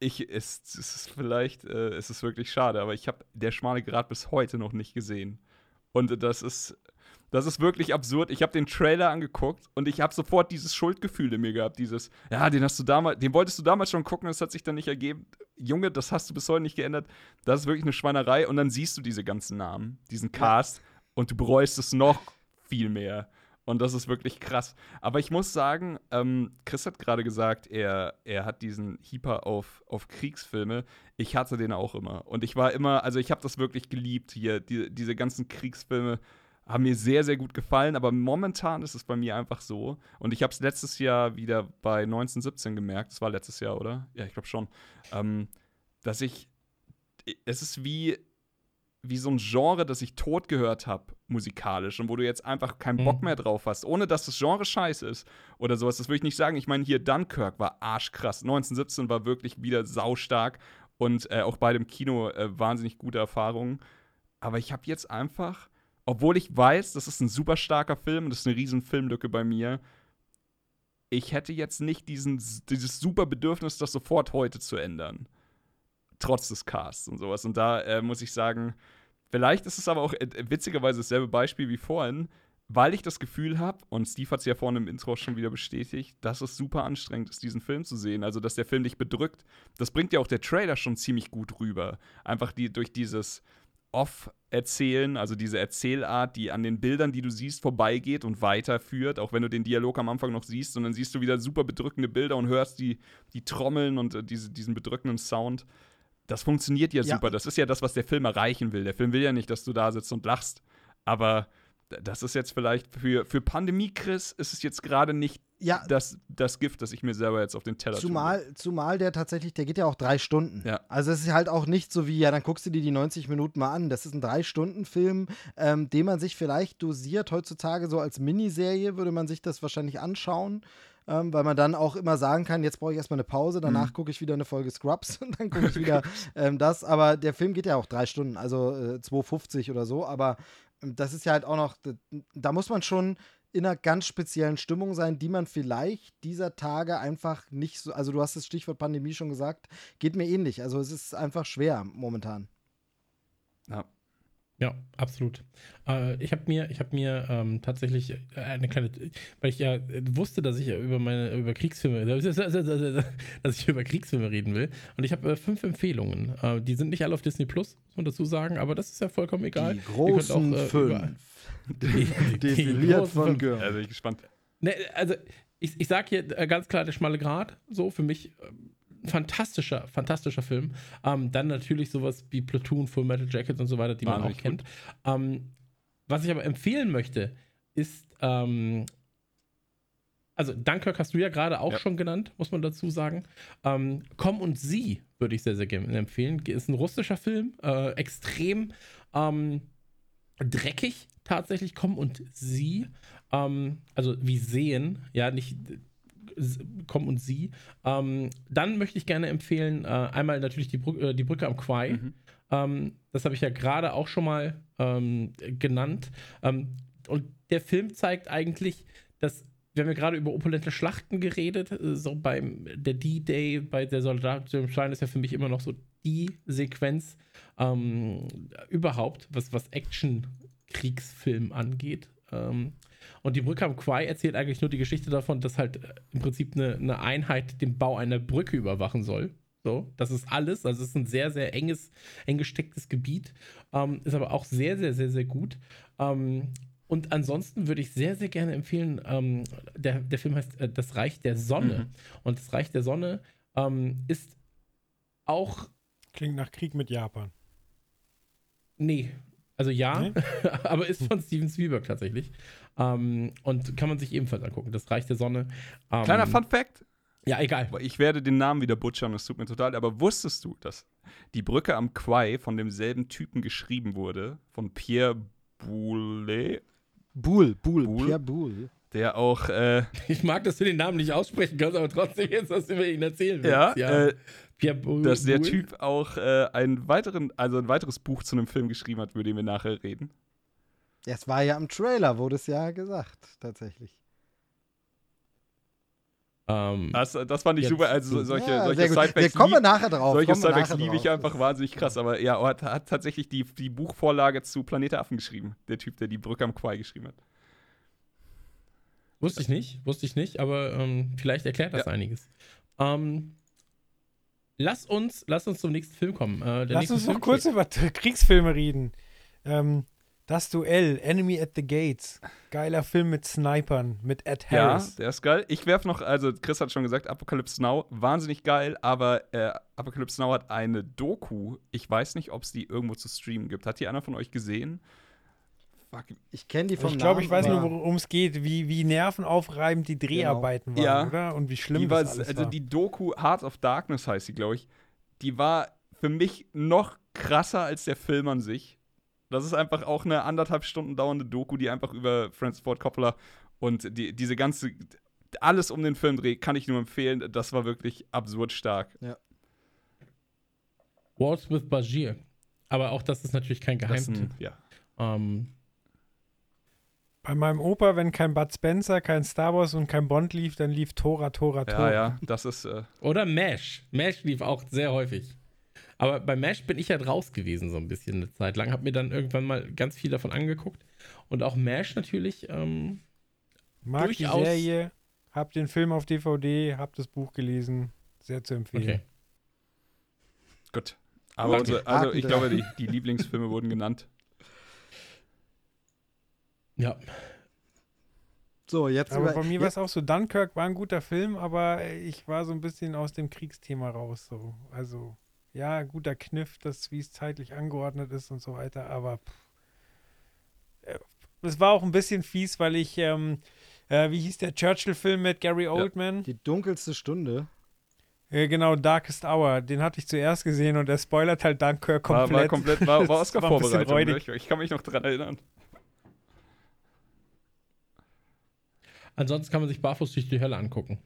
ich, es, es ist vielleicht, äh, es ist wirklich schade, aber ich habe der schmale Grat bis heute noch nicht gesehen. Und das ist, das ist wirklich absurd. Ich habe den Trailer angeguckt und ich habe sofort dieses Schuldgefühl in mir gehabt. Dieses, ja, den hast du damals, den wolltest du damals schon gucken, das hat sich dann nicht ergeben. Junge, das hast du bis heute nicht geändert. Das ist wirklich eine Schweinerei. Und dann siehst du diese ganzen Namen, diesen Cast, ja. und du bereust es noch viel mehr. Und das ist wirklich krass. Aber ich muss sagen, ähm, Chris hat gerade gesagt, er, er hat diesen Hyper auf, auf Kriegsfilme. Ich hatte den auch immer. Und ich war immer, also ich habe das wirklich geliebt hier, die, diese ganzen Kriegsfilme haben mir sehr, sehr gut gefallen, aber momentan ist es bei mir einfach so. Und ich habe es letztes Jahr wieder bei 1917 gemerkt, das war letztes Jahr, oder? Ja, ich glaube schon. Ähm, dass ich, es ist wie, wie so ein Genre, das ich tot gehört habe, musikalisch, und wo du jetzt einfach keinen Bock mhm. mehr drauf hast, ohne dass das Genre scheiße ist oder sowas. Das würde ich nicht sagen. Ich meine, hier Dunkirk war arschkrass. 1917 war wirklich wieder saustark und äh, auch bei dem Kino äh, wahnsinnig gute Erfahrungen. Aber ich habe jetzt einfach obwohl ich weiß, das ist ein super starker Film und das ist eine riesen Filmlücke bei mir, ich hätte jetzt nicht diesen, dieses super Bedürfnis, das sofort heute zu ändern. Trotz des Casts und sowas. Und da äh, muss ich sagen, vielleicht ist es aber auch äh, witzigerweise dasselbe Beispiel wie vorhin, weil ich das Gefühl habe, und Steve hat es ja vorhin im Intro schon wieder bestätigt, dass es super anstrengend ist, diesen Film zu sehen. Also, dass der Film dich bedrückt. Das bringt ja auch der Trailer schon ziemlich gut rüber. Einfach die, durch dieses, Off-Erzählen, also diese Erzählart, die an den Bildern, die du siehst, vorbeigeht und weiterführt, auch wenn du den Dialog am Anfang noch siehst, und dann siehst du wieder super bedrückende Bilder und hörst die, die Trommeln und äh, diese, diesen bedrückenden Sound. Das funktioniert ja, ja super. Das ist ja das, was der Film erreichen will. Der Film will ja nicht, dass du da sitzt und lachst. Aber das ist jetzt vielleicht für, für Pandemie-Chris ist es jetzt gerade nicht ja. das, das Gift, das ich mir selber jetzt auf den Teller
zumal, tue. Zumal der tatsächlich, der geht ja auch drei Stunden.
Ja.
Also es ist halt auch nicht so wie, ja, dann guckst du dir die 90 Minuten mal an. Das ist ein Drei-Stunden-Film, ähm, den man sich vielleicht dosiert. Heutzutage so als Miniserie würde man sich das wahrscheinlich anschauen. Ähm, weil man dann auch immer sagen kann, jetzt brauche ich erstmal eine Pause, danach mhm. gucke ich wieder eine Folge Scrubs und dann gucke ich wieder ähm, das. Aber der Film geht ja auch drei Stunden, also äh, 2,50 oder so. Aber das ist ja halt auch noch, da muss man schon in einer ganz speziellen Stimmung sein, die man vielleicht dieser Tage einfach nicht so, also du hast das Stichwort Pandemie schon gesagt, geht mir ähnlich. Also es ist einfach schwer momentan.
Ja.
Ja, absolut. Äh, ich habe mir, ich habe mir ähm, tatsächlich eine kleine, weil ich ja wusste, dass ich über meine über Kriegsfilme, dass ich über Kriegsfilme reden will. Und ich habe äh, fünf Empfehlungen. Äh, die sind nicht alle auf Disney Plus, muss man dazu sagen, aber das ist ja vollkommen egal.
Die großen
auch, äh,
fünf.
Die- die- die
Definiert
großen
von
fünf.
Gürn.
Da bin ich gespannt.
Ne, also ich, ich sag hier äh, ganz klar der schmale Grat, so für mich ähm, fantastischer, fantastischer Film. Ähm, dann natürlich sowas wie Platoon, Full Metal Jacket und so weiter, die man
Wahnsinnig
auch kennt. Ähm, was ich aber empfehlen möchte, ist, ähm, also Dunkirk hast du ja gerade auch
Ja.
schon genannt, muss man dazu sagen. Ähm, Komm und Sie würde ich sehr, sehr gerne empfehlen. Ist ein russischer Film, äh, extrem ähm, dreckig tatsächlich. Komm und Sie, ähm, also wie sehen, ja, nicht äh, s- Komm und Sie. Ähm, dann möchte ich gerne empfehlen, äh, einmal natürlich die, Brü äh, die Brücke am Quai.
Mhm.
Ähm, das habe ich ja gerade auch schon mal ähm, genannt. Ähm, und der Film zeigt eigentlich, dass wir haben ja gerade über opulente Schlachten geredet, äh, so beim der D-Day, bei der Soldat im Schein ist ja für mich immer noch so die Sequenz ähm, überhaupt, was, was Action-Kriegsfilm angeht. Ähm, und die Brücke am Quai erzählt eigentlich nur die Geschichte davon, dass halt äh, im Prinzip eine, eine Einheit den Bau einer Brücke überwachen soll. So, das ist alles. Also es ist ein sehr, sehr enges, eng gestecktes Gebiet. Ähm, ist aber auch sehr, sehr, sehr, sehr gut. Ähm, und ansonsten würde ich sehr, sehr gerne empfehlen, ähm, der, der Film heißt äh, Das Reich der Sonne.
Mhm.
Und das Reich der Sonne ähm, ist auch,
Klingt nach Krieg mit Japan.
nee, also ja,
Nee?
aber ist von Steven Spielberg tatsächlich. Ähm, und kann man sich ebenfalls angucken. Das Reich der Sonne. Ähm,
Kleiner Fun Fact:
Ja, egal.
Ich werde den Namen wieder butchern, es tut mir total. Aber wusstest du, dass die Brücke am Quai von demselben Typen geschrieben wurde? Von Pierre Boulet,
Buhl, Buhl,
Buhl?
Pierre Buhl.
der auch, äh,
Ich mag, dass du den Namen nicht aussprechen kannst, aber trotzdem jetzt was über ihn erzählen
ja,
willst.
Äh,
Bou-
dass der? Typ auch äh, einen weiteren, also ein weiteres Buch zu einem Film geschrieben hat, über den wir nachher reden.
Ja, es war ja im Trailer, wurde es ja gesagt, tatsächlich.
Ähm,
Das, das fand ich
Jetzt-
super. Also solche,
ja,
solche
gut. Wir
Sidebacks
kommen
lieb-
nachher drauf.
Solche Sidebacks liebe ich einfach wahnsinnig krass. Aber ja, er hat, hat tatsächlich die, die Buchvorlage zu Planet der Affen geschrieben. Der Typ, der die Brücke am Quai geschrieben hat.
Wusste ich nicht, wusste ich nicht, aber ähm, vielleicht erklärt das
Ja.
einiges. Ähm, lass uns, lass uns zum nächsten Film kommen. Äh, der
Lass uns
Film
noch kurz über Kriegsfilme reden. Ähm, das Duell, Enemy at the Gates. Geiler Film mit Snipern, mit Ed
Ja,
Harris.
der ist geil. Ich werfe noch, also Chris hat schon gesagt, Apocalypse Now, wahnsinnig geil, aber äh, Apocalypse Now hat eine Doku. Ich weiß nicht, ob es die irgendwo zu streamen gibt. Hat die einer von euch gesehen? Fuck.
Ich kenne die vom
ich glaube, ich weiß nur, worum es geht, wie, wie nervenaufreibend die Dreharbeiten waren,
Ja.
oder? Und wie schlimm
Die war,
das alles
also
war.
die Doku Heart of Darkness heißt sie, glaube ich. Die war für mich noch krasser als der Film an sich. Das ist einfach auch eine anderthalb Stunden dauernde Doku, die einfach über Francis Ford Coppola und die, diese ganze alles um den Film dreht, kann ich nur empfehlen. Das war wirklich absurd stark.
Wars with Bashir. Aber auch das ist natürlich kein Geheimtipp.
ja.
Ähm,
Bei meinem Opa, wenn kein Bud Spencer, kein Star Wars und kein Bond lief, dann lief Tora, Tora, Tora.
ja, ja, das ist äh,
oder Mash. Mash lief auch sehr häufig. Aber bei Mash bin ich ja raus gewesen, so ein bisschen eine Zeit lang. Hab mir dann irgendwann mal ganz viel davon angeguckt. Und auch Mash natürlich. Ähm,
Mag
Durchaus.
die Serie, hab den Film auf DVD, hab das Buch gelesen. Sehr zu empfehlen.
okay.
gut. Aber
Okay.
unsere, also ich glaube, die, die Lieblingsfilme wurden genannt.
Ja.
So, jetzt
Aber bei mir war es auch so, Dunkirk war ein guter Film, aber ich war so ein bisschen aus dem Kriegsthema raus. So. Also, ja, guter Kniff, das, wie es zeitlich angeordnet ist und so weiter, aber pff. Äh, es war auch ein bisschen fies, weil ich, ähm, äh, wie hieß der Churchill-Film mit Gary Oldman?
die dunkelste Stunde.
Äh, genau, Darkest Hour, den hatte ich zuerst gesehen und der spoilert halt Dunkirk
War,
komplett.
war komplett, war, war
Das war ein bisschen
Oscar-Vorbereitung. ne? ich, ich kann mich noch dran erinnern.
Ansonsten kann man sich barfuß durch die Hölle angucken.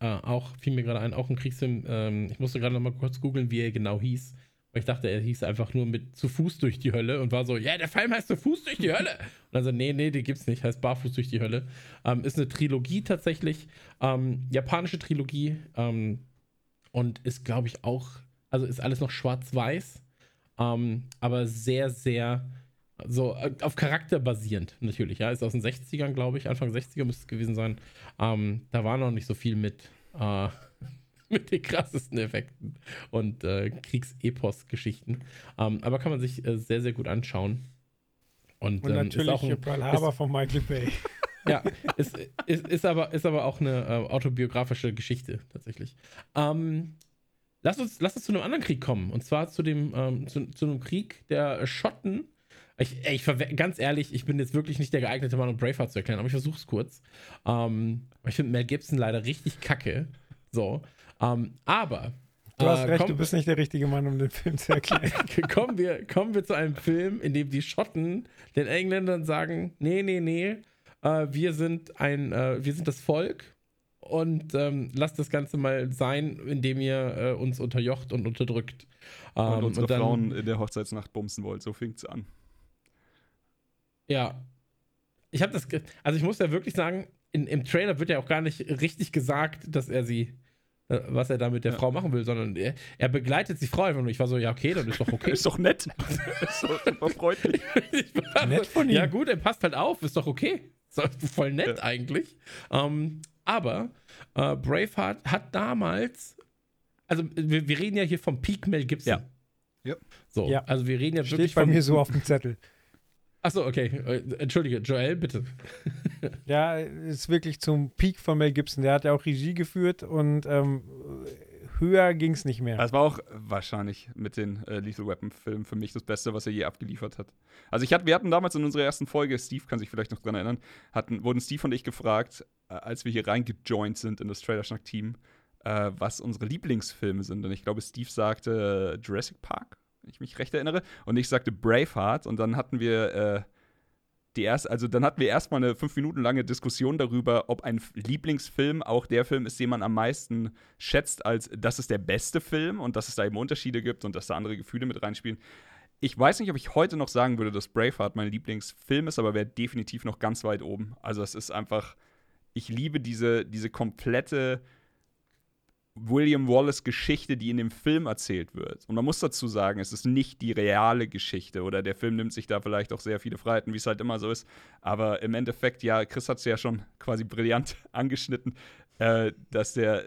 Äh, auch fiel mir gerade ein, auch ein Kriegsfilm. Ähm, ich musste gerade noch mal kurz googeln, wie er genau hieß, Weil ich dachte, er hieß einfach nur mit zu Fuß durch die Hölle und war so, ja, der Film heißt zu Fuß durch die Hölle. Und dann so, nee, nee, die gibt's nicht, heißt Barfuß durch die Hölle. Ähm, ist eine Trilogie tatsächlich, ähm, japanische Trilogie ähm, und ist, glaube ich, auch, also ist alles noch schwarz-weiß, ähm, aber sehr, sehr so äh, auf Charakter basierend natürlich, ja. Ist aus den 60ern, glaube ich, Anfang 60er müsste es gewesen sein. Ähm, da war noch nicht so viel mit, äh, mit den krassesten Effekten und äh, Kriegsepos-Geschichten. Ähm, aber kann man sich äh, sehr, sehr gut anschauen. Und,
Und
ähm,
natürlich
auch ein,
Pearl Harbor von Michael Bay.
ja, ist, ist, ist, aber, ist aber auch eine äh, autobiografische Geschichte tatsächlich. Ähm, lass, uns, lass uns zu einem anderen Krieg kommen. Und zwar zu dem ähm, zu, zu einem Krieg der Schotten. Ich, ich ganz ehrlich, ich bin jetzt wirklich nicht der geeignete Mann, um Braveheart zu erklären, aber ich versuche es kurz. Ähm, ich finde Mel Gibson leider richtig kacke. So. Ähm, aber.
Du hast
äh,
recht,
komm-
du bist nicht der richtige Mann, um den Film zu erklären.
kommen, wir, kommen wir zu einem Film, in dem die Schotten den Engländern sagen: Nee, nee, nee, äh, wir, sind ein, äh, wir sind das Volk und ähm, lasst das Ganze mal sein, indem ihr äh, uns unterjocht und unterdrückt. Ähm,
und unsere
dann-
Frauen in der Hochzeitsnacht bumsen wollt. So fing's an.
Ja. Ich habe das, ge- also ich muss ja wirklich sagen, in, im Trailer wird ja auch gar nicht richtig gesagt, dass er sie, äh, was er da mit der
Ja.
Frau machen will, sondern er, er begleitet die Frau einfach nur. Ich war so, ja, okay, dann ist doch okay.
Ist doch nett. ist doch super freundlich.
Ich war
Nett von ihm.
Ja, gut, er passt halt auf, ist doch okay. Ist voll nett
Ja.
eigentlich. Ähm, aber äh, Braveheart hat damals, also wir, wir reden ja hier vom Peak Mel Gibson.
Ja.
Ja.
So,
Ja.
also wir reden ja wirklich
Steht bei
von,
mir so auf dem Zettel.
Achso, okay. Entschuldige, Joel, bitte.
Ja, ist wirklich zum Peak von Mel Gibson. Der hat ja auch Regie geführt und ähm, höher ging es nicht mehr.
Das war auch wahrscheinlich mit den äh, Lethal Weapon Filmen für mich das Beste, was er je abgeliefert hat. Also ich hatte, wir hatten damals in unserer ersten Folge, Steve kann sich vielleicht noch dran erinnern, hatten, wurden Steve und ich gefragt, äh, als wir hier reingejoint sind in das Trailer Schnack Team, äh, was unsere Lieblingsfilme sind. Und ich glaube, Steve sagte äh, Jurassic Park, wenn ich mich recht erinnere, und ich sagte Braveheart. Und dann hatten wir äh, die erste, also dann hatten wir erstmal eine fünf Minuten lange Diskussion darüber, ob ein Lieblingsfilm auch der Film ist, den man am meisten schätzt, als das ist der beste Film und dass es da eben Unterschiede gibt und dass da andere Gefühle mit reinspielen. Ich weiß nicht, ob ich heute noch sagen würde, dass Braveheart mein Lieblingsfilm ist, aber wäre definitiv noch ganz weit oben. Also es ist einfach, ich liebe diese, diese komplette William Wallace Geschichte, die in dem Film erzählt wird. Und man muss dazu sagen, es ist nicht die reale Geschichte oder der Film nimmt sich da vielleicht auch sehr viele Freiheiten, wie es halt immer so ist. Aber im Endeffekt, ja, Chris hat es ja schon quasi brillant angeschnitten, äh, dass der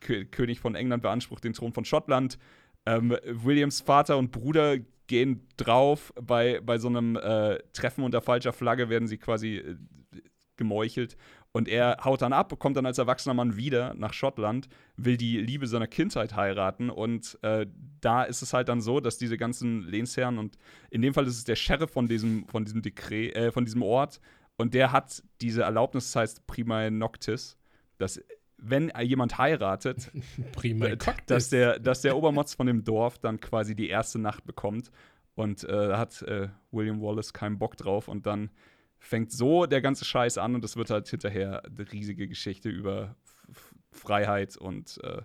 Kö König von England beansprucht den Thron von Schottland. Ähm, Williams Vater und Bruder gehen drauf. Bei, bei so einem äh, Treffen unter falscher Flagge werden sie quasi äh, gemeuchelt. Und er haut dann ab, kommt dann als erwachsener Mann wieder nach Schottland, will die Liebe seiner Kindheit heiraten. Und äh, da ist es halt dann so, dass diese ganzen Lehnsherren und in dem Fall ist es der Sheriff von diesem, von diesem Dekret, äh, von diesem Ort. Und der hat diese Erlaubnis, das heißt Primae Noctis, dass wenn jemand heiratet,
Prima.
äh, dass der, dass der Obermotz von dem Dorf dann quasi die erste Nacht bekommt. Und äh, da hat äh, William Wallace keinen Bock drauf. Und dann fängt so der ganze Scheiß an und es wird halt hinterher eine riesige Geschichte über F Freiheit und äh,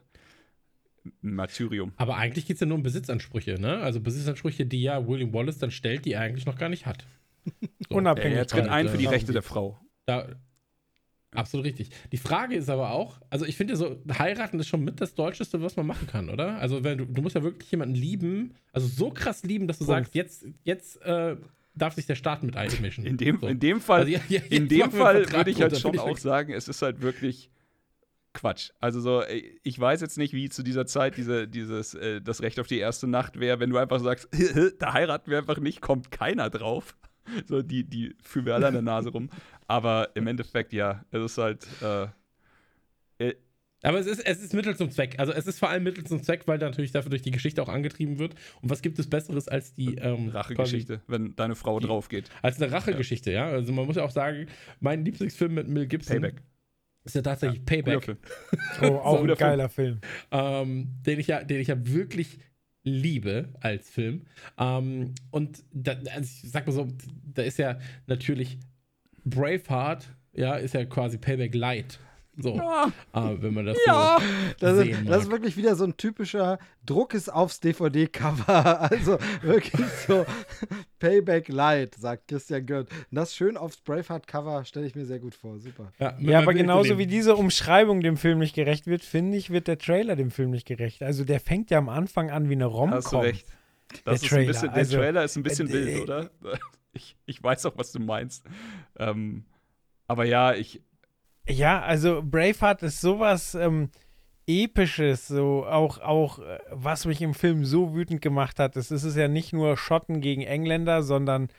Martyrium.
Aber eigentlich geht es ja nur um Besitzansprüche, ne? Also Besitzansprüche, die ja William Wallace dann stellt, die er eigentlich noch gar nicht hat. So.
Unabhängig.
Er tritt ein für die Rechte der Frau.
Da, absolut richtig. Die Frage ist aber auch, also ich finde so, heiraten ist schon mit das Deutscheste, was man machen kann, oder? Also wenn du, du musst ja wirklich jemanden lieben, also so krass lieben, dass du
Punkt.
sagst, jetzt, jetzt äh, darf sich der Staat mit einmischen.
In dem,
so.
in dem Fall,
Also, ja, ja,
in dem Fall würde ich halt schon
ich
auch sagen, es ist halt wirklich Quatsch. Also so, ich weiß jetzt nicht, wie zu dieser Zeit diese, dieses, äh, das Recht auf die erste Nacht wäre, wenn du einfach sagst, da heiraten wir einfach nicht, kommt keiner drauf. So, die, die fühlen wir alle an der Nase rum. Aber im Endeffekt, ja, es ist halt, äh, äh,
Aber es ist, es ist Mittel zum Zweck. Also es ist vor allem Mittel zum Zweck, weil natürlich dafür durch die Geschichte auch angetrieben wird. Und was gibt es Besseres als die ähm,
Rachegeschichte, wenn deine Frau
die-
drauf geht.
Als eine Rachegeschichte, ja. Also man muss ja auch sagen, mein Lieblingsfilm mit Mel Gibson
Payback.
ist ja tatsächlich
Guter
Payback.
Film.
Oh, auch
guter
ein geiler Film.
ähm, den ich ja, den ich ja wirklich liebe als Film. Ähm, und da, also ich sag mal so, da ist ja natürlich Braveheart, ja, ist ja quasi Payback Light. So,
Ja.
äh, wenn man das
Ja.
so
Das
sehen
ist,
mag.
das ist wirklich wieder so ein typischer Druck ist aufs DVD-Cover. Also wirklich so Payback Light, sagt Christian Gött. Und das schön aufs Braveheart-Cover stelle ich mir sehr gut vor. Super.
ja,
Ja, aber genauso wie diese Umschreibung dem Film nicht gerecht wird, finde ich, wird der Trailer dem Film nicht gerecht. Also der fängt ja am Anfang an wie eine
Hast du
Rom-Com.
recht.
Der
Das ist
Trailer,
ein bisschen, der
also,
Trailer ist ein bisschen
äh,
wild, oder? Ich, ich weiß auch, was du meinst. Ähm, aber ja, ich,
Ja, also Braveheart ist sowas ähm, Episches, so auch, auch, äh, was mich im Film so wütend gemacht hat. Es ist es ja nicht nur Schotten gegen Engländer, sondern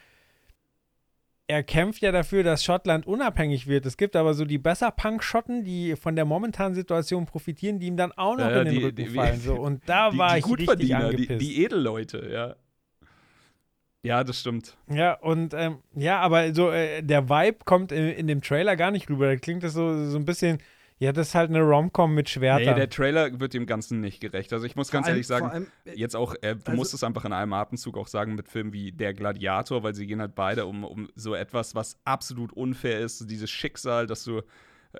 er kämpft ja dafür, dass Schottland unabhängig wird. Es gibt aber so die besser Punk-Schotten, die von der momentanen Situation profitieren, die ihm dann auch noch
Ja,
in den
die-
Rücken
die-
fallen. So. Und da
die,
war
die
ich richtig
Gutverdiener, die,
angepisst.
die Edelleute, ja. Ja, das stimmt.
Ja, und ähm, ja, aber so äh, der Vibe kommt in, in dem Trailer gar nicht rüber. Da klingt das so, so ein bisschen, ja, das ist halt eine Rom-Com mit
Nee,
Schwertern.
der Trailer wird dem Ganzen nicht gerecht. Also ich muss ganz
allem-
ehrlich sagen,
allem, äh,
jetzt auch, äh, du
also-
musst es einfach in einem Atemzug auch sagen mit Filmen wie Der Gladiator, weil sie gehen halt beide um, um so etwas, was absolut unfair ist, so dieses Schicksal, dass du,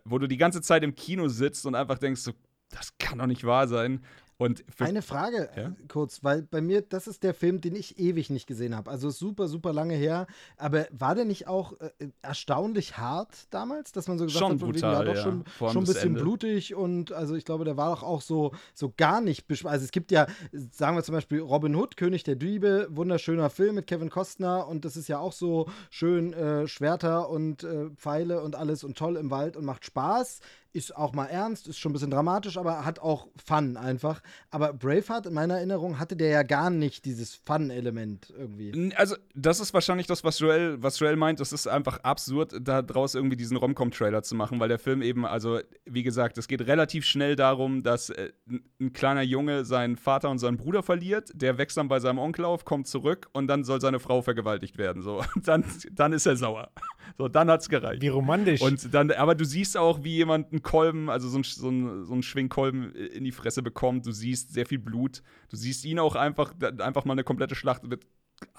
wo du die ganze Zeit im Kino sitzt und einfach denkst, so, das kann doch nicht wahr sein. Und für,
Eine Frage
Ja?
äh, kurz, weil bei mir, das ist der Film, den ich ewig nicht gesehen habe. Also super, super lange her. Aber war der nicht auch äh, erstaunlich hart damals, dass man so gesagt
Schon
hat,
brutal,
ja, doch
ja.
schon, schon ein bisschen
Ende.
blutig und also ich glaube, der war doch auch so, so gar nicht Also es gibt ja, sagen wir zum Beispiel Robin Hood, König der Diebe, wunderschöner Film mit Kevin Costner und das ist ja auch so schön äh, Schwerter und äh, Pfeile und alles und toll im Wald und macht Spaß. Ist auch mal ernst, ist schon ein bisschen dramatisch, aber hat auch Fun einfach. Aber Braveheart, in meiner Erinnerung, hatte der ja gar nicht dieses Fun-Element irgendwie.
Also, das ist wahrscheinlich das, was Joel, was Joel meint. Es ist einfach absurd, da draus irgendwie diesen Rom-Com-Trailer zu machen, weil der Film eben, also, wie gesagt, es geht relativ schnell darum, dass äh, ein kleiner Junge seinen Vater und seinen Bruder verliert. Der wächst dann bei seinem Onkel auf, kommt zurück und dann soll seine Frau vergewaltigt werden. So. Und dann, dann ist er sauer. So, dann hat's gereicht.
Wie romantisch.
Und dann, aber du siehst auch, wie jemand einen Kolben, also so ein, so ein, so ein Schwingkolben in die Fresse bekommt. Du siehst sehr viel Blut. Du siehst ihn auch einfach, einfach mal eine komplette Schlacht mit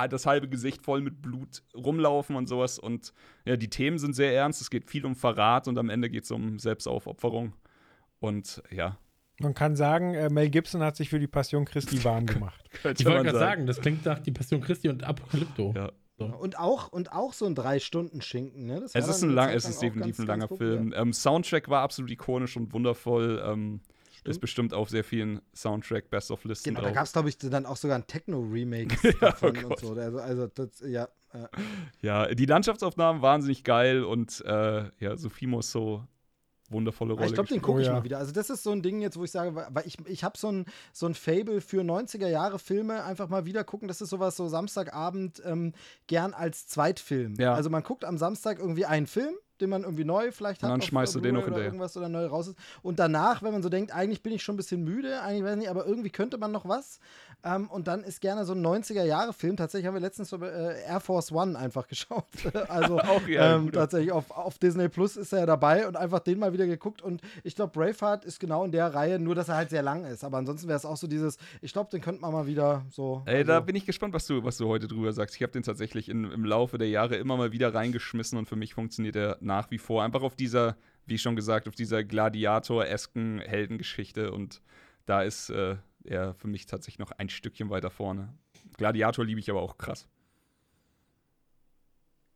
das halbe Gesicht voll mit Blut rumlaufen und sowas. Und ja, die Themen sind sehr ernst. Es geht viel um Verrat und am Ende geht es um Selbstaufopferung. Und ja,
Man kann sagen, äh, Mel Gibson hat sich für die Passion Christi warm gemacht.
Ich wollte gerade sagen, das klingt nach die Passion Christi und Apokalypto.
Ja.
Und auch, und auch so ein Drei-Stunden-Schinken, ne?
Es ist, ein lang, es ist definitiv
ganz,
ein langer. Film. Ähm, Soundtrack war absolut ikonisch und wundervoll. Ähm, ist bestimmt auf sehr vielen Soundtrack-Best-of-Listen
Genau, da
drauf.
gab es, glaube ich, dann auch sogar ein Techno-Remake
Ja,
davon
oh
und so. Also, also das, ja.
Ja, die Landschaftsaufnahmen wahnsinnig geil und äh, ja, Sophie Mosso, wundervolle
Aber
Rolle.
ich glaube, den gucke
Oh
ich
ja.
mal wieder. Also, das ist so ein Ding jetzt, wo ich sage, weil ich, ich habe so ein, so ein Fable für 90er-Jahre-Filme einfach mal wieder gucken. Das ist sowas so Samstagabend ähm, gern als Zweitfilm.
Ja.
Also, man guckt am Samstag irgendwie einen Film. Den man irgendwie neu vielleicht hat.
Und dann schmeißt du den noch
oder
hinterher.
irgendwas oder neu raus ist. Und danach, wenn man so denkt, eigentlich bin ich schon ein bisschen müde, eigentlich weiß ich nicht, aber irgendwie könnte man noch was. Ähm, und dann ist gerne so ein 90er-Jahre-Film. Tatsächlich haben wir letztens so äh, Air Force One einfach geschaut. also
Auch, ja,
ähm, tatsächlich auf, auf Disney Plus ist er ja dabei und einfach den mal wieder geguckt. Und ich glaube, Braveheart ist genau in der Reihe, nur dass er halt sehr lang ist. Aber ansonsten wäre es auch so dieses, ich glaube, den könnte man mal wieder so.
Ey, da
also,
bin ich gespannt, was du, was du heute drüber sagst. Ich habe den tatsächlich in, im Laufe der Jahre immer mal wieder reingeschmissen und für mich funktioniert er nach wie vor. Einfach auf dieser, wie schon gesagt, auf dieser Gladiator-esken Heldengeschichte und da ist äh, er für mich tatsächlich noch ein Stückchen weiter vorne. Gladiator liebe ich aber auch krass.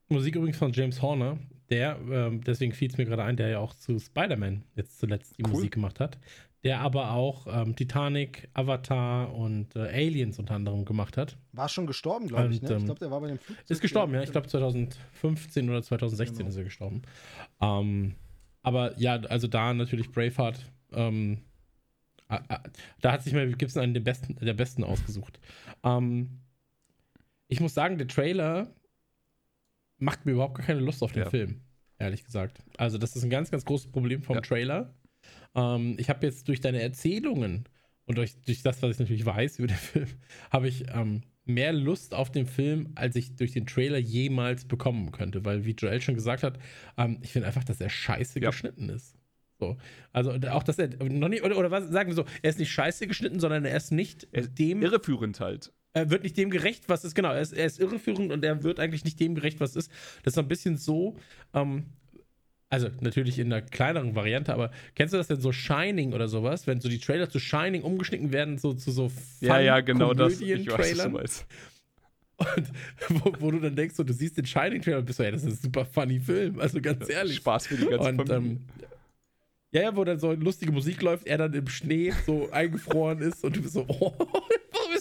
Musik übrigens von James Horner, der, ähm, deswegen fiel es mir gerade ein, der ja auch zu Spider-Man jetzt zuletzt die
Cool.
Musik gemacht hat, der aber auch ähm, Titanic, Avatar und äh, Aliens unter anderem gemacht hat.
war schon gestorben, glaube ich. Ne? Ich
ähm,
glaube, der war bei dem Flugzeug.
Ist gestorben, ja. Ich glaube 2015 oder 2016
Genau.
ist er gestorben. Ähm, aber ja, also da natürlich Braveheart. Ähm, da hat sich Mel Gibson einen der besten, der besten ausgesucht. Ähm, ich muss sagen, der Trailer macht mir überhaupt gar keine Lust auf den
Ja.
Film, ehrlich gesagt. Also das ist ein ganz, ganz großes Problem vom
Ja.
Trailer. Ähm, ich habe jetzt durch deine Erzählungen und durch, durch das, was ich natürlich weiß über den Film, habe ich ähm, mehr Lust auf den Film, als ich durch den Trailer jemals bekommen könnte. Weil, wie Joel schon gesagt hat, ähm, ich finde einfach, dass er scheiße
Ja.
geschnitten ist. So. Also auch, dass er noch nicht, oder, oder was sagen wir so, er ist nicht scheiße geschnitten, sondern er ist nicht
Er-
dem
Irreführend halt.
er wird nicht dem gerecht, was ist. Genau, er ist, er ist irreführend und er wird eigentlich nicht dem gerecht, was ist. Das ist so ein bisschen so, ähm, Also natürlich in einer kleineren Variante, aber kennst du das denn so Shining oder sowas, wenn so die Trailer zu Shining umgeschnitten werden, so zu so Fun
Ja, ja, genau das. Ich weiß, was du meinst.
Und wo, wo du dann denkst, so, du siehst den Shining-Trailer und bist so, ja, das ist ein super funny Film. Also ganz ehrlich.
Spaß für die ganze
Und,
Familie.
ähm, ja, ja, wo dann so lustige Musik läuft, er dann im Schnee so eingefroren ist und du bist so, oh,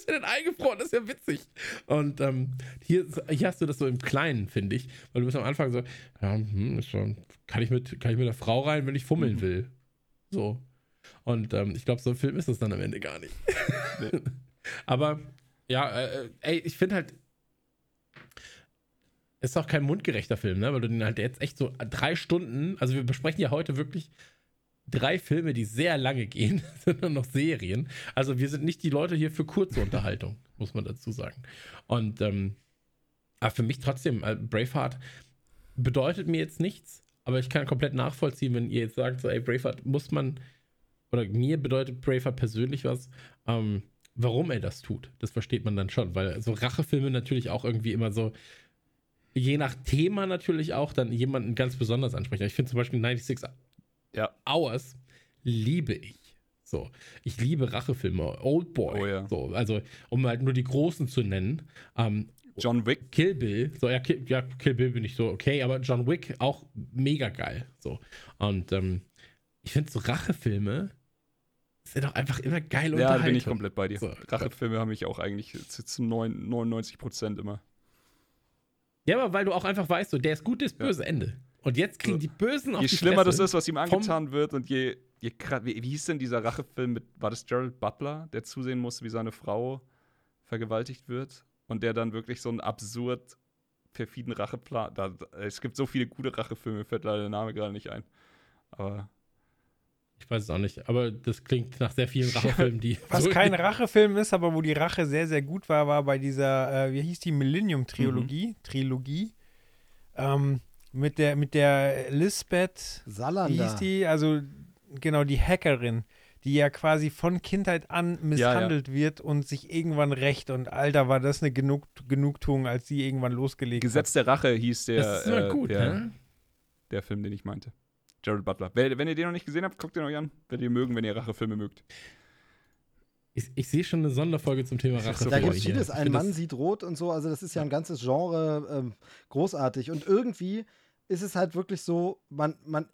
er denn eingefroren? Das ist ja witzig. Und ähm, hier, hier hast du das so im Kleinen, finde ich, weil du bist am Anfang so, ja, hm, schon, kann ich mit, kann ich mit der Frau rein, wenn ich fummeln
Mhm.
will. So. Und ähm, ich glaube, so ein Film ist es dann am Ende gar nicht.
Nee.
Aber ja, äh, ey, ich finde halt, ist auch kein mundgerechter Film, ne? Weil du den halt jetzt echt so drei Stunden, also wir besprechen ja heute wirklich drei Filme, die sehr lange gehen, sondern noch Serien. Also wir sind nicht die Leute hier für kurze Unterhaltung, muss man dazu sagen. Und ähm, aber für mich trotzdem, äh, Braveheart bedeutet mir jetzt nichts, aber ich kann komplett nachvollziehen, wenn ihr jetzt sagt, so, ey, Braveheart muss man, oder mir bedeutet Braveheart persönlich was, ähm, warum er das tut. Das versteht man dann schon, weil so Rachefilme natürlich auch irgendwie immer so, je nach Thema natürlich auch, dann jemanden ganz besonders ansprechen. Ich finde zum Beispiel 96
Ja.
Hours liebe ich. So, ich liebe Rachefilme, Old Boy.
Oh ja.
So, also um halt nur die großen zu nennen. Ähm,
John Wick.
Kill Bill, so ja Kill, ja, Kill Bill bin ich so okay, aber John Wick auch mega geil. So und ähm, ich finde so Rachefilme sind auch einfach immer geil
Ja, da bin ich komplett bei dir.
So,
Rachefilme haben mich auch eigentlich zu, zu neun- 99 Prozent immer.
Ja, aber weil du auch einfach weißt, so der ist gut, der ist
Ja.
böse Ende. Und jetzt kriegen
So.
die Bösen auf
Je
die
schlimmer das
Fresse.
ist, was ihm angetan wird und je, je wie, wie hieß denn dieser Rachefilm mit, war das Gerald Butler, der zusehen musste, wie seine Frau vergewaltigt wird und der dann wirklich so einen absurd perfiden Racheplan, da, es gibt so viele gute Rachefilme, mir fällt leider der Name gerade nicht ein. Aber
Ich weiß es auch nicht, aber das klingt nach sehr vielen Rachefilmen, die.
Was
so-
kein Rachefilm ist, aber wo die Rache sehr, sehr gut war, war bei dieser, äh, wie hieß die, Millennium-Trilogie, Trilogie, ähm, mit der, mit der Lisbeth, wie
Salander.
hieß die, also genau, die Hackerin, die ja quasi von Kindheit an misshandelt wird und sich irgendwann rächt und Alter, war das eine Genug, Genugtuung, als sie irgendwann losgelegt
Gesetz der Rache hieß der,
Das ist
äh,
gut,
der,
ne?
der Film, den ich meinte. Gerald Butler. Wenn, wenn ihr den noch nicht gesehen habt, guckt ihn euch an. Werdet ihr mögen, wenn ihr Rachefilme mögt.
Ich, ich sehe schon eine Sonderfolge zum Thema Rache.
Da gibt es vieles. Ein Mann sieht rot und so. Also, das ist ja ein ganzes Genre ähm, großartig. Und irgendwie ist es halt wirklich so, man, man,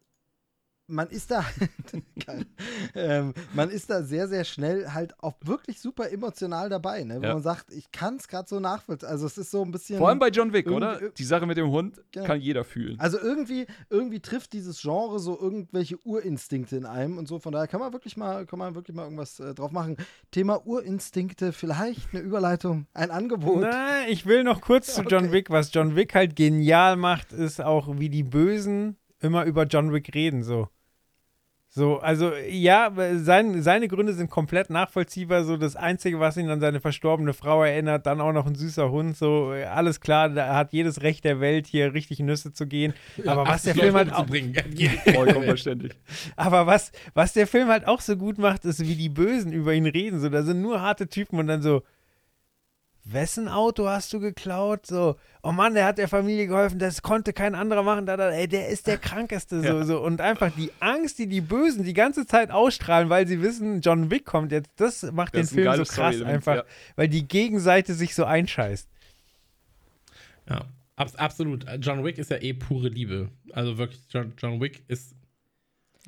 man ist da, Geil. ähm, man ist da sehr, sehr schnell halt auch wirklich super emotional dabei, ne? Wo
Ja.
man sagt, ich kann es gerade so nachvollziehen. Also, es ist so ein bisschen.
Vor allem bei John Wick, oder? Die Sache mit dem Hund
Genau.
kann jeder fühlen.
Also irgendwie, irgendwie trifft dieses Genre so irgendwelche Urinstinkte in einem und so. Von daher kann man wirklich mal, kann man wirklich mal irgendwas äh, drauf machen. Thema Urinstinkte, vielleicht eine Überleitung, ein Angebot.
Nein, ich will noch kurz zu John
Okay.
Wick. Was John Wick halt genial macht, ist auch, wie die Bösen immer über John Wick reden. So. So, also ja, sein, seine Gründe sind komplett nachvollziehbar. So, das Einzige, was ihn an seine verstorbene Frau erinnert, dann auch noch ein süßer Hund. So, alles klar, da hat jedes Recht der Welt, hier richtig Nüsse zu gehen. Aber was der
80
Film halt auch.
Vollkommen verständlich.
aber was, was der Film halt auch so gut macht, ist, wie die Bösen über ihn reden. So, da sind nur harte Typen und dann so, wessen Auto hast du geklaut? So, oh Mann, der hat der Familie geholfen, das konnte kein anderer machen. Da, da, ey, der ist der Krankeste. So,
Ja.
so. Und einfach die Angst, die die Bösen die ganze Zeit ausstrahlen, weil sie wissen, John Wick kommt jetzt, das macht
Das
den Film so krass einfach,
ja.
weil die Gegenseite sich so einscheißt.
Ja, abs absolut. John Wick ist ja eh pure Liebe. Also wirklich, John, John Wick ist.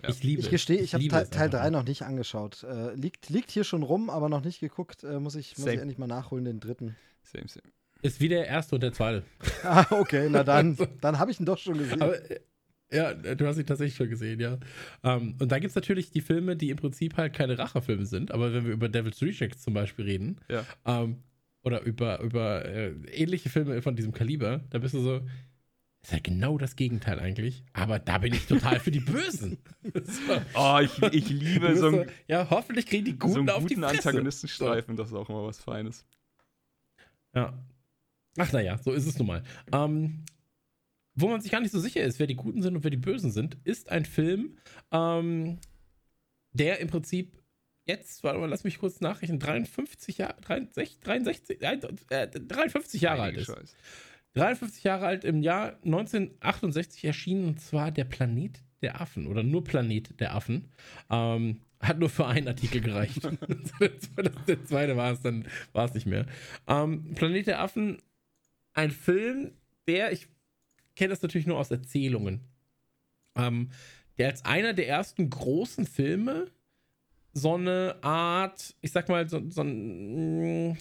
Ja.
Ich liebe
Ich gestehe, ich habe
liebe
Teil, Teil
einfach.
3 noch nicht angeschaut. Äh, liegt, liegt hier schon rum, aber noch nicht geguckt. Äh, muss, ich, muss ich endlich mal nachholen, den dritten.
Same, same.
Ist wie der erste und der zweite.
Ah, okay, na dann. Dann habe ich ihn doch schon gesehen.
Aber, äh, ja, du hast ihn tatsächlich schon gesehen, ja. Ähm, und dann gibt es natürlich die Filme, die im Prinzip halt keine Racherfilme sind. Aber wenn wir über Devil's Rejects zum Beispiel reden,
Ja.
ähm, oder über, über äh, ähnliche Filme von diesem Kaliber, da bist du so, ist ja genau das Gegenteil eigentlich. Aber da bin ich total für die Bösen. so.
Oh, ich, ich liebe so
so,
einen,
ja, hoffentlich kriegen die
so
Guten
einen
auf die
guten
Fresse.
Antagonistenstreifen. Das ist auch immer was Feines.
Ja. Ach naja, so ist es nun mal. Ähm, wo man sich gar nicht so sicher ist, wer die Guten sind und wer die Bösen sind, ist ein Film, ähm, der im Prinzip jetzt, warte mal, lass mich kurz nachrechnen, 53 Jahre, 63, 63, äh, 53 Jahre alt
Heilige
ist.
Scheiße.
53 Jahre alt, im Jahr 1968 erschienen, und zwar Der Planet der Affen oder nur Planet der Affen. Ähm, hat nur für einen Artikel gereicht. der zweite war es, dann war es nicht mehr. Ähm, Planet der Affen, ein Film, der, ich kenne das natürlich nur aus Erzählungen, ähm, der als einer der ersten großen Filme so eine Art, ich sag mal, so, so ein,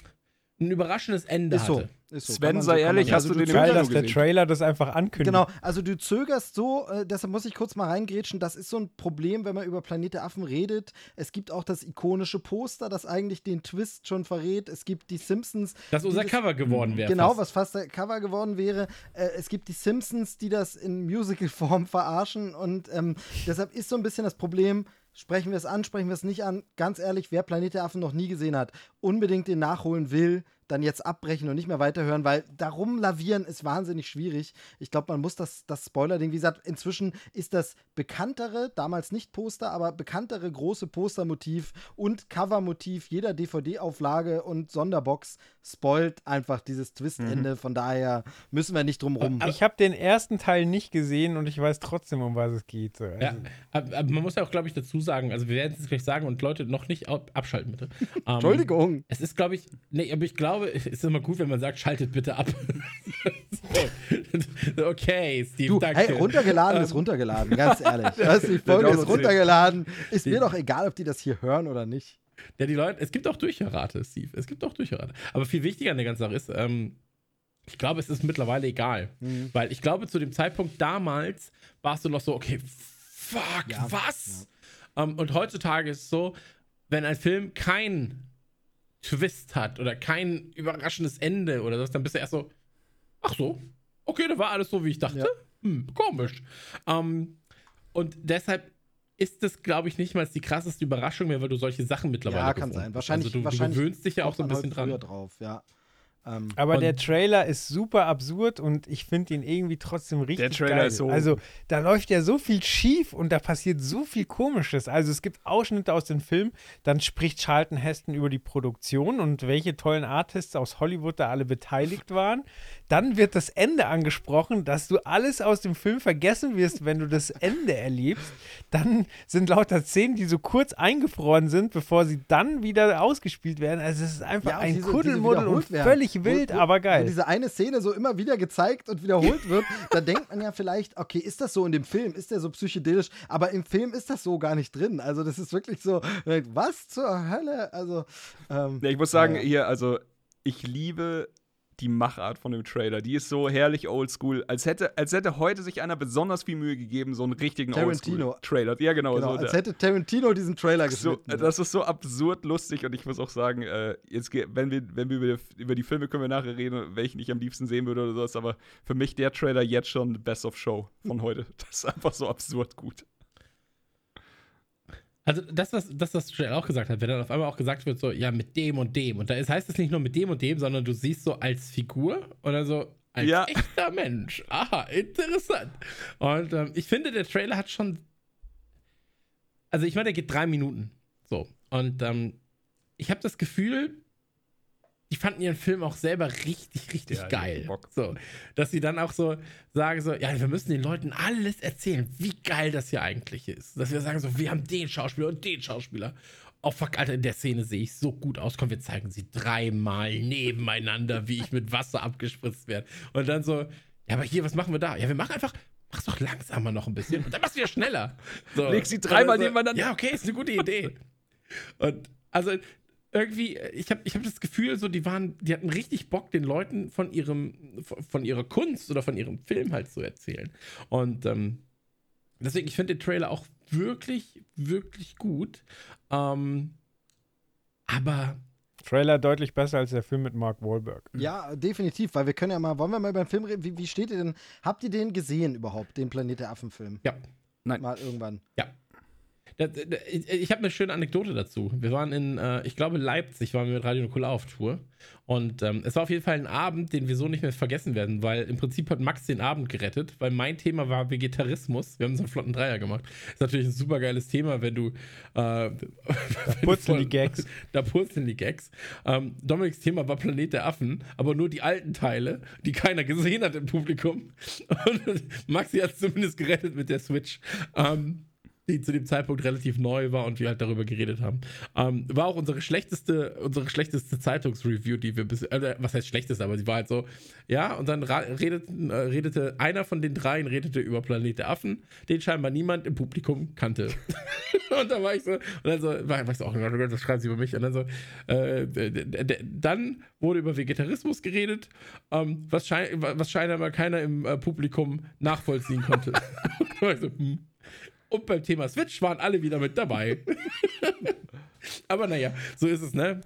ein überraschendes Ende
Ist so.
hatte.
Ist so.
Sven, sei
so,
ehrlich, hast
also
du den Kino
dass der
gesehen?
Trailer das einfach ankündigt.
Genau, also du zögerst so, äh, deshalb muss ich kurz mal reingrätschen. Das ist so ein Problem, wenn man über Planet der Affen redet. Es gibt auch das ikonische Poster, das eigentlich den Twist schon verrät. Es gibt die Simpsons.
Das unser
das-
Cover geworden wäre.
Genau,
fast.
was fast der Cover geworden wäre. Äh, es gibt die Simpsons, die das in Musical-Form verarschen. Und ähm, deshalb ist so ein bisschen das Problem, sprechen wir es an, sprechen wir es nicht an. Ganz ehrlich, wer Planet der Affen noch nie gesehen hat, unbedingt den nachholen will, dann jetzt abbrechen und nicht mehr weiterhören, weil darum lavieren ist wahnsinnig schwierig. Ich glaube, man muss das, das Spoiler-Ding, wie gesagt, inzwischen ist das bekanntere, damals nicht Poster, aber bekanntere große Postermotiv und Covermotiv jeder DVD-Auflage und Sonderbox spoilt einfach dieses Twist-Ende. Von daher müssen wir nicht drum rum.
ich habe den ersten Teil nicht gesehen und ich weiß trotzdem, um was es geht. So. Also,
Ja, aber, aber man muss ja auch, glaube ich, dazu sagen, also wir werden es gleich sagen und Leute noch nicht ab- abschalten, bitte. Ähm,
Entschuldigung.
Es ist, glaube ich, nee, aber ich glaube, es ist immer gut, wenn man sagt, schaltet bitte ab. so. Okay, Steve,
Du,
danke.
hey, runtergeladen ist runtergeladen, ganz ehrlich. Also, die Folge ist runtergeladen. Ist mir doch egal, ob die das hier hören oder nicht.
Ja, die Leute, es gibt auch Durchhörrate, Steve. Es gibt auch Durchhörrate. Aber viel wichtiger an der ganzen Sache ist, ähm, ich glaube, es ist mittlerweile egal.
Mhm.
Weil ich glaube, zu dem Zeitpunkt damals warst du noch so, okay, fuck,
Ja,
was? Ähm, und heutzutage ist es so, wenn ein Film kein Twist hat oder kein überraschendes Ende oder das, dann bist du erst so, ach so, okay, da war alles so, wie ich dachte.
Ja.
Hm, komisch. Ähm, und deshalb ist das, glaube ich, nicht mal die krasseste Überraschung mehr, weil du solche Sachen mittlerweile
Ja, kann sein. Wahrscheinlich,
also du,
wahrscheinlich
du gewöhnst dich ja auch so ein bisschen dran.
drauf, ja. Ähm,
Aber der Trailer ist super absurd und ich finde ihn irgendwie trotzdem richtig
Der Trailer
geil.
ist so-
Also da läuft ja so viel schief und da passiert so viel Komisches. Also es gibt Ausschnitte aus dem Film, dann spricht Charlton Heston über die Produktion und welche tollen Artists aus Hollywood da alle beteiligt waren. Dann wird das Ende angesprochen, dass du alles aus dem Film vergessen wirst, wenn du das Ende erlebst. Dann sind lauter Szenen, die so kurz eingefroren sind, bevor sie dann wieder ausgespielt werden. Also es ist einfach
Ja, und
ein
diese- diese
Kuddelmuddel
wiederholt
und
werden.
völlig wild,
wo-
aber geil.
diese eine Szene so immer wieder gezeigt und wiederholt wird, da denkt man ja vielleicht, okay, ist das so in dem Film? Ist der so psychedelisch? Aber im Film ist das so gar nicht drin. Also das ist wirklich so, was zur Hölle? Also, ähm,
Ja, ich muss sagen,
ja.
hier, also ich liebe die Machart von dem Trailer. Die ist so herrlich oldschool, als hätte, als hätte heute sich einer besonders viel Mühe gegeben, so einen richtigen
Tarantino.
Oldschool-Trailer. Ja, genau.
genau,
so
als hätte Tarantino diesen Trailer
so,
geschnitten.
das ist so absurd lustig und ich muss auch sagen, äh, jetzt wenn wir, wenn wir über, über die Filme können wir nachher reden, welchen ich am liebsten sehen würde oder sowas, aber für mich der Trailer jetzt schon Best of Show von heute. Das ist einfach so absurd gut.
Also das, was das, was Joel auch gesagt hat, wenn dann auf einmal auch gesagt wird, so, ja, mit dem und dem. Und da ist, heißt es nicht nur mit dem und dem, sondern du siehst so als Figur oder so als
Ja.
echter Mensch. Aha, interessant. Und ähm, ich finde, der Trailer hat schon. Also ich meine, der geht drei Minuten. So. Und ähm, ich habe das Gefühl, die fanden ihren Film auch selber richtig, richtig
Ja,
geil.
Bock.
So, dass sie dann auch so sagen so, ja, wir müssen den Leuten alles erzählen, wie geil das hier eigentlich ist. Dass wir sagen so, wir haben den Schauspieler und den Schauspieler. Oh fuck, Alter, in der Szene sehe ich so gut aus. Komm, wir zeigen sie dreimal nebeneinander, wie ich mit Wasser abgespritzt werde. Und dann so, ja, aber hier, was machen wir da? Ja, wir machen einfach, mach's doch langsamer noch ein bisschen. Und dann machst du ja schneller. So.
Leg sie dreimal
dann
nebeneinander.
Ja, okay, ist eine gute Idee. Und also irgendwie, ich habe ich hab das Gefühl, so die waren, die hatten richtig Bock, den Leuten von ihrem, von, von ihrer Kunst oder von ihrem Film halt zu erzählen. Und ähm, deswegen, ich finde den Trailer auch wirklich, wirklich gut. Ähm, aber
Trailer deutlich besser als der Film mit Mark Wahlberg.
Ja, definitiv, weil wir können ja mal, wollen wir mal über den Film reden? Wie, wie steht ihr denn? Habt ihr den gesehen überhaupt, den Planet der Affen-Film?
ja,
Nein.
Mal irgendwann.
ja. Ich habe eine schöne Anekdote dazu. Wir waren in, äh, ich glaube, Leipzig, waren wir mit Radio Nukular auf Tour. Und ähm, es war auf jeden Fall ein Abend, den wir so nicht mehr vergessen werden, weil im Prinzip hat Max den Abend gerettet, weil mein Thema war Vegetarismus. Wir haben so einen flotten Dreier gemacht. Ist natürlich ein super geiles Thema, wenn du. Äh, da
purzeln die Gags.
Da purzeln die Gags. Ähm, Dominiks Thema war Planet der Affen, aber nur die alten Teile, die keiner gesehen hat im Publikum. Und Maxi hat es zumindest gerettet mit der Switch. Ähm, die zu dem Zeitpunkt relativ neu war und wir halt darüber geredet haben. Ähm, war auch unsere schlechteste, unsere schlechteste Zeitungsreview, die wir bis, äh, was heißt schlechteste, aber sie war halt so, ja, und dann redeten, äh, redete einer von den dreien redete über Planet der Affen, den scheinbar niemand im Publikum kannte. und dann war ich so, und dann so, war, war ich so, oh Gott, das schreiben sie über mich. Und dann so, äh, dann wurde über Vegetarismus geredet, ähm, was, schein, was scheinbar keiner im äh, Publikum nachvollziehen konnte. und ich so, hm. Und beim Thema Switch waren alle wieder mit dabei. Aber naja, so ist es, ne?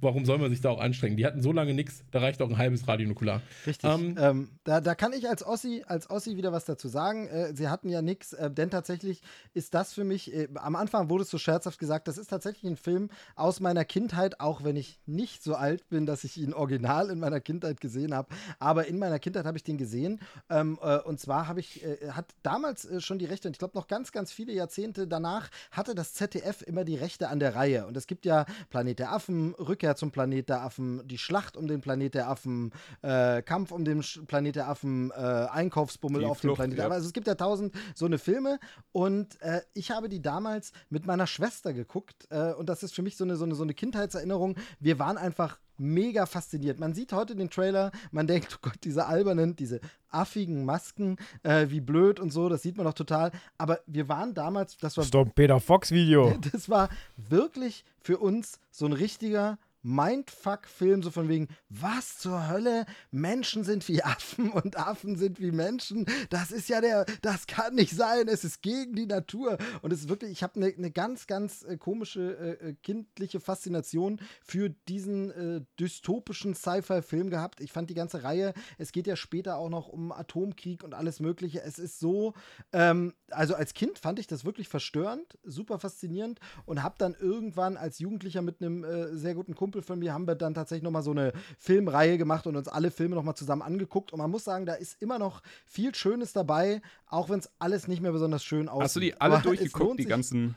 Warum soll man sich da auch anstrengen? Die hatten so lange nichts, da reicht auch ein halbes Radionukular.
Richtig. Ähm, ähm, da, da kann ich als Ossi, als Ossi wieder was dazu sagen. Äh, sie hatten ja nichts, äh, denn tatsächlich ist das für mich, äh, am Anfang wurde es so scherzhaft gesagt, das ist tatsächlich ein Film aus meiner Kindheit, auch wenn ich nicht so alt bin, dass ich ihn original in meiner Kindheit gesehen habe. Aber in meiner Kindheit habe ich den gesehen. Ähm, äh, und zwar habe ich, äh, hat damals äh, schon die Rechte, und ich glaube noch ganz, ganz viele Jahrzehnte danach, hatte das ZDF immer die Rechte an der Reihe. Und es gibt ja Planet der Affen, Rückkehr zum Planet der Affen, die Schlacht um den Planet der Affen, äh, Kampf um den Planet der Affen, äh, Einkaufsbummel die auf Flucht, dem Planet der Affen. Also es gibt ja tausend so eine Filme und äh, ich habe die damals mit meiner Schwester geguckt äh, und das ist für mich so eine, so eine, so eine Kindheitserinnerung. Wir waren einfach mega fasziniert. Man sieht heute den Trailer, man denkt, oh Gott, diese albernen, diese affigen Masken, äh, wie blöd und so, das sieht man doch total. Aber wir waren damals, das war.
Ein Peter Fox-Video.
Das war wirklich für uns so ein richtiger Mindfuck-Film, so von wegen, was zur Hölle? Menschen sind wie Affen und Affen sind wie Menschen. Das ist ja der, das kann nicht sein. Es ist gegen die Natur. Und es ist wirklich, ich habe eine ne ganz, ganz äh, komische äh, äh, kindliche Faszination für diesen äh, dystopischen Sci-Fi-Film gehabt. Ich fand die ganze Reihe, es geht ja später auch noch um Atomkrieg und alles Mögliche. Es ist so, ähm, also als Kind fand ich das wirklich verstörend, super faszinierend und habe dann irgendwann als Jugendlicher mit einem äh, sehr guten Kumpel Kumpel von mir haben wir dann tatsächlich nochmal so eine Filmreihe gemacht und uns alle Filme nochmal zusammen angeguckt. Und man muss sagen, da ist immer noch viel Schönes dabei, auch wenn es alles nicht mehr besonders schön aussieht.
Hast du die alle Aber durchgeguckt, die ganzen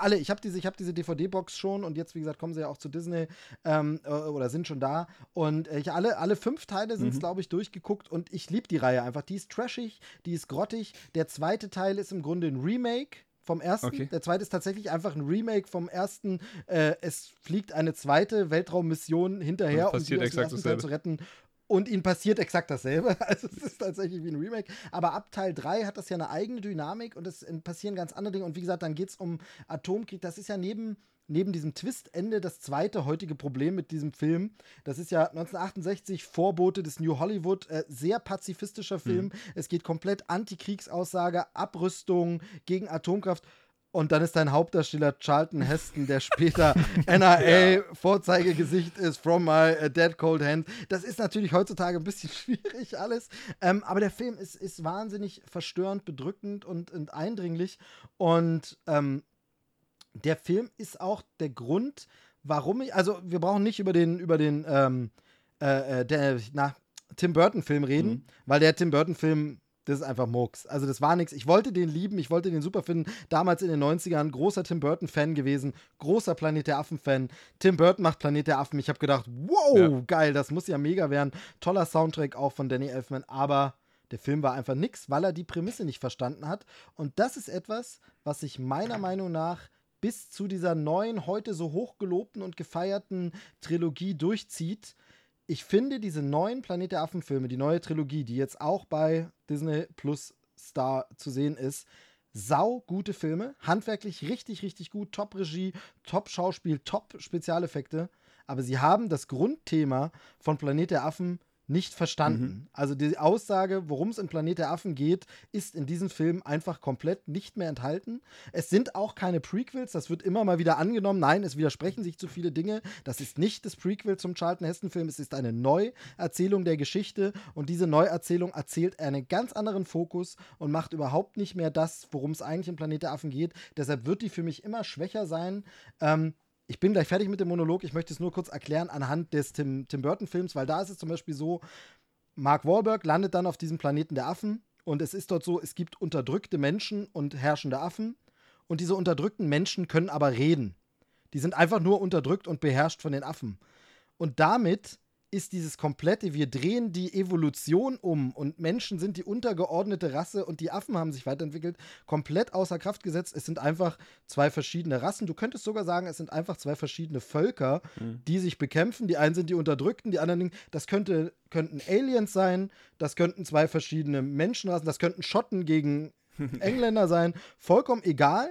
alle, ich habe diese, hab diese DVD-Box schon und jetzt, wie gesagt, kommen sie ja auch zu Disney ähm, äh, oder sind schon da. Und äh, ich, alle, alle fünf Teile sind es, mhm. glaube ich, durchgeguckt und ich liebe die Reihe einfach. Die ist trashig, die ist grottig. Der zweite Teil ist im Grunde ein Remake vom ersten. Okay. Der zweite ist tatsächlich einfach ein Remake vom ersten. Äh, es fliegt eine zweite Weltraummission hinterher, um die aus dem ersten Teil zu retten. Und ihnen passiert exakt dasselbe. Also es ist tatsächlich wie ein Remake. Aber ab Teil 3 hat das ja eine eigene Dynamik und es passieren ganz andere Dinge. Und wie gesagt, dann geht es um Atomkrieg. Das ist ja neben neben diesem Twist-Ende das zweite heutige Problem mit diesem Film. Das ist ja 1968 Vorbote des New Hollywood, äh, sehr pazifistischer Film. Mhm. Es geht komplett Antikriegsaussage, Abrüstung gegen Atomkraft. Und dann ist dein Hauptdarsteller Charlton Heston, der später NRA-Vorzeigegesicht ist, From My uh, Dead Cold Hand. Das ist natürlich heutzutage ein bisschen schwierig alles. Ähm, aber der Film ist, ist wahnsinnig verstörend, bedrückend und, und eindringlich. Und ähm, der Film ist auch der Grund, warum ich, also wir brauchen nicht über den, über den, ähm, äh, äh der, na, Tim Burton-Film reden, mhm. weil der Tim Burton-Film, das ist einfach Murks. Also das war nichts. Ich wollte den lieben, ich wollte den super finden. Damals in den 90ern großer Tim Burton-Fan gewesen, großer Planet der Affen-Fan. Tim Burton macht Planet der Affen. Ich habe gedacht, wow, ja. geil, das muss ja mega werden. Toller Soundtrack auch von Danny Elfman, aber der Film war einfach nix, weil er die Prämisse nicht verstanden hat. Und das ist etwas, was sich meiner Meinung nach bis zu dieser neuen, heute so hochgelobten und gefeierten Trilogie durchzieht. Ich finde diese neuen Planet der Affen-Filme, die neue Trilogie, die jetzt auch bei Disney Plus Star zu sehen ist, sau gute Filme, handwerklich richtig, richtig gut, Top-Regie, Top-Schauspiel, Top-Spezialeffekte. Aber sie haben das Grundthema von Planet der Affen nicht verstanden. Also die Aussage, worum es in Planet der Affen geht, ist in diesem Film einfach komplett nicht mehr enthalten. Es sind auch keine Prequels, das wird immer mal wieder angenommen. Nein, es widersprechen sich zu viele Dinge. Das ist nicht das Prequel zum Charlton Heston Film, es ist eine Neuerzählung der Geschichte und diese Neuerzählung erzählt einen ganz anderen Fokus und macht überhaupt nicht mehr das, worum es eigentlich in Planet der Affen geht. Deshalb wird die für mich immer schwächer sein. Ähm, ich bin gleich fertig mit dem Monolog. Ich möchte es nur kurz erklären anhand des Tim, Tim Burton-Films, weil da ist es zum Beispiel so: Mark Wahlberg landet dann auf diesem Planeten der Affen und es ist dort so, es gibt unterdrückte Menschen und herrschende Affen und diese unterdrückten Menschen können aber reden. Die sind einfach nur unterdrückt und beherrscht von den Affen. Und damit ist dieses komplette, wir drehen die Evolution um und Menschen sind die untergeordnete Rasse und die Affen haben sich weiterentwickelt, komplett außer Kraft gesetzt. Es sind einfach zwei verschiedene Rassen. Du könntest sogar sagen, es sind einfach zwei verschiedene Völker,
Mhm.
die sich bekämpfen. Die einen sind die Unterdrückten, die anderen, das könnte, könnten Aliens sein, das könnten zwei verschiedene Menschenrassen, das könnten Schotten gegen Engländer sein. Vollkommen egal.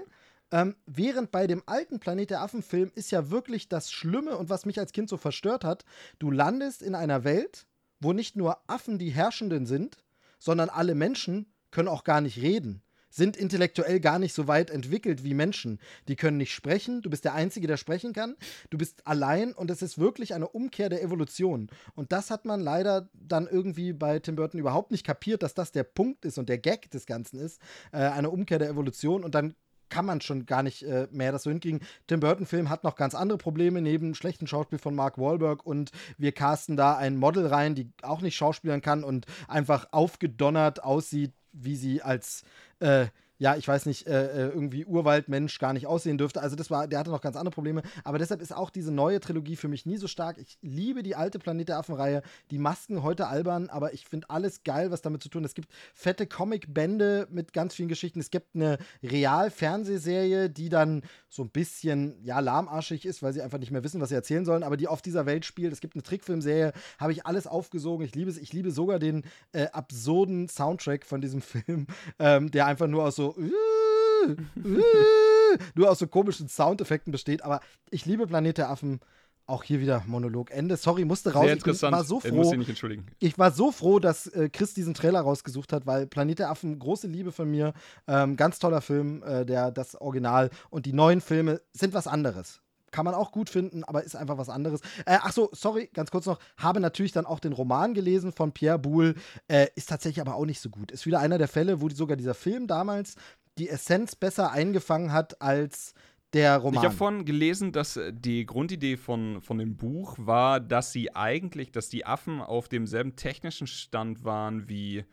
Ähm, während bei dem alten Planet der Affen-Film ist ja wirklich das Schlimme und was mich als Kind so verstört hat, du landest in einer Welt, wo nicht nur Affen die Herrschenden sind, sondern alle Menschen können auch gar nicht reden, sind intellektuell gar nicht so weit entwickelt wie Menschen. Die können nicht sprechen, du bist der Einzige, der sprechen kann, du bist allein und es ist wirklich eine Umkehr der Evolution. Und das hat man leider dann irgendwie bei Tim Burton überhaupt nicht kapiert, dass das der Punkt ist und der Gag des Ganzen ist, äh, eine Umkehr der Evolution und dann kann man schon gar nicht äh, mehr das so hinkriegen. Tim Burton-Film hat noch ganz andere Probleme neben schlechten Schauspiel von Mark Wahlberg und wir casten da ein Model rein, die auch nicht schauspielern kann und einfach aufgedonnert aussieht, wie sie als äh, ja, ich weiß nicht, äh, äh, irgendwie Urwaldmensch gar nicht aussehen dürfte. Also das war, der hatte noch ganz andere Probleme. Aber deshalb ist auch diese neue Trilogie für mich nie so stark. Ich liebe die alte Planet der Affen-Reihe. Die Masken heute albern, aber ich finde alles geil, was damit zu tun. Es gibt fette Comic-Bände mit ganz vielen Geschichten. Es gibt eine Real-Fernsehserie, die dann so ein bisschen, ja, lahmarschig ist, weil sie einfach nicht mehr wissen, was sie erzählen sollen, aber die auf dieser Welt spielt. Es gibt eine Trickfilmserie, habe ich alles aufgesogen. Ich liebe es. Ich liebe sogar den äh, absurden Soundtrack von diesem Film, ähm, der einfach nur aus so äh, äh, nur aus so komischen Soundeffekten besteht. Aber ich liebe Planet der Affen. Auch hier wieder Monolog Ende. Sorry, musste raus.
Sehr
Ich
interessant.
war so froh.
sich nicht entschuldigen.
Ich war so froh, dass äh, Chris diesen Trailer rausgesucht hat, weil Planet der Affen, große Liebe von mir. Ähm, ganz toller Film, äh, der, das Original. Und die neuen Filme sind was anderes. Kann man auch gut finden, aber ist einfach was anderes. Äh, ach so, sorry, ganz kurz noch. Habe natürlich dann auch den Roman gelesen von Pierre Boulle. Äh, ist tatsächlich aber auch nicht so gut. Ist wieder einer der Fälle, wo die, sogar dieser Film damals die Essenz besser eingefangen hat als der Roman.
Ich habe vorhin gelesen, dass äh, die Grundidee von, von dem Buch war, dass sie eigentlich, dass die Affen auf demselben technischen Stand waren wie,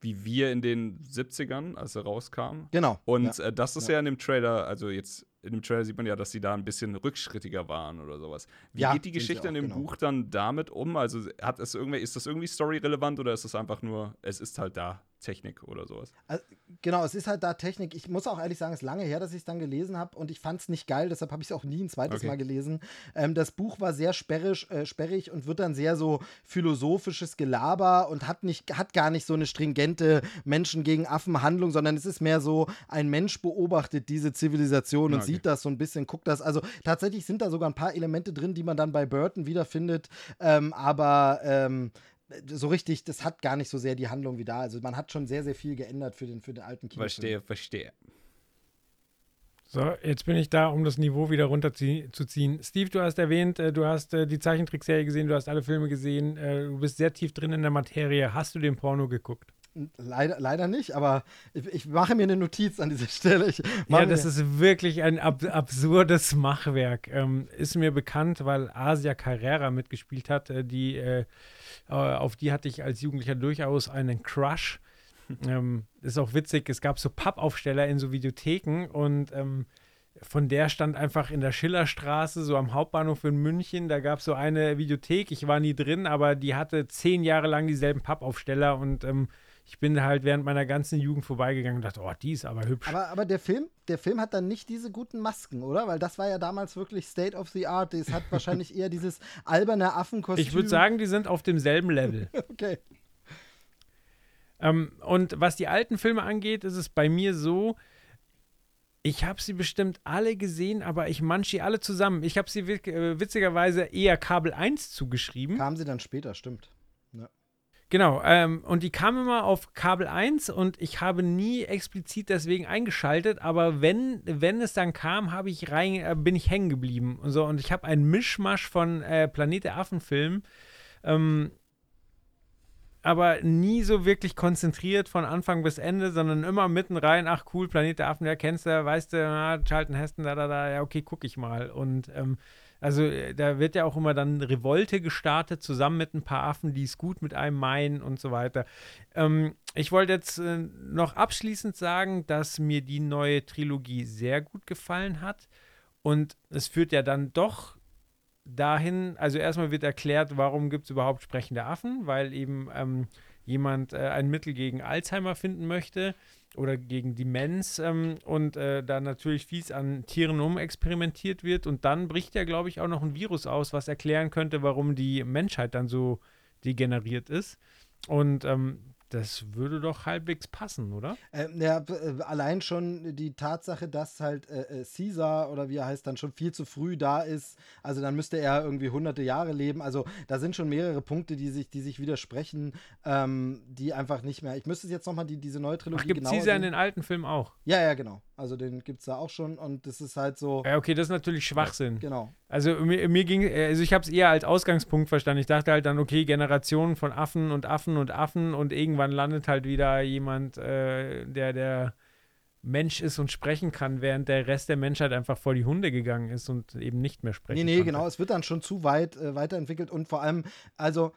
wie wir in den 70ern, als er rauskam.
genau.
Und
ja.
äh, das ist ja. in dem Trailer, also jetzt in dem Trailer sieht man ja, dass sie da ein bisschen rückschrittiger waren oder sowas. Wie
Ja,
geht die Geschichte
auch,
in dem
genau.
Buch dann damit um? Also hat es irgendwie, ist das irgendwie storyrelevant oder ist es einfach nur, es ist halt da Technik oder sowas?
Also, genau, es ist halt da Technik. Ich muss auch ehrlich sagen, es ist lange her, dass ich es dann gelesen habe und ich fand es nicht geil, deshalb habe ich es auch nie ein zweites
Okay.
Mal gelesen. Ähm, das Buch war sehr sperrig, äh, sperrig und wird dann sehr so philosophisches Gelaber und hat, nicht, hat gar nicht so eine stringente Menschen gegen Affen Handlung, sondern es ist mehr so, ein Mensch beobachtet diese Zivilisation und
Okay.
sieht das so ein bisschen, guckt das. Also tatsächlich sind da sogar ein paar Elemente drin, die man dann bei Burton wiederfindet, ähm, aber ähm, so richtig, das hat gar nicht so sehr die Handlung wie da. Also man hat schon sehr, sehr viel geändert für den, für den alten Kinofilm.
Verstehe, verstehe.
So, jetzt bin ich da, um das Niveau wieder runterzuziehen. Steve, du hast erwähnt, äh, du hast äh, die Zeichentrickserie gesehen, du hast alle Filme gesehen, äh, du bist sehr tief drin in der Materie. Hast du den Porno geguckt?
Leider, leider nicht, aber ich, ich mache mir eine Notiz an dieser Stelle.
Ja, das
mir,
ist wirklich ein ab absurdes Machwerk. Ähm, ist mir bekannt, weil Asia Carrera mitgespielt hat. Äh, die, äh, äh, auf die hatte ich als Jugendlicher durchaus einen Crush. ähm, ist auch witzig, es gab so Pappaufsteller in so Videotheken und ähm, von der stand einfach in der Schillerstraße, so am Hauptbahnhof in München. Da gab es so eine Videothek, ich war nie drin, aber die hatte zehn Jahre lang dieselben Pappaufsteller und ähm, ich bin halt während meiner ganzen Jugend vorbeigegangen und dachte, oh, die ist aber hübsch.
aber, aber der Film, der Film hat dann nicht diese guten Masken, oder? Weil das war ja damals wirklich State of the Art. Es hat wahrscheinlich eher dieses alberne Affenkostüm.
Ich würde sagen, die sind auf demselben Level.
Okay.
ähm, und was die alten Filme angeht, ist es bei mir so, ich habe sie bestimmt alle gesehen, aber ich manche sie alle zusammen. Ich habe sie äh, witzigerweise eher Kabel 1 zugeschrieben.
Kamen sie dann später, stimmt.
Genau, ähm, und die kam immer auf Kabel 1 und ich habe nie explizit deswegen eingeschaltet, aber wenn, wenn es dann kam, habe ich rein, äh, bin ich hängen geblieben. Und, so, und ich habe einen Mischmasch von äh, Planet der Affen-Filmen, ähm, aber nie so wirklich konzentriert von Anfang bis Ende, sondern immer mitten rein, ach cool, Planet der Affen, ja, kennst du, weißt du, na, Charlton Heston, da, da, da, ja, okay, guck ich mal. Und ähm, also äh, da wird ja auch immer dann Revolte gestartet, zusammen mit ein paar Affen, die es gut mit einem meinen und so weiter. Ähm, ich wollte jetzt äh, noch abschließend sagen, dass mir die neue Trilogie sehr gut gefallen hat. Und es führt ja dann doch dahin, also erstmal wird erklärt, warum gibt es überhaupt sprechende Affen, weil eben ähm, jemand äh, ein Mittel gegen Alzheimer finden möchte oder gegen Demenz ähm, und äh, da natürlich fies an Tieren umexperimentiert wird. Und dann bricht ja, glaube ich, auch noch ein Virus aus, was erklären könnte, warum die Menschheit dann so degeneriert ist. Und ähm, das würde doch halbwegs passen, oder?
Äh, ja, äh, allein schon die Tatsache, dass halt äh, äh, Caesar oder wie er heißt, dann schon viel zu früh da ist. Also dann müsste er irgendwie hunderte Jahre leben. Also da sind schon mehrere Punkte, die sich, die sich widersprechen, ähm, die einfach nicht mehr. Ich müsste jetzt nochmal die, diese neue Trilogie
Ach, gibt Caesar in den alten Filmen auch?
Ja, ja, genau. Also den gibt es da auch schon und das ist halt so.
Ja, okay, das ist natürlich Schwachsinn.
Ja, genau.
Also mir, mir ging, also ich habe es eher als Ausgangspunkt verstanden. Ich dachte halt dann, okay, Generationen von Affen und Affen und Affen und irgendwann landet halt wieder jemand, äh, der der Mensch ist und sprechen kann, während der Rest der Menschheit einfach vor die Hunde gegangen ist und eben nicht mehr sprechen
Nee, nee,
konnte.
genau. Es wird dann schon zu weit äh, weiterentwickelt und vor allem, also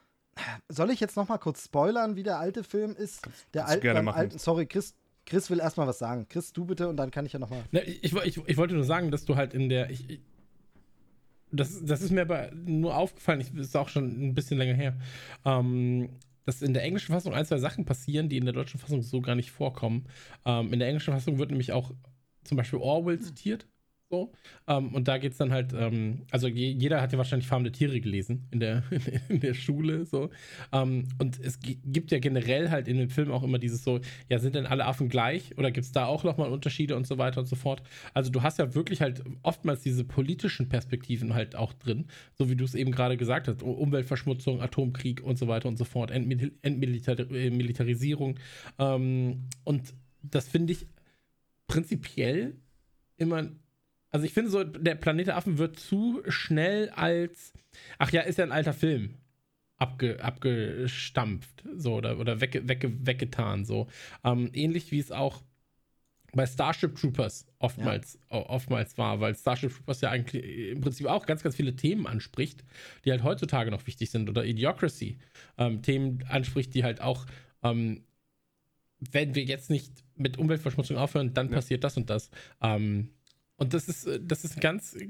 soll ich jetzt noch mal kurz spoilern, wie der alte Film ist? Der
kannst du gerne machen.
alten, sorry, Chris, Chris will erstmal was sagen. Chris, du bitte und dann kann ich ja noch mal.
Ne, ich, ich, ich wollte nur sagen, dass du halt in der. Ich, das, das ist mir aber nur aufgefallen, ich, ist auch schon ein bisschen länger her, ähm, dass in der englischen Fassung ein, zwei Sachen passieren, die in der deutschen Fassung so gar nicht vorkommen. Ähm, in der englischen Fassung wird nämlich auch zum Beispiel Orwell zitiert. So. Ähm, und da geht es dann halt, ähm, also je, jeder hat ja wahrscheinlich Farm der Tiere gelesen in der, in der Schule. So. Ähm, und es gi- gibt ja generell halt in dem Film auch immer dieses so, ja, sind denn alle Affen gleich? Oder gibt es da auch nochmal Unterschiede und so weiter und so fort? Also du hast ja wirklich halt oftmals diese politischen Perspektiven halt auch drin, so wie du es eben gerade gesagt hast. Umweltverschmutzung, Atomkrieg und so weiter und so fort, Entmil Entmilitar äh. Ähm, und das finde ich prinzipiell immer also ich finde so, der Planet der Affen wird zu schnell als, ach ja, ist ja ein alter Film abge, abgestampft, so, oder, oder wegge, wegge, weggetan, so. Ähm, ähnlich wie es auch bei Starship Troopers oftmals, o- oftmals war, weil Starship Troopers ja eigentlich im Prinzip auch ganz, ganz viele Themen anspricht, die halt heutzutage noch wichtig sind. Oder Idiocracy, ähm, Themen anspricht, die halt auch, ähm, wenn wir jetzt nicht mit Umweltverschmutzung aufhören, dann
Ja.
passiert das und das. Ähm, und das ist, äh, das ist ein ganz äh,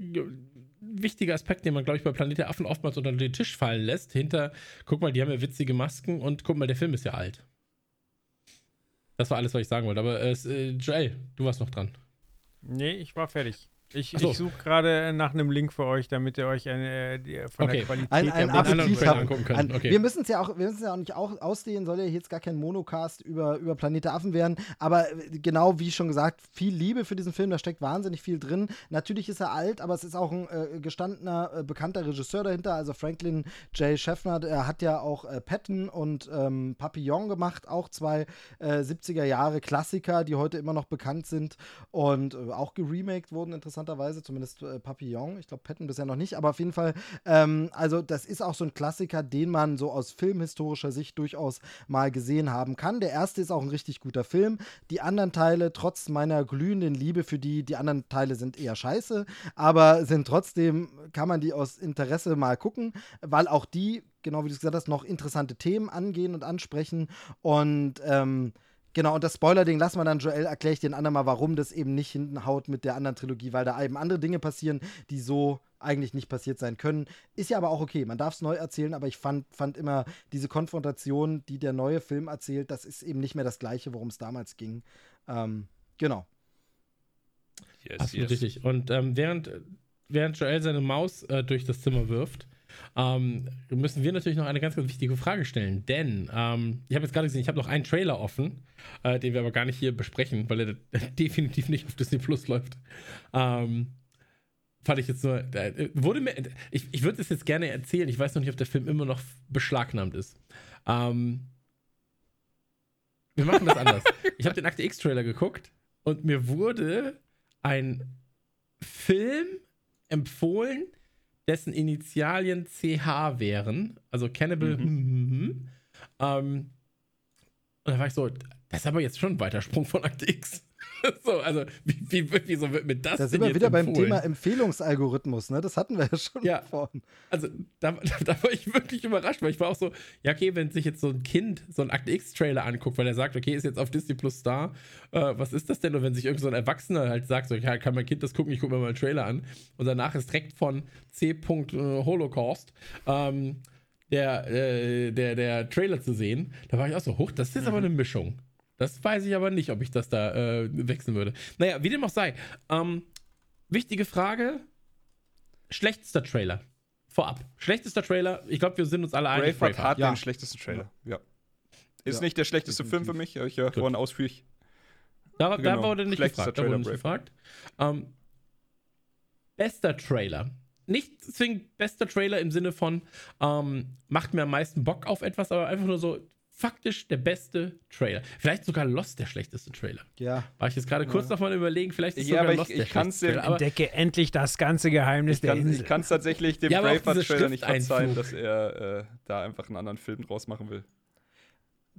wichtiger Aspekt, den man, glaube ich, bei Planet der Affen oftmals unter den Tisch fallen lässt. Hinter, guck mal, die haben ja witzige Masken und guck mal, der Film ist ja alt. Das war alles, was ich sagen wollte. Aber äh, äh, Joel, du warst noch dran.
Nee, ich war fertig. Ich,
so.
ich suche gerade nach einem Link für euch, damit ihr euch eine, die, von
Okay.
der Qualität
Ein,
der
ein
anderen
Appetit
angucken können.
Ein,
Okay.
Wir müssen es ja auch, wir müssen ja auch nicht auch ausdehnen, soll ja jetzt gar kein Monocast über, über Planet der Affen werden. Aber äh, genau wie schon gesagt, viel Liebe für diesen Film, da steckt wahnsinnig viel drin. Natürlich ist er alt, aber es ist auch ein äh, gestandener, äh, bekannter Regisseur dahinter. Also Franklin J. Scheffner, der hat ja auch äh, Patton und ähm, Papillon gemacht, auch zwei äh, 70er Jahre Klassiker, die heute immer noch bekannt sind und äh, auch geremaked wurden, interessanterweise, zumindest äh, Papillon. Ich glaube, Patton bisher noch nicht, aber auf jeden Fall, ähm, also das ist auch so ein Klassiker, den man so aus filmhistorischer Sicht durchaus mal gesehen haben kann. Der erste ist auch ein richtig guter Film. Die anderen Teile, trotz meiner glühenden Liebe für die, die anderen Teile sind eher scheiße, aber sind trotzdem, kann man die aus Interesse mal gucken, weil auch die, genau wie du es gesagt hast, noch interessante Themen angehen und ansprechen und ähm, Genau, und das Spoiler-Ding lassen wir dann, Joel, erkläre ich den anderen mal, warum das eben nicht hinten haut mit der anderen Trilogie, weil da eben andere Dinge passieren, die so eigentlich nicht passiert sein können. Ist ja aber auch okay, man darf es neu erzählen, aber ich fand, fand immer diese Konfrontation, die der neue Film erzählt, das ist eben nicht mehr das Gleiche, worum es damals ging. Ähm, genau.
Yes,
Absolut richtig. Und ähm, während, während Joel seine Maus äh, durch das Zimmer wirft, ähm, müssen wir natürlich noch eine ganz, ganz wichtige Frage stellen. Denn ähm, ich habe jetzt gerade gesehen, ich habe noch einen Trailer offen, äh, den wir aber gar nicht hier besprechen, weil er definitiv nicht auf Disney Plus läuft. Ähm, fand ich jetzt nur. Äh, wurde mir, ich ich würde es jetzt gerne erzählen. Ich weiß noch nicht, ob der Film immer noch beschlagnahmt ist. Ähm, wir machen das anders. ich habe den Akte X-Trailer geguckt und mir wurde ein Film empfohlen, dessen Initialien CH wären, also Cannibal. Mhm. Ähm, und da war ich so, das ist aber jetzt schon ein Weitersprung von Akte X. so, also, wie, wie, wieso wird mir das
Da sind wir wieder beim
empfohlen?
Thema Empfehlungsalgorithmus, ne? Das hatten wir ja schon
Ja.
vorhin.
Also, da, da, da war ich wirklich überrascht, weil ich war auch so, ja, okay, wenn sich jetzt so ein Kind so einen Akte X-Trailer anguckt, weil er sagt, okay, ist jetzt auf Disney Plus Star, äh, was ist das denn? Und wenn sich irgend so ein Erwachsener halt sagt, so, ja, kann mein Kind das gucken, ich gucke mir mal einen Trailer an. Und danach ist direkt von C. Holocaust ähm, der, äh, der, der Trailer zu sehen. Da war ich auch so, hoch, das ist jetzt aber eine Mischung. Das weiß ich aber nicht, ob ich das da äh, wechseln würde. Naja, wie dem auch sei. Ähm, wichtige Frage: Schlechtester Trailer. Vorab. Schlechtester Trailer, ich glaube, wir sind uns alle einig.
Braveheart hat
ja.
den schlechtesten Trailer. Ja. Ist
Ja,
nicht der schlechteste Film für
definitiv.
mich, habe ich ja vorhin ausführlich.
Da, da
Genau.
wurde nicht
Schlechtester
gefragt. Da wurde
Trailer,
nicht gefragt. Ähm, bester Trailer. Nicht zwingend bester Trailer im Sinne von, ähm, macht mir am meisten Bock auf etwas, aber einfach nur so faktisch der beste Trailer. Vielleicht sogar Lost der schlechteste Trailer.
Ja.
War ich jetzt gerade kurz noch mal überlegen, vielleicht ist
Ja,
sogar
aber ich-
Lost
ich
der
kann's
schlechteste
dir
Trailer. Aber
Entdecke endlich das ganze Geheimnis
Ich
der
kann
Insel.
es tatsächlich dem
Ja,
Braveheart-Trailer nicht verzeihen, dass er äh, da einfach einen anderen Film draus machen will.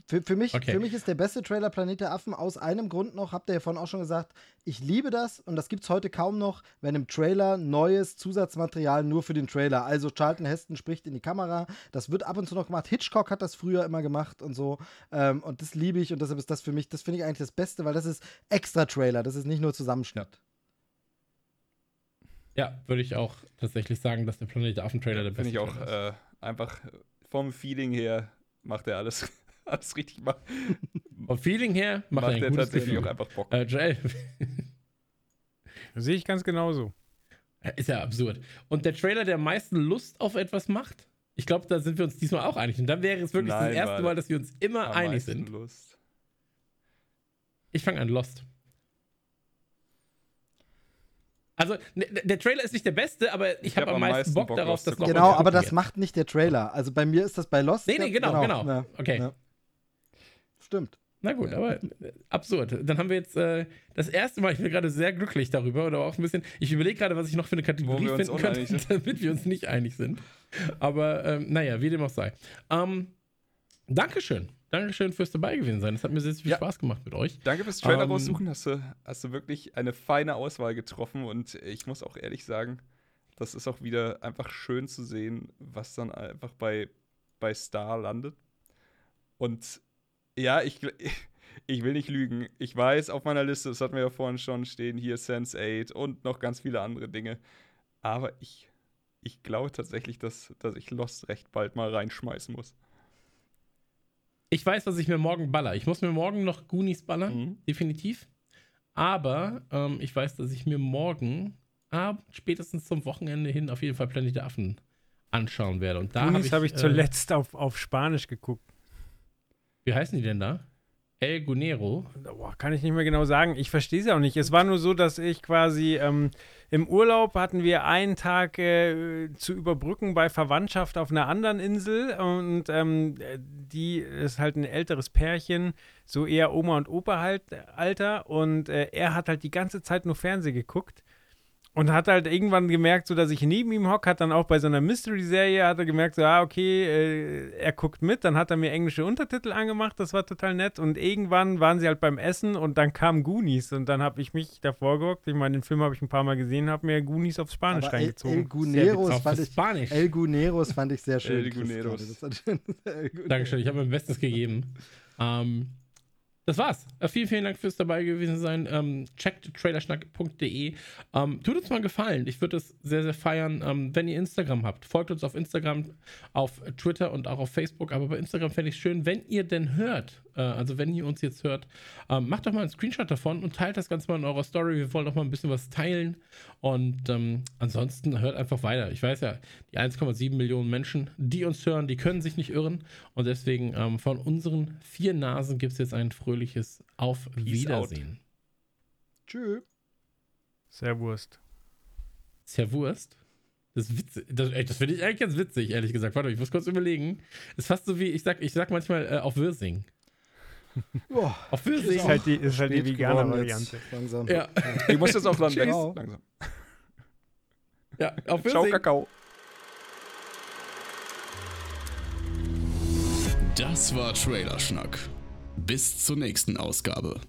Für, für, mich,
Okay.
für mich ist der beste Trailer Planet der Affen aus einem Grund noch, habt ihr ja vorhin auch schon gesagt, ich liebe das und das gibt es heute kaum noch, wenn im Trailer neues Zusatzmaterial nur für den Trailer, also Charlton Heston spricht in die Kamera, das wird ab und zu noch gemacht, Hitchcock hat das früher immer gemacht und so ähm, und das liebe ich und deshalb ist das für mich, das finde ich eigentlich das Beste, weil das ist extra Trailer, das ist nicht nur Zusammenschnitt.
ja, würde ich auch tatsächlich sagen, dass der Planet der Affen-Trailer der beste
Finde ich auch
Trailer ist.
äh, einfach vom Feeling her macht er alles, alles richtig. Macht,
Vom Feeling her macht,
macht
er ein gutes
tatsächlich
Gefühl.
auch einfach Bock.
Äh, Joel,
Sehe ich ganz genauso.
Ist ja absurd. Und der Trailer, der am meisten Lust auf etwas macht, ich glaube, da sind wir uns diesmal auch einig. Und dann wäre es wirklich
Nein,
das erste Mal, dass wir uns immer
Am
einig sind.
Lust.
Ich fange an, Lost. Also, ne, der Trailer ist nicht der beste, aber ich,
Ich
habe
hab
am meisten Bock,
Bock,
darauf,
Lost zu
das noch
gucken.
Genau, aber das macht nicht der Trailer. Also bei mir ist das bei Lost.
Nee, nee, genau, genau.
Ja,
Okay.
Ja. Stimmt.
Na gut, aber äh, absurd. Dann haben wir jetzt äh, das erste Mal, ich bin gerade sehr glücklich darüber, oder auch ein bisschen, ich überlege gerade, was ich noch für eine Kategorie finden könnte,
sind.
damit wir uns nicht einig sind. Aber ähm, naja, wie dem auch sei. Ähm, Dankeschön. Dankeschön fürs dabei gewesen sein. Es hat mir sehr, sehr viel
Ja.
Spaß gemacht mit euch.
Danke fürs Trailer
Ähm,
raussuchen. Hast du, hast du wirklich eine feine Auswahl getroffen und ich muss auch ehrlich sagen, das ist auch wieder einfach schön zu sehen, was dann einfach bei, bei Star landet. Und ja, ich, ich will nicht lügen. Ich weiß auf meiner Liste, das hatten wir ja vorhin schon stehen, hier Sense 8 und noch ganz viele andere Dinge. Aber ich, ich glaube tatsächlich, dass, dass ich Lost recht bald mal reinschmeißen muss.
Ich weiß, was ich mir morgen baller. Ich muss mir morgen noch Goonies ballern,
Mhm.
definitiv. Aber ähm, ich weiß, dass ich mir morgen, ah, spätestens zum Wochenende hin, auf jeden Fall Planet der Affen anschauen werde. Und da habe
Goonies
ich,
habe ich
äh,
zuletzt auf, auf Spanisch geguckt.
Wie heißen die denn da? El Gunero.
Boah, kann ich nicht mehr genau sagen. Ich verstehe es ja auch nicht. Es war nur so, dass ich quasi ähm, im Urlaub hatten wir einen Tag äh, zu überbrücken bei Verwandtschaft auf einer anderen Insel und ähm, die ist halt ein älteres Pärchen, so eher Oma und Opa halt äh, Alter und äh, er hat halt die ganze Zeit nur Fernsehen geguckt. Und hat halt irgendwann gemerkt, so dass ich neben ihm hocke, hat dann auch bei so einer Mystery-Serie, hat er gemerkt, so, ah, okay, äh, er guckt mit, dann hat er mir englische Untertitel angemacht, das war total nett. Und irgendwann waren sie halt beim Essen und dann kam Goonies und dann habe ich mich davor gehockt. Ich meine, den Film habe ich ein paar Mal gesehen, habe mir Goonies aufs Spanisch
Aber El, El
reingezogen.
Guneros
Auf
fand ich.
Spanisch.
El Guneros fand ich sehr schön.
El
El Guneros.
Dankeschön, ich habe mein Bestes gegeben. Ähm, das war's. Äh, vielen, vielen Dank fürs dabei gewesen sein. Ähm, checkt trailerschnack.de. Ähm, tut uns mal Gefallen. Ich würde es sehr, sehr feiern, ähm, wenn ihr Instagram habt. Folgt uns auf Instagram, auf Twitter und auch auf Facebook. Aber bei Instagram fände ich es schön, wenn ihr denn hört. Äh, also, wenn ihr uns jetzt hört, ähm, macht doch mal einen Screenshot davon und teilt das Ganze mal in eurer Story. Wir wollen doch mal ein bisschen was teilen. Und ähm, ansonsten hört einfach weiter. Ich weiß ja, die 1,7 Millionen Menschen, die uns hören, die können sich nicht irren. Und deswegen ähm, von unseren vier Nasen gibt es jetzt ein fröhliches Auf Wiedersehen.
Tschüss.
Sehr Wurst.
Servurst. Das, das, das finde ich eigentlich ganz witzig, ehrlich gesagt. Warte, ich muss kurz überlegen. Ist fast so wie, ich sag, ich sag manchmal äh, auf Würsing.
Boah,
Auf
Das
Würsing.
ist halt die, ist halt die vegane Variante.
Langsam.
Ja,
Ich muss jetzt auch dann weg.
Tschüss.
Langsam.
ja, auf
Ciao,
Würsing.
Kakao.
Das war Trailerschnack. Bis zur nächsten Ausgabe.